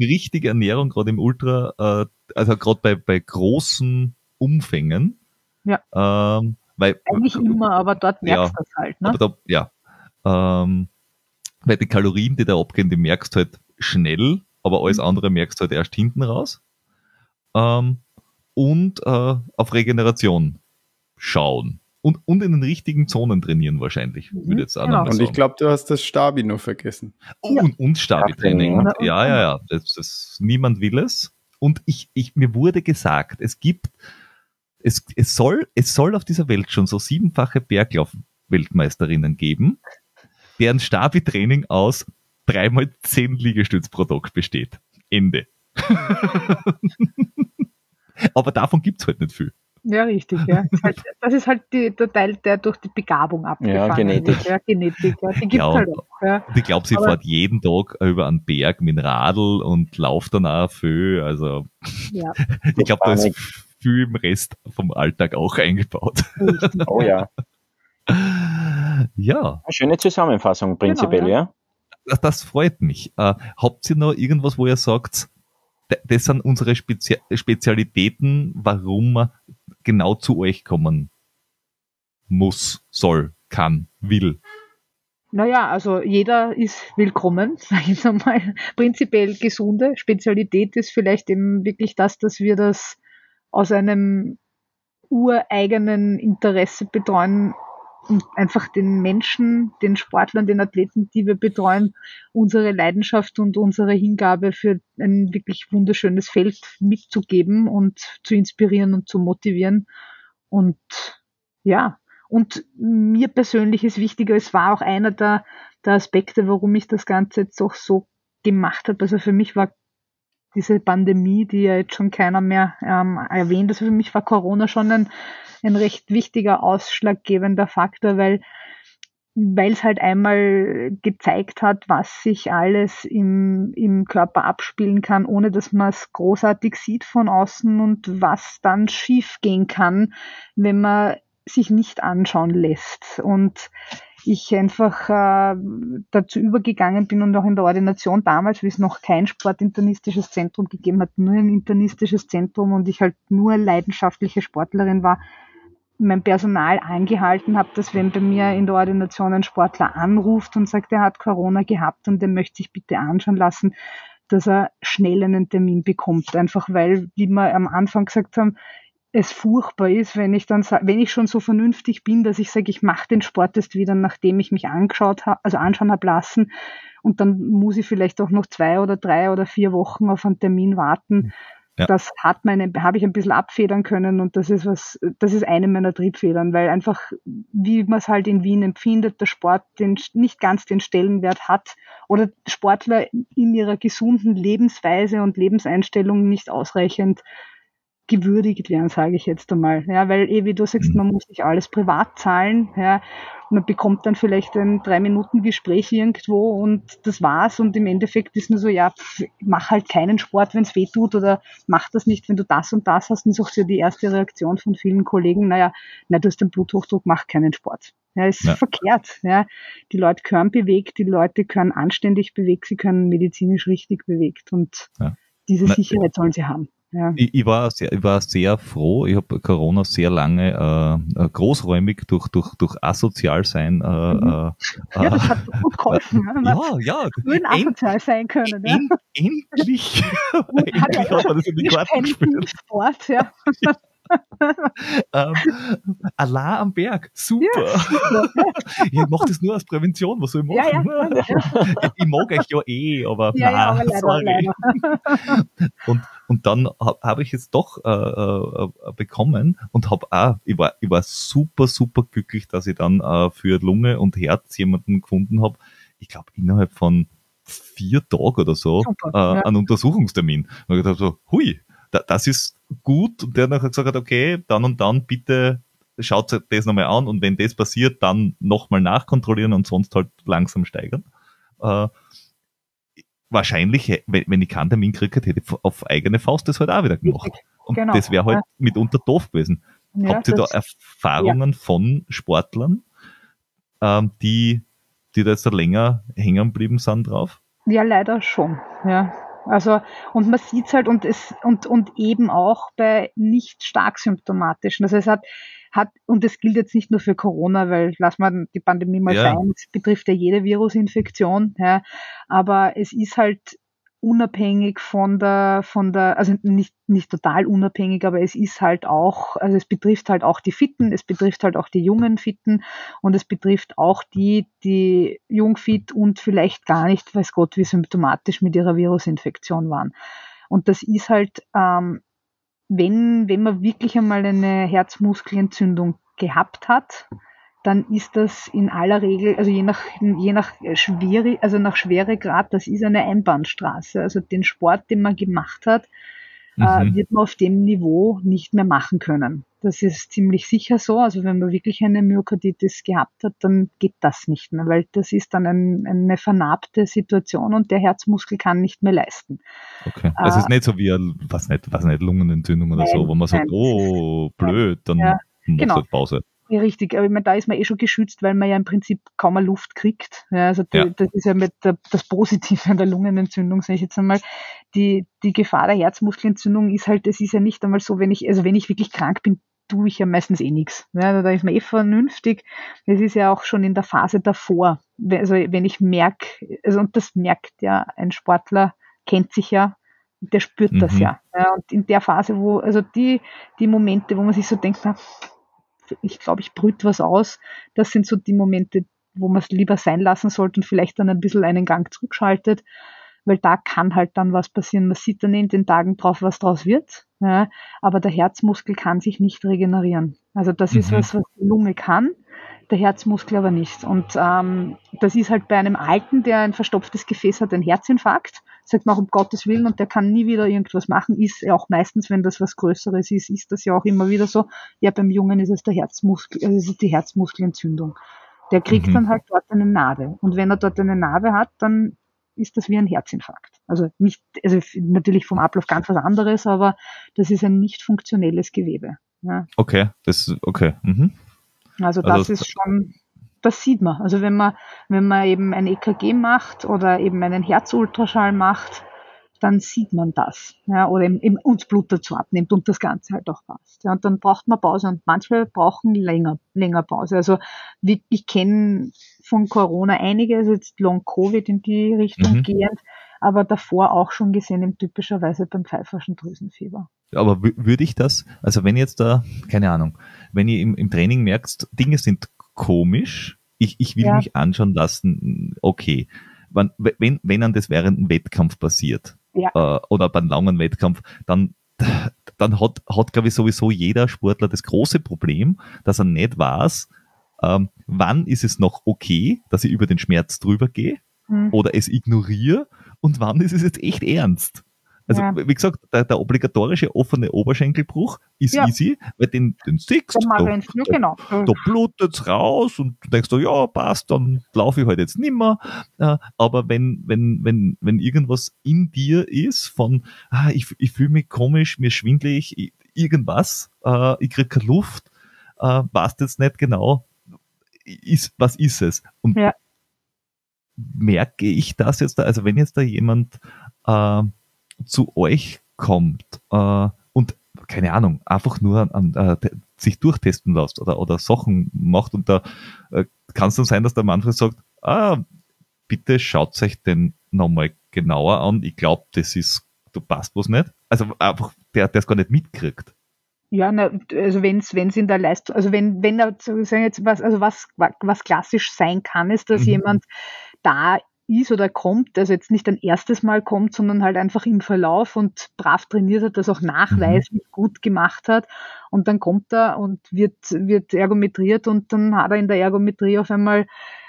richtige Ernährung, gerade im Ultra, äh, also gerade bei, bei großen Umfängen. Ja. Ähm, weil, Eigentlich immer, aber dort merkst du das halt. Ne? aber da, ja. Ähm, weil die Kalorien, die da abgehen, die merkst du halt schnell, aber alles Mhm. andere merkst du halt erst hinten raus. Ähm, und äh, auf Regeneration schauen. Und, und in den richtigen Zonen trainieren wahrscheinlich, Mhm, würde ich jetzt auch genau. mal Und sagen. ich glaube, du hast das Stabi noch vergessen. Oh, und, und Stabi-Training. Ja. Ja, ja, ja. Das, das, niemand will es. Und ich, ich, mir wurde gesagt, es gibt, es, es soll, es soll auf dieser Welt schon so siebenfache Berglauf-Weltmeisterinnen geben, deren Stabi-Training aus dreimal zehn Liegestütz pro Tag besteht. Ende. Aber davon gibt's halt nicht viel. Ja, richtig. Ja. Das ist halt, das ist halt die, der Teil, der durch die Begabung abgefangen Genetik. wird. Ja, Genetik. Ja. Die gibt's Ja, halt auch. Ja. Und ich glaube, sie Aber- fährt jeden Tag über einen Berg mit dem Radl und lauft dann auch viel. Also Ja. ich glaube, da ist viel im Rest vom Alltag auch eingebaut. Richtig. Oh ja. Ja, Eine schöne Zusammenfassung prinzipiell, Genau, ja. das, das freut mich. Äh, habt ihr noch irgendwas, wo ihr sagt, das sind unsere Spezi Spezialitäten, warum man genau zu euch kommen muss, soll, kann, will? Naja, also jeder ist willkommen, sage ich einmal. Prinzipiell gesunde Spezialität ist vielleicht eben wirklich das, dass wir das aus einem ureigenen Interesse betreuen und einfach den Menschen, den Sportlern, den Athleten, die wir betreuen, unsere Leidenschaft und unsere Hingabe für ein wirklich wunderschönes Feld mitzugeben und zu inspirieren und zu motivieren. Und ja, und mir persönlich ist wichtiger, es war auch einer der, der Aspekte, warum ich das Ganze jetzt auch so gemacht habe. Also für mich war diese Pandemie, die ja jetzt schon keiner mehr ähm, erwähnt, also für mich war Corona schon ein, ein recht wichtiger ausschlaggebender Faktor, weil weil es halt einmal gezeigt hat, was sich alles im, im Körper abspielen kann, ohne dass man es großartig sieht von außen und was dann schief gehen kann, wenn man sich nicht anschauen lässt. Und ich einfach äh, dazu übergegangen bin und auch in der Ordination damals, wie es noch kein sportinternistisches Zentrum gegeben hat, nur ein internistisches Zentrum und ich halt nur leidenschaftliche Sportlerin war, mein Personal angehalten habe, dass wenn bei mir in der Ordination ein Sportler anruft und sagt, er hat Corona gehabt und der möchte sich bitte anschauen lassen, dass er schnell einen Termin bekommt. Einfach weil, wie wir am Anfang gesagt haben, es furchtbar ist, wenn ich dann wenn ich schon so vernünftig bin, dass ich sage, ich mache den Sporttest wieder, nachdem ich mich angeschaut habe, also anschauen habe lassen, und dann muss ich vielleicht auch noch zwei oder drei oder vier Wochen auf einen Termin warten. ja. das hat meine, habe ich ein bisschen abfedern können und das ist was, das ist eine meiner Triebfedern, weil einfach, wie man es halt in Wien empfindet, der Sport den, nicht ganz den Stellenwert hat oder Sportler in ihrer gesunden Lebensweise und Lebenseinstellung nicht ausreichend gewürdigt werden, sage ich jetzt einmal. Ja, weil eh, wie du sagst, man muss sich alles privat zahlen. Ja, man bekommt dann vielleicht ein drei Minuten Gespräch irgendwo und das war's. Und im Endeffekt ist nur so, ja, pff, mach halt keinen Sport, wenn es weh tut oder mach das nicht, wenn du das und das hast. Und ist auch so die erste Reaktion von vielen Kollegen, naja, na, du hast den Bluthochdruck, mach keinen Sport. Ja, ist ja. verkehrt. Ja. Die Leute können bewegt, die Leute können anständig bewegt, sie können medizinisch richtig bewegt und ja. diese Sicherheit sollen sie haben. Ja. Ich, ich, war sehr, ich war sehr froh. Ich habe Corona sehr lange äh, äh, großräumig durch, durch, durch asozial sein. Äh, mhm. Äh, ja, das hat gut geholfen. ja, ja. Würden asozial sein können. Ja. endlich. endlich hat man das in die Karten gespielt. Sport, ja. ähm, Allah am Berg, super. Ja, ich mache das nur als Prävention, was soll ich machen? Ja, ja, ich mag euch ja eh, aber, ja, na, aber sorry. Und, und dann habe hab ich es doch äh, äh, bekommen und habe auch, ich war, ich war super, super glücklich, dass ich dann äh, für Lunge und Herz jemanden gefunden habe. Ich glaube, innerhalb von vier Tagen oder so Super, äh, ja. einen Untersuchungstermin. Und ich dachte so, hui, da, das ist gut. Und der nachher gesagt hat, okay, dann und dann bitte schaut euch das nochmal an und wenn das passiert, dann nochmal nachkontrollieren und sonst halt langsam steigern. Äh, wahrscheinlich, wenn, wenn ich keinen Termin gekriegt hätte, hätte ich auf eigene Faust das halt auch wieder gemacht. Und genau. das wäre halt mitunter doof gewesen. Ja, Habt ihr da Erfahrungen ja. von Sportlern, ähm, die, die da jetzt da länger hängen geblieben sind drauf? Ja, leider schon. Ja, also, und man sieht es halt und es, und, und eben auch bei nicht stark symptomatischen. Also es hat, hat, und das gilt jetzt nicht nur für Corona, weil lass mal die Pandemie mal ja. sein, es betrifft ja jede Virusinfektion, ja, aber es ist halt unabhängig von der, von der, also nicht, nicht total unabhängig, aber es ist halt auch, also es betrifft halt auch die Fitten, es betrifft halt auch die jungen Fitten und es betrifft auch die, die jungfit und vielleicht gar nicht, weiß Gott, wie symptomatisch mit ihrer Virusinfektion waren. Und das ist halt, ähm, wenn, wenn man wirklich einmal eine Herzmuskelentzündung gehabt hat, dann ist das in aller Regel, also je nach, je nach Schwere, also nach Schweregrad, das ist eine Einbahnstraße. Also den Sport, den man gemacht hat, äh, mhm. wird man auf dem Niveau nicht mehr machen können. Das ist ziemlich sicher so. Also wenn man wirklich eine Myokarditis gehabt hat, dann geht das nicht mehr, weil das ist dann ein, eine vernarbte Situation und der Herzmuskel kann nicht mehr leisten. Okay. Also es äh, ist nicht so wie, was nicht, was nicht, Lungenentzündung oder nein, so, wo man sagt, oh, blöd, dann ja, macht genau. halt Pause. Ja, richtig, aber ich meine, da ist man eh schon geschützt, weil man ja im Prinzip kaum mehr Luft kriegt. Ja, also die, ja. das ist ja mit der, das Positive an der Lungenentzündung, sage ich jetzt einmal. Die, die Gefahr der Herzmuskelentzündung ist halt, es ist ja nicht einmal so, wenn ich, also wenn ich wirklich krank bin, tue ich ja meistens eh nichts. Ja, da ist man eh vernünftig. Es ist ja auch schon in der Phase davor. Also wenn ich merke, also und das merkt ja ein Sportler, kennt sich ja, der spürt mhm. das ja. ja. Und in der Phase, wo, also die, die Momente, wo man sich so denkt, na, ich glaube, ich brüte was aus. Das sind so die Momente, wo man es lieber sein lassen sollte und vielleicht dann ein bisschen einen Gang zurückschaltet, weil da kann halt dann was passieren. Man sieht dann in den Tagen drauf, was draus wird, ja, aber der Herzmuskel kann sich nicht regenerieren. Also das mhm. ist was, was die Lunge kann der Herzmuskel aber nicht. Und ähm, das ist halt bei einem Alten, der ein verstopftes Gefäß hat, ein Herzinfarkt, sagt man auch um Gottes Willen und der kann nie wieder irgendwas machen, ist ja auch meistens, wenn das was Größeres ist, ist das ja auch immer wieder so. Ja, beim Jungen ist es der Herzmuskel, also es ist die Herzmuskelentzündung. Der kriegt mhm. dann halt dort eine Narbe. Und wenn er dort eine Narbe hat, dann ist das wie ein Herzinfarkt. Also nicht, also natürlich vom Ablauf ganz was anderes, aber das ist ein nicht funktionelles Gewebe. Ja. Okay, das okay. Mhm. Also, also das ist schon, das sieht man. Also wenn man, wenn man eben ein EKG macht oder eben einen Herzultraschall macht, dann sieht man das. Ja, oder eben, eben uns Blut dazu abnimmt und das Ganze halt auch passt. Ja, und dann braucht man Pause und manche brauchen länger, länger Pause. Also wie, ich kenne von Corona einige, also jetzt Long Covid in die Richtung mhm. gehend, aber davor auch schon gesehen, eben typischerweise beim pfeiferschen Drüsenfieber. Aber würde ich das, also wenn jetzt da, keine Ahnung, wenn ihr im, im Training merkt, Dinge sind komisch, ich, ich will ja. mich anschauen lassen, okay. Wenn, wenn, wenn an das während einem Wettkampf passiert, ja. äh, oder beim langen Wettkampf, dann dann hat, hat glaube ich, sowieso jeder Sportler das große Problem, dass er nicht weiß, ähm, wann ist es noch okay, dass ich über den Schmerz drüber gehe mhm. oder es ignoriere und wann ist es jetzt echt ernst. Also, ja. wie gesagt, der, der, obligatorische offene Oberschenkelbruch ist ja. easy, weil den, den siehst du, da, da, genau. da blutet's raus und du denkst du, ja, passt, dann laufe ich halt jetzt nimmer. Äh, aber wenn, wenn, wenn, wenn irgendwas in dir ist von, ah, ich, ich fühle mich komisch, mir schwindelig, irgendwas, äh, ich krieg keine Luft, äh, weißt jetzt nicht genau, ist, was ist es? Und ja. merke ich das jetzt da, also wenn jetzt da jemand äh, zu euch kommt äh, und keine Ahnung, einfach nur an, äh, sich durchtesten lässt oder, oder Sachen macht und da äh, kann es dann sein, dass der Manfred sagt, ah, bitte schaut euch den nochmal genauer an. Ich glaube, das ist, du passt was nicht. Also einfach, der, der es gar nicht mitkriegt. Ja, na, also wenn es in der Leistung, also wenn, wenn da sagen jetzt was, also was, was klassisch sein kann, ist, dass mhm. jemand da ist oder kommt, also jetzt nicht ein erstes Mal kommt, sondern halt einfach im Verlauf und brav trainiert hat, das auch nachweislich mhm. gut gemacht hat. Und dann kommt er und wird, wird ergometriert und dann hat er in der Ergometrie auf einmal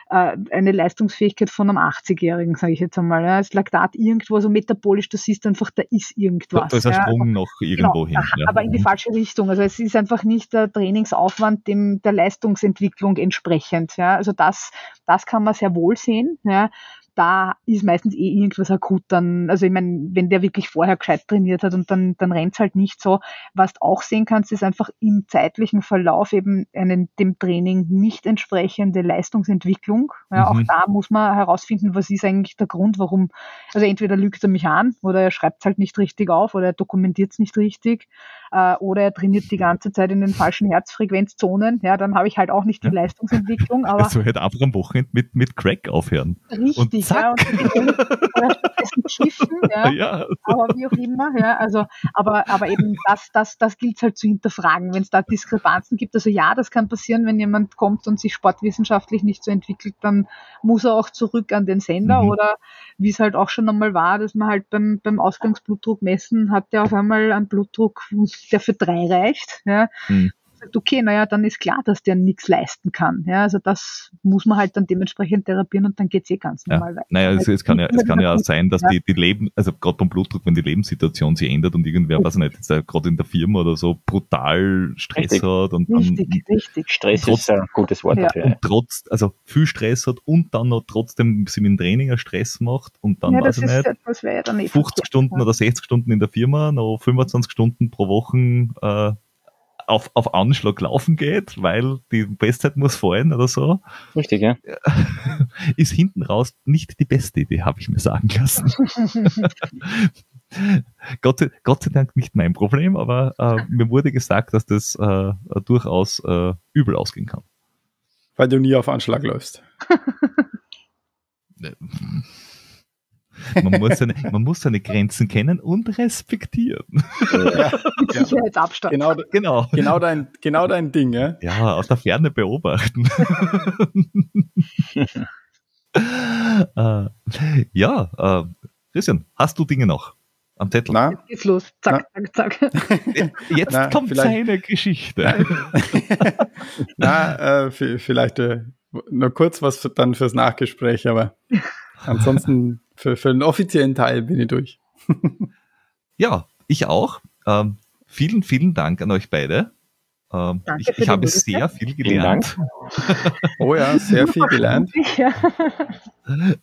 äh, eine Leistungsfähigkeit von einem 80-Jährigen, sage ich jetzt einmal. Ja. Das Laktat irgendwo, so metabolisch, das ist einfach, da ist irgendwas. Da ist ein ja. Sprung noch irgendwo genau, hin. Ja. Aber in die mhm. falsche Richtung. Also es ist einfach nicht der Trainingsaufwand dem der Leistungsentwicklung entsprechend. Ja. Also das, das kann man sehr wohl sehen. Ja da ist meistens eh irgendwas akut dann, also ich meine, wenn der wirklich vorher gescheit trainiert hat und dann, dann rennt es halt nicht so. Was du auch sehen kannst, ist einfach im zeitlichen Verlauf eben einen dem Training nicht entsprechende Leistungsentwicklung. Ja, mhm. Auch da muss man herausfinden, was ist eigentlich der Grund, warum, also entweder lügt er mich an oder er schreibt es halt nicht richtig auf oder er dokumentiert es nicht richtig äh, oder er trainiert die ganze Zeit in den falschen Herzfrequenzzonen. Ja, dann habe ich halt auch nicht die Leistungsentwicklung. Aber also halt einfach am Wochenende mit, mit Crack aufhören. Richtig, ja, und Schiffen, ja, ja. aber wie auch immer, ja, also, aber, aber eben das, das, das gilt halt zu hinterfragen, wenn es da Diskrepanzen gibt. Also ja, das kann passieren, wenn jemand kommt und sich sportwissenschaftlich nicht so entwickelt, dann muss er auch zurück an den Sender mhm. oder wie es halt auch schon einmal war, dass man halt beim, beim Ausgangsblutdruck messen hat der auf einmal einen Blutdruck, der für drei reicht, ja. Mhm sagt, okay, naja, dann ist klar, dass der nichts leisten kann. Ja, also das muss man halt dann dementsprechend therapieren und dann geht's eh ganz normal ja. weiter. Naja, es, es, kann ja, es kann ja auch sein, dass ja. die, die Leben, also gerade beim Blutdruck, wenn die Lebenssituation sich ändert und irgendwer, weiß ich nicht, jetzt gerade in der Firma oder so brutal Stress richtig. hat und richtig, dann, richtig. Stress trotz, ist ein gutes Wort ja. dafür. Und trotz, also viel Stress hat und dann noch trotzdem sich mit dem Training Stress macht und dann, ja, weiß ich nicht, dann 50 Stunden oder 60 Stunden in der Firma, noch 25 Stunden pro Woche äh, auf, auf Anschlag laufen geht, weil die Bestzeit muss fallen oder so. Richtig, ja. Ist hinten raus nicht die beste Idee, habe ich mir sagen lassen. Gott, sei, Gott sei Dank nicht mein Problem, aber äh, mir wurde gesagt, dass das äh, durchaus äh, übel ausgehen kann. Weil du nie auf Anschlag läufst. Man muss, seine, man muss seine Grenzen kennen und respektieren. Ja, ja. Sicherheitsabstand. Genau, genau. Genau, dein, genau dein Ding, ja? Ja, aus der Ferne beobachten. äh, ja, äh, Christian, hast du Dinge noch am Zettel? Na? Jetzt geht's los. Zack, Na? zack, zack. Jetzt Na, kommt seine Geschichte. Na, äh, vielleicht äh, nur kurz was für, dann fürs Nachgespräch, aber ansonsten für, für den offiziellen Teil bin ich durch. ja, ich auch. Ähm, vielen, vielen Dank an euch beide. Ähm, ich, ich habe sehr viel gelernt. oh ja, sehr viel gelernt.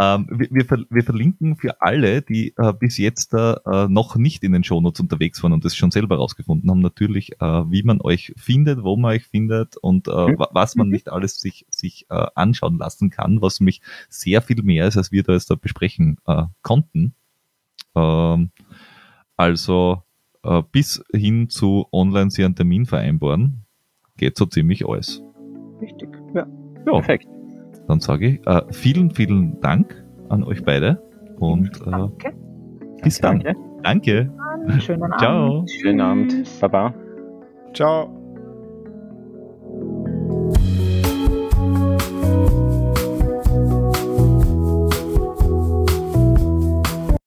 Ähm, wir, wir, wir, verlinken für alle, die äh, bis jetzt äh, noch nicht in den Shownotes unterwegs waren und das schon selber rausgefunden haben, natürlich, äh, wie man euch findet, wo man euch findet und äh, mhm. was man mhm. nicht alles sich, sich äh, anschauen lassen kann, was mich sehr viel mehr ist, als wir da jetzt da besprechen äh, konnten. Ähm, also bis hin zu online sie einen Termin vereinbaren, geht so ziemlich alles. Richtig, ja. Ja, perfekt. Dann sage ich äh, vielen, vielen Dank an euch beide und äh, Danke. bis dann. Danke. Danke. Schönen Abend. Ciao. Schönen Abend. Baba. Ciao.